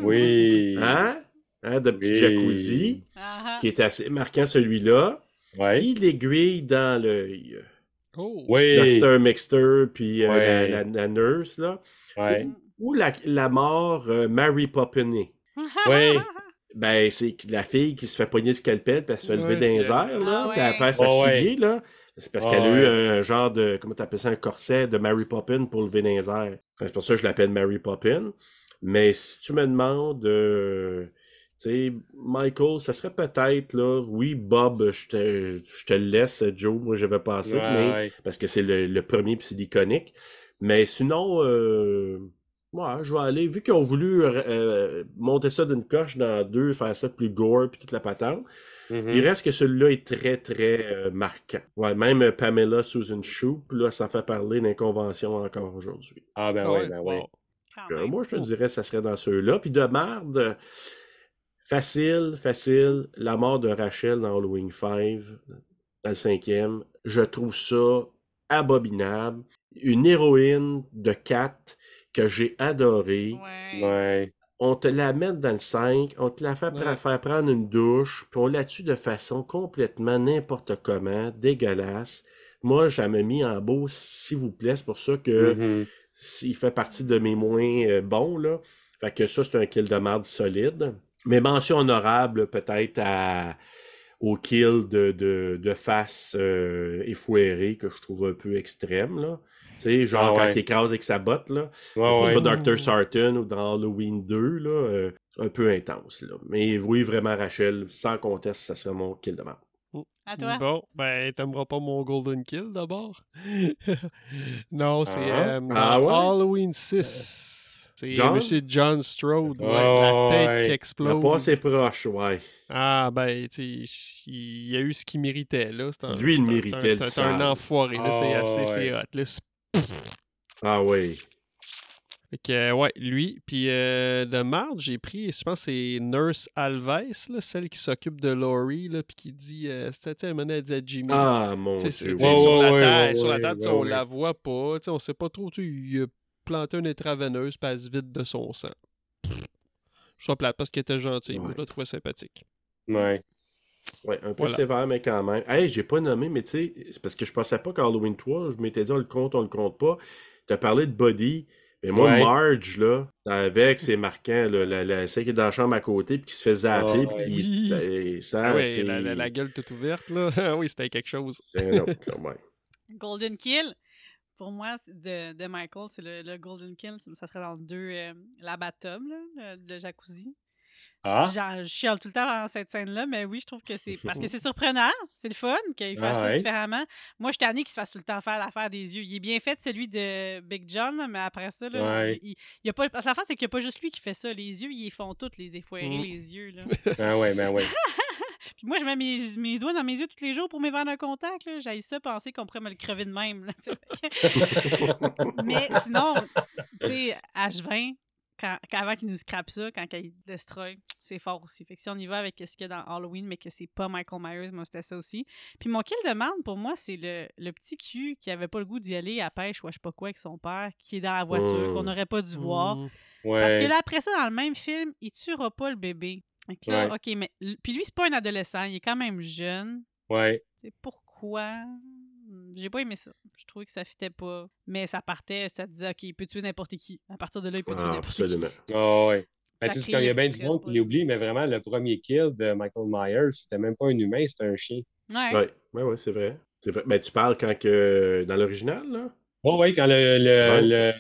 Oui. hein, hein, de petit Oui. jacuzzi, qui était assez marquant celui-là, Ouais. puis l'aiguille dans l'œil. Oh! Oui. Dr. Mixter, puis euh, Ouais. la, la- la nurse, là. Ouais. Ou la, la mort euh, Mary Poppiny. Oui. Ben, c'est la fille qui se fait pogner le scalpel, puis elle se fait lever les airs, là, Ah puis elle ouais. perd Oh, ouais. là. C'est parce qu'elle a eu ouais. un genre de, comment t'appelles ça, un corset de Mary Poppin pour lever dans les airs. C'est pour ça que je l'appelle Mary Poppin. Mais si tu me demandes, euh, tu sais, Michael, ça serait peut-être, là, oui, Bob, je te, je te le laisse, Joe, moi je vais passer, Ouais, mais ouais. parce que c'est le, le premier puis c'est l'iconique. Mais sinon, euh, ouais, je vais aller, vu qu'ils ont voulu euh, euh, monter ça d'une coche dans deux, faire ça plus gore puis toute la patente, Mhm. il reste que celui-là est très, très euh, marquant. Ouais, même euh, Pamela Susan Shoop, là, ça fait parler d'inconvention encore aujourd'hui. Ah, ben Ah oui, ouais? ben oui. Wow. Euh, moi, je te dirais ça serait dans ceux-là. Puis de marde, euh, facile, facile, la mort de Rachel dans Halloween 5, dans le cinquième, je trouve ça abominable. Une héroïne de 4 que j'ai adorée. Ouais. Ouais. On te la met dans le 5, on te la fait pra- Ouais. faire prendre une douche, puis on la tue de façon complètement n'importe comment, dégueulasse. Moi, je la me mis en beau, s'il vous plaît. C'est pour ça que Mhm. il fait partie de mes moins euh, bons, là. Fait que ça, c'est un kill de marde solide. Mais mention honorable, peut-être, à, au kill de, de, de face euh, effoirée, que je trouve un peu extrême, là. Tu sais, genre Ah quand ouais. il écrase avec sa botte, là. Ouais, Que ce ouais. soit Dr. Sarton ou dans Halloween 2, là, euh, un peu intense, là. Mais oui, vraiment, Rachel, sans conteste, ça serait mon kill de marde. À toi? Bon, ben, t'aimeras pas mon Golden Kill d'abord? non, c'est Ah. euh, Ah ouais? Halloween 6. C'est John? Monsieur John Strode, ouais, Oh, la tête ouais. qui explose. pas assez proche, ouais. Ah, ben, tu sais, il y a eu ce qu'il méritait, là. Un- Lui, il méritait c'est un- le C'est un sale. enfoiré, là. C'est Ah, assez, c'est hot. Ah oui. Fait que, euh, ouais, lui. Puis euh, de marde, j'ai pris, je pense que c'est Nurse Alves, là, celle qui s'occupe de Laurie, là, puis qui dit, euh, c'était, elle menait à dire à Jimmy. Ah, mon Dieu. Ouais, sur, ouais, la ouais, sur la table, on ouais. la voit pas. tu sais, On sait pas trop. Il a planté une intraveineuse, puis elle se vide de son sang. Je suis plate parce qu'elle était gentille. Moi, je la trouvais sympathique. Ouais. Ouais, un peu Voilà. sévère, mais quand même. Hey, j'ai pas nommé, mais tu sais, c'est parce que je pensais pas qu'Halloween 3, je m'étais dit, on le compte, on le compte pas. T'as parlé de Buddy. Mais moi, Ouais. Marge, là, avec, c'est marquant, là, la, la- celle qui est dans la chambre à côté, puis qui se fait zapper, Ah, puis qui. Oui. ça- Ça, Ah oui, c'est. la, la- la gueule toute ouverte, là. Ah oui, c'était quelque chose. c'est un autre, là, ouais. Golden Kill, pour moi, de, de Michael, c'est le, le Golden Kill. Ça serait dans le 2, euh, la bathtub, là, le, le jacuzzi. Ah, je chiale tout le temps dans cette scène-là, mais oui, je trouve que c'est. Parce que c'est surprenant, c'est le fun qu'il fasse Ah ça ouais. différemment. Moi, je suis tannée qu'il se fasse tout le temps faire l'affaire des yeux. Il est bien fait, celui de Big John, mais après ça, là, Ouais. il, il y a pas. Parce que l'affaire, c'est qu'il n'y a pas juste lui qui fait ça. Les yeux, ils font tous, les effoirés, Mm. les yeux. Là. ben ouais, ben ouais. Puis moi, je mets mes, mes doigts dans mes yeux tous les jours pour mes verres de contact. J'ai ça penser qu'on pourrait me le crever de même. là. Mais sinon, tu sais, H20, quand, quand- avant qu'il nous scrape ça, quand il destroy, c'est fort aussi. Fait que si on y va avec ce qu'il y a dans Halloween, mais que c'est pas Michael Myers, moi, c'était ça aussi. Puis mon kill de marde, pour moi, c'est le, le petit cul qui avait pas le goût d'y aller à pêche ou à je sais pas quoi avec son père, qui est dans la voiture, Mm. qu'on n'aurait pas dû voir. Ouais. Parce que là, après ça, dans le même film, il tuera pas le bébé. Que là, Ouais. OK, mais... Puis lui, c'est pas un adolescent, il est quand même jeune. Ouais. C'est pourquoi... J'ai pas aimé ça. Je trouvais que ça fitait pas. Mais ça partait, ça disait, OK, il peut tuer n'importe qui. À partir de là, il peut tuer Ah, n'importe qui. absolument. Ah ouais. Ben, tu sais, quand il y a bien du monde qui l'oublie, mais vraiment, le premier kill de Michael Myers, c'était même pas un humain, c'était un chien. Ouais. Ouais, ouais, ouais, c'est vrai. C'est vrai. Mais tu parles quand que. Dans l'original, là? Oh oui, quand le, le, Ouais. le,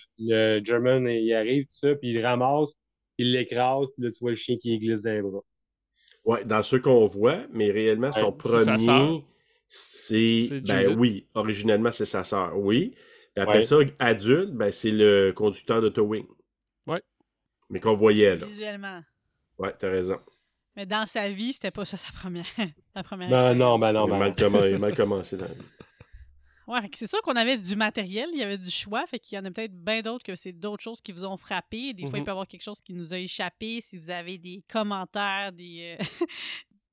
le German il arrive, tout ça, puis il ramasse, il l'écrase, puis là, tu vois le chien qui glisse dans les bras. Ouais, dans ceux qu'on voit, mais réellement, son Ouais, premier. C'est. Ben Judith. oui, originellement, c'est sa sœur, oui. Puis après Ouais. ça, adulte, ben c'est le conducteur d'autowing. Ouais. Mais qu'on voyait, là. Visuellement. Ouais, t'as raison. Mais dans sa vie, c'était pas ça sa première. sa première Non, non, ben non, il, a ben mal non. commen- il a mal commencé dans la vie. Ouais, c'est sûr qu'on avait du matériel, il y avait du choix, fait qu'il y en a peut-être bien d'autres que c'est d'autres choses qui vous ont frappé. Des fois, il Mhm. peut y avoir quelque chose qui nous a échappé. Si vous avez des commentaires, des, euh,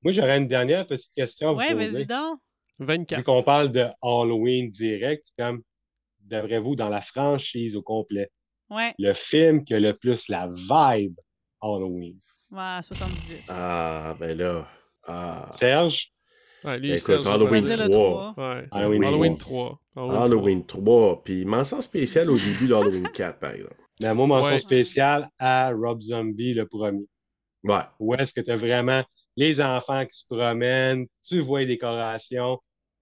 Moi, j'aurais une dernière petite question à vous Ouais, poser. vas-y donc. Vu 24. qu'on parle de Halloween direct, c'est comme, d'après vous, dans la franchise au complet, Ouais, le film qui a le plus la vibe Halloween. ouais, 78. Ah, ben là. Ah. Serge? Ouais, lui, Écoute, Serge, On va Halloween dire le 3. 3. Ouais. Halloween Halloween, 3. 3. Halloween 3. Puis mention spéciale au début d'Halloween 4, par exemple. Mais moi, mention Ouais. spéciale à Rob Zombie, le premier. Ouais. Où est-ce que tu as vraiment les enfants qui se promènent, tu vois les décorations,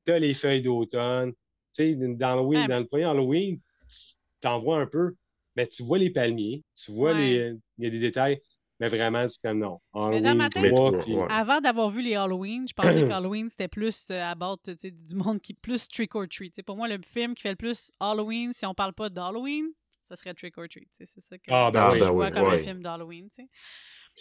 tu as les feuilles d'automne. Tu sais, dans, Halloween, Ouais. dans le premier Halloween, tu t'en vois un peu, mais tu vois les palmiers, tu vois Ouais. les. Il y a des détails, mais vraiment, c'est comme non. Mais dans ma Halloween tête- 3, Mais puis- trois, ouais. Avant d'avoir vu les Halloween, je pensais que Halloween, c'était plus euh, about tu sais, du monde qui plus trick or treat. Tu sais, pour moi, le film qui fait le plus Halloween, si on parle pas d'Halloween, ça serait trick or treat. Tu sais, C'est ça que Ah, ben oui. je Ah, ben vois oui, comme un film d'Halloween.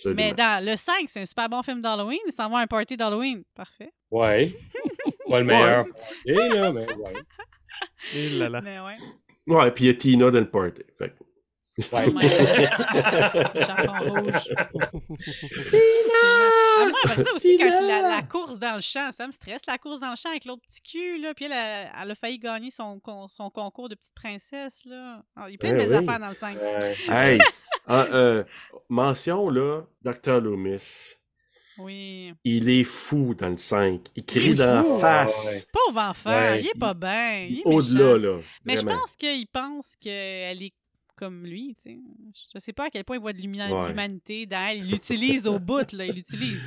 Mais dans le 5, c'est un super bon film d'Halloween. Il s'en va à un party d'Halloween. Parfait. Ouais. Pas le meilleur. Et là, mais ouais. Et là là. Mais ouais. Ouais, puis il y a Tina dans le party. Fait que- Ouais. Oh. Chaperon rouge. Ah, moi, après ça aussi, quand la, la course dans le champ, ça me stresse, la course dans le champ avec l'autre petit cul, là. Puis elle, a failli gagner son, son concours de petite princesse, là. Ah, il y a plein de Eh belles oui. affaires dans le 5. Ouais. Hey! Ah, euh, mention, là, Dr. Loomis. Oui. Il est fou dans le 5. Il est dans fou. la face. Pauvre enfant, Ouais. il est pas bien. Au-delà, là. Mais je pense qu'il pense qu'elle est comme lui, tu sais. Je sais pas à quel point il voit de Ouais. l'humanité dans elle. Il l'utilise au bout, là. Il l'utilise.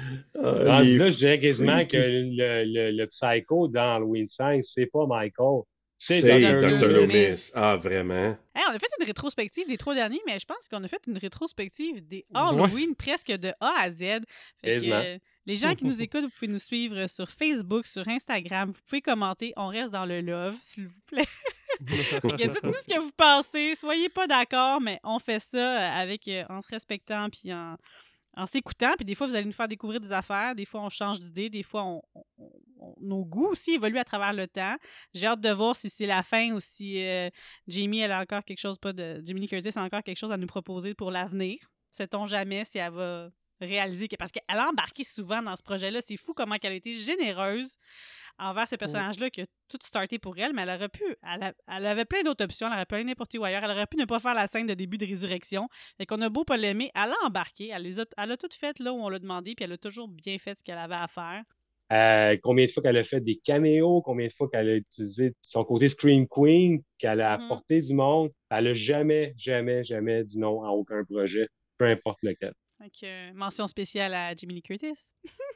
Ah, là, je dirais quasiment que le, le, le psycho dans Halloween 5, c'est pas Michael. C'est Dr. Dr. Loomis. Ah, vraiment? Hey, on a fait une rétrospective des trois derniers, mais je pense qu'on a fait une rétrospective des Halloween presque de A à Z. Fait que, Quasiment. euh, les gens qui nous écoutent, vous pouvez nous suivre sur Facebook, sur Instagram. Vous pouvez commenter. On reste dans le love, s'il vous plaît. Dites-nous ce que vous pensez. Soyez pas d'accord, mais on fait ça avec euh, en se respectant puis en, en s'écoutant. Puis des fois, vous allez nous faire découvrir des affaires. Des fois, on change d'idée. Des fois, on- nos goûts aussi évoluent à travers le temps. J'ai hâte de voir si c'est la fin ou si euh, Jamie, elle a encore quelque chose, pas de. Jamie Lee Curtis a encore quelque chose à nous proposer pour l'avenir. Sait-on jamais si elle va réaliser que. Parce qu'elle a embarqué souvent dans ce projet-là. C'est fou comment elle a été généreuse envers ce personnage-là qui a tout starté pour elle, mais elle aurait pu. Elle, a- elle avait plein d'autres options. Elle aurait pu aller n'importe où ailleurs. Elle aurait pu ne pas faire la scène de début de résurrection. Fait qu'on a beau pas l'aimer, elle a embarqué. Elle, les a, elle a tout fait là où on l'a demandé, puis elle a toujours bien fait ce qu'elle avait à faire. Euh, combien de fois qu'elle a fait des caméos, combien de fois qu'elle a utilisé son côté Scream Queen, qu'elle a Mhm. apporté du monde. Elle a jamais, jamais, jamais dit non à aucun projet, peu importe lequel. Euh, mention spéciale à Jamie Lee Curtis.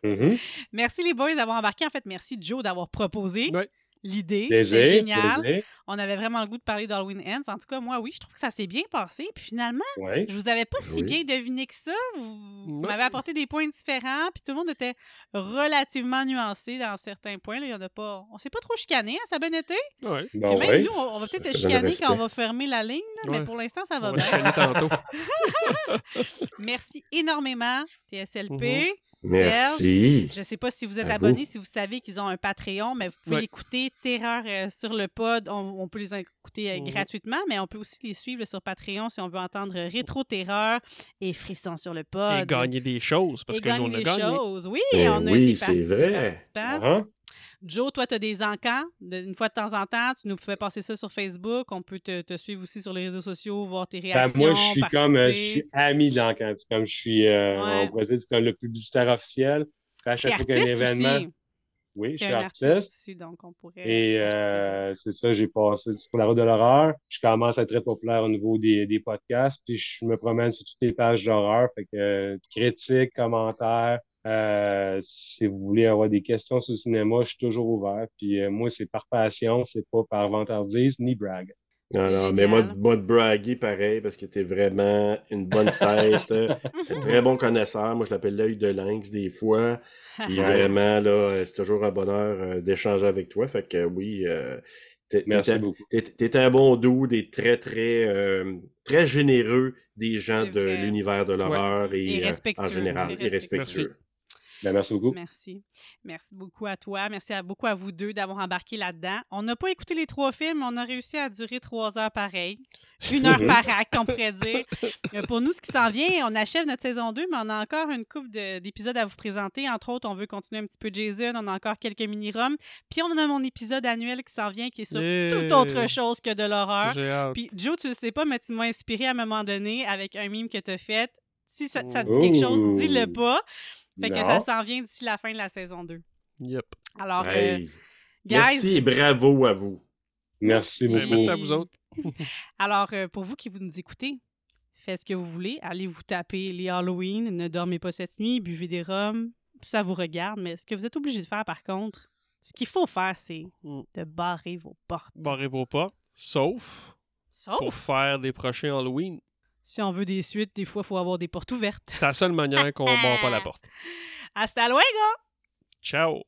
Mhm. Merci les boys d'avoir embarqué. En fait, merci Joe d'avoir proposé Ouais. L'idée. C'est génial. plaisir. On avait vraiment le goût de parler d'Halloween Ends. En tout cas, moi, oui, je trouve que ça s'est bien passé. Puis finalement, Ouais. je vous avais pas si Oui. bien deviné que ça. Vous, m'avez apporté des points différents. Puis tout le monde était relativement nuancé dans certains points. Là. Il y en a pas... On s'est pas trop chicané, hein? ça a bien été. Ouais. Bon, Puis même ouais. nous, on, on va peut-être se chicaner quand on va fermer la ligne. là, Mais pour l'instant, ça va On va bien. chialer tantôt. Merci énormément, TSLP. Mhm. Merci. Je ne sais pas si vous êtes abonné, si vous savez qu'ils ont un Patreon, mais vous pouvez Ouais. Terreur euh, sur le pod. On, on peut les écouter euh, Mhm. gratuitement, mais on peut aussi les suivre sur Patreon si on veut entendre Rétro Terreur et Frisson sur le pod. Et gagner des choses, parce Et que nous, on a des gagné. choses. Oui, Ben on a oui, c'est vrai. participants. Ah, Joe, toi, tu as des encans. Une fois de temps en temps, tu nous fais passer ça sur Facebook. On peut te, te suivre aussi sur les réseaux sociaux, voir tes Ben, réactions. moi, je suis comme, euh, je suis ami dans quand comme je suis, euh, Ouais. on pourrait dire, comme le publicitaire officiel. Puis À chaque fois qu'il y a un événement, aussi. Oui, je suis artiste. artiste aussi, donc on pourrait... Et euh, c'est ça, j'ai passé pour la route de l'horreur. Je commence à être très populaire au niveau des, des podcasts, puis je me promène sur toutes les pages d'horreur. Fait que critiques, commentaires. euh, si vous voulez avoir des questions sur le cinéma, je suis toujours ouvert. Puis euh, moi, c'est par passion, c'est pas par vantardise ni brag. Non, non, mais moi, moi de braguer pareil parce que t'es vraiment une bonne tête, un très bon connaisseur. Moi, je l'appelle l'œil de lynx des fois. Puis Ouais. vraiment, là, euh, c'est toujours un bonheur euh, d'échanger avec toi. Fait que oui, euh, t'es- Merci t'es- beaucoup. T'es t'es un bon doux, des très, très, euh, très généreux des gens C'est de vrai. l'univers de l'horreur et, euh, en général, et respectueux. Ben, merci beaucoup. Merci. Merci beaucoup à toi. Merci à, beaucoup à vous deux d'avoir embarqué là-dedans. On n'a pas écouté les trois films, mais on a réussi à durer trois heures pareil. Une heure par acte, on pourrait dire. Euh, Pour nous, ce qui s'en vient, on achève notre saison 2, mais on a encore une couple de- d'épisodes à vous présenter. Entre autres, on veut continuer un petit peu Jason. On a encore quelques mini-roms. Puis on a mon épisode annuel qui s'en vient, qui est sur Yeah. toute autre chose que de l'horreur. Puis Joe, tu le sais pas, mais tu m'as inspiré à un moment donné avec un mime que tu as fait. Si ça, ça te dit quelque chose, dis-le Ouh. pas. Fait que ça s'en vient d'ici la fin de la saison 2. Yep. Alors, euh, Hey. guys, Merci et bravo à vous. Merci Merci. beaucoup. Merci à vous autres. alors euh, pour vous qui vous nous écoutez, faites ce que vous voulez. Allez vous taper les Halloween, ne dormez pas cette nuit, buvez des rhums. Ça vous regarde, mais ce que vous êtes obligé de faire par contre, ce qu'il faut faire, c'est Mm. de barrer vos portes. Barrez vos portes. Sauf Sauf? pour faire des prochains Halloween. Si on veut des suites, des fois, il faut avoir des portes ouvertes. C'est la seule manière qu'on barre pas la porte. Hasta luego! Ciao!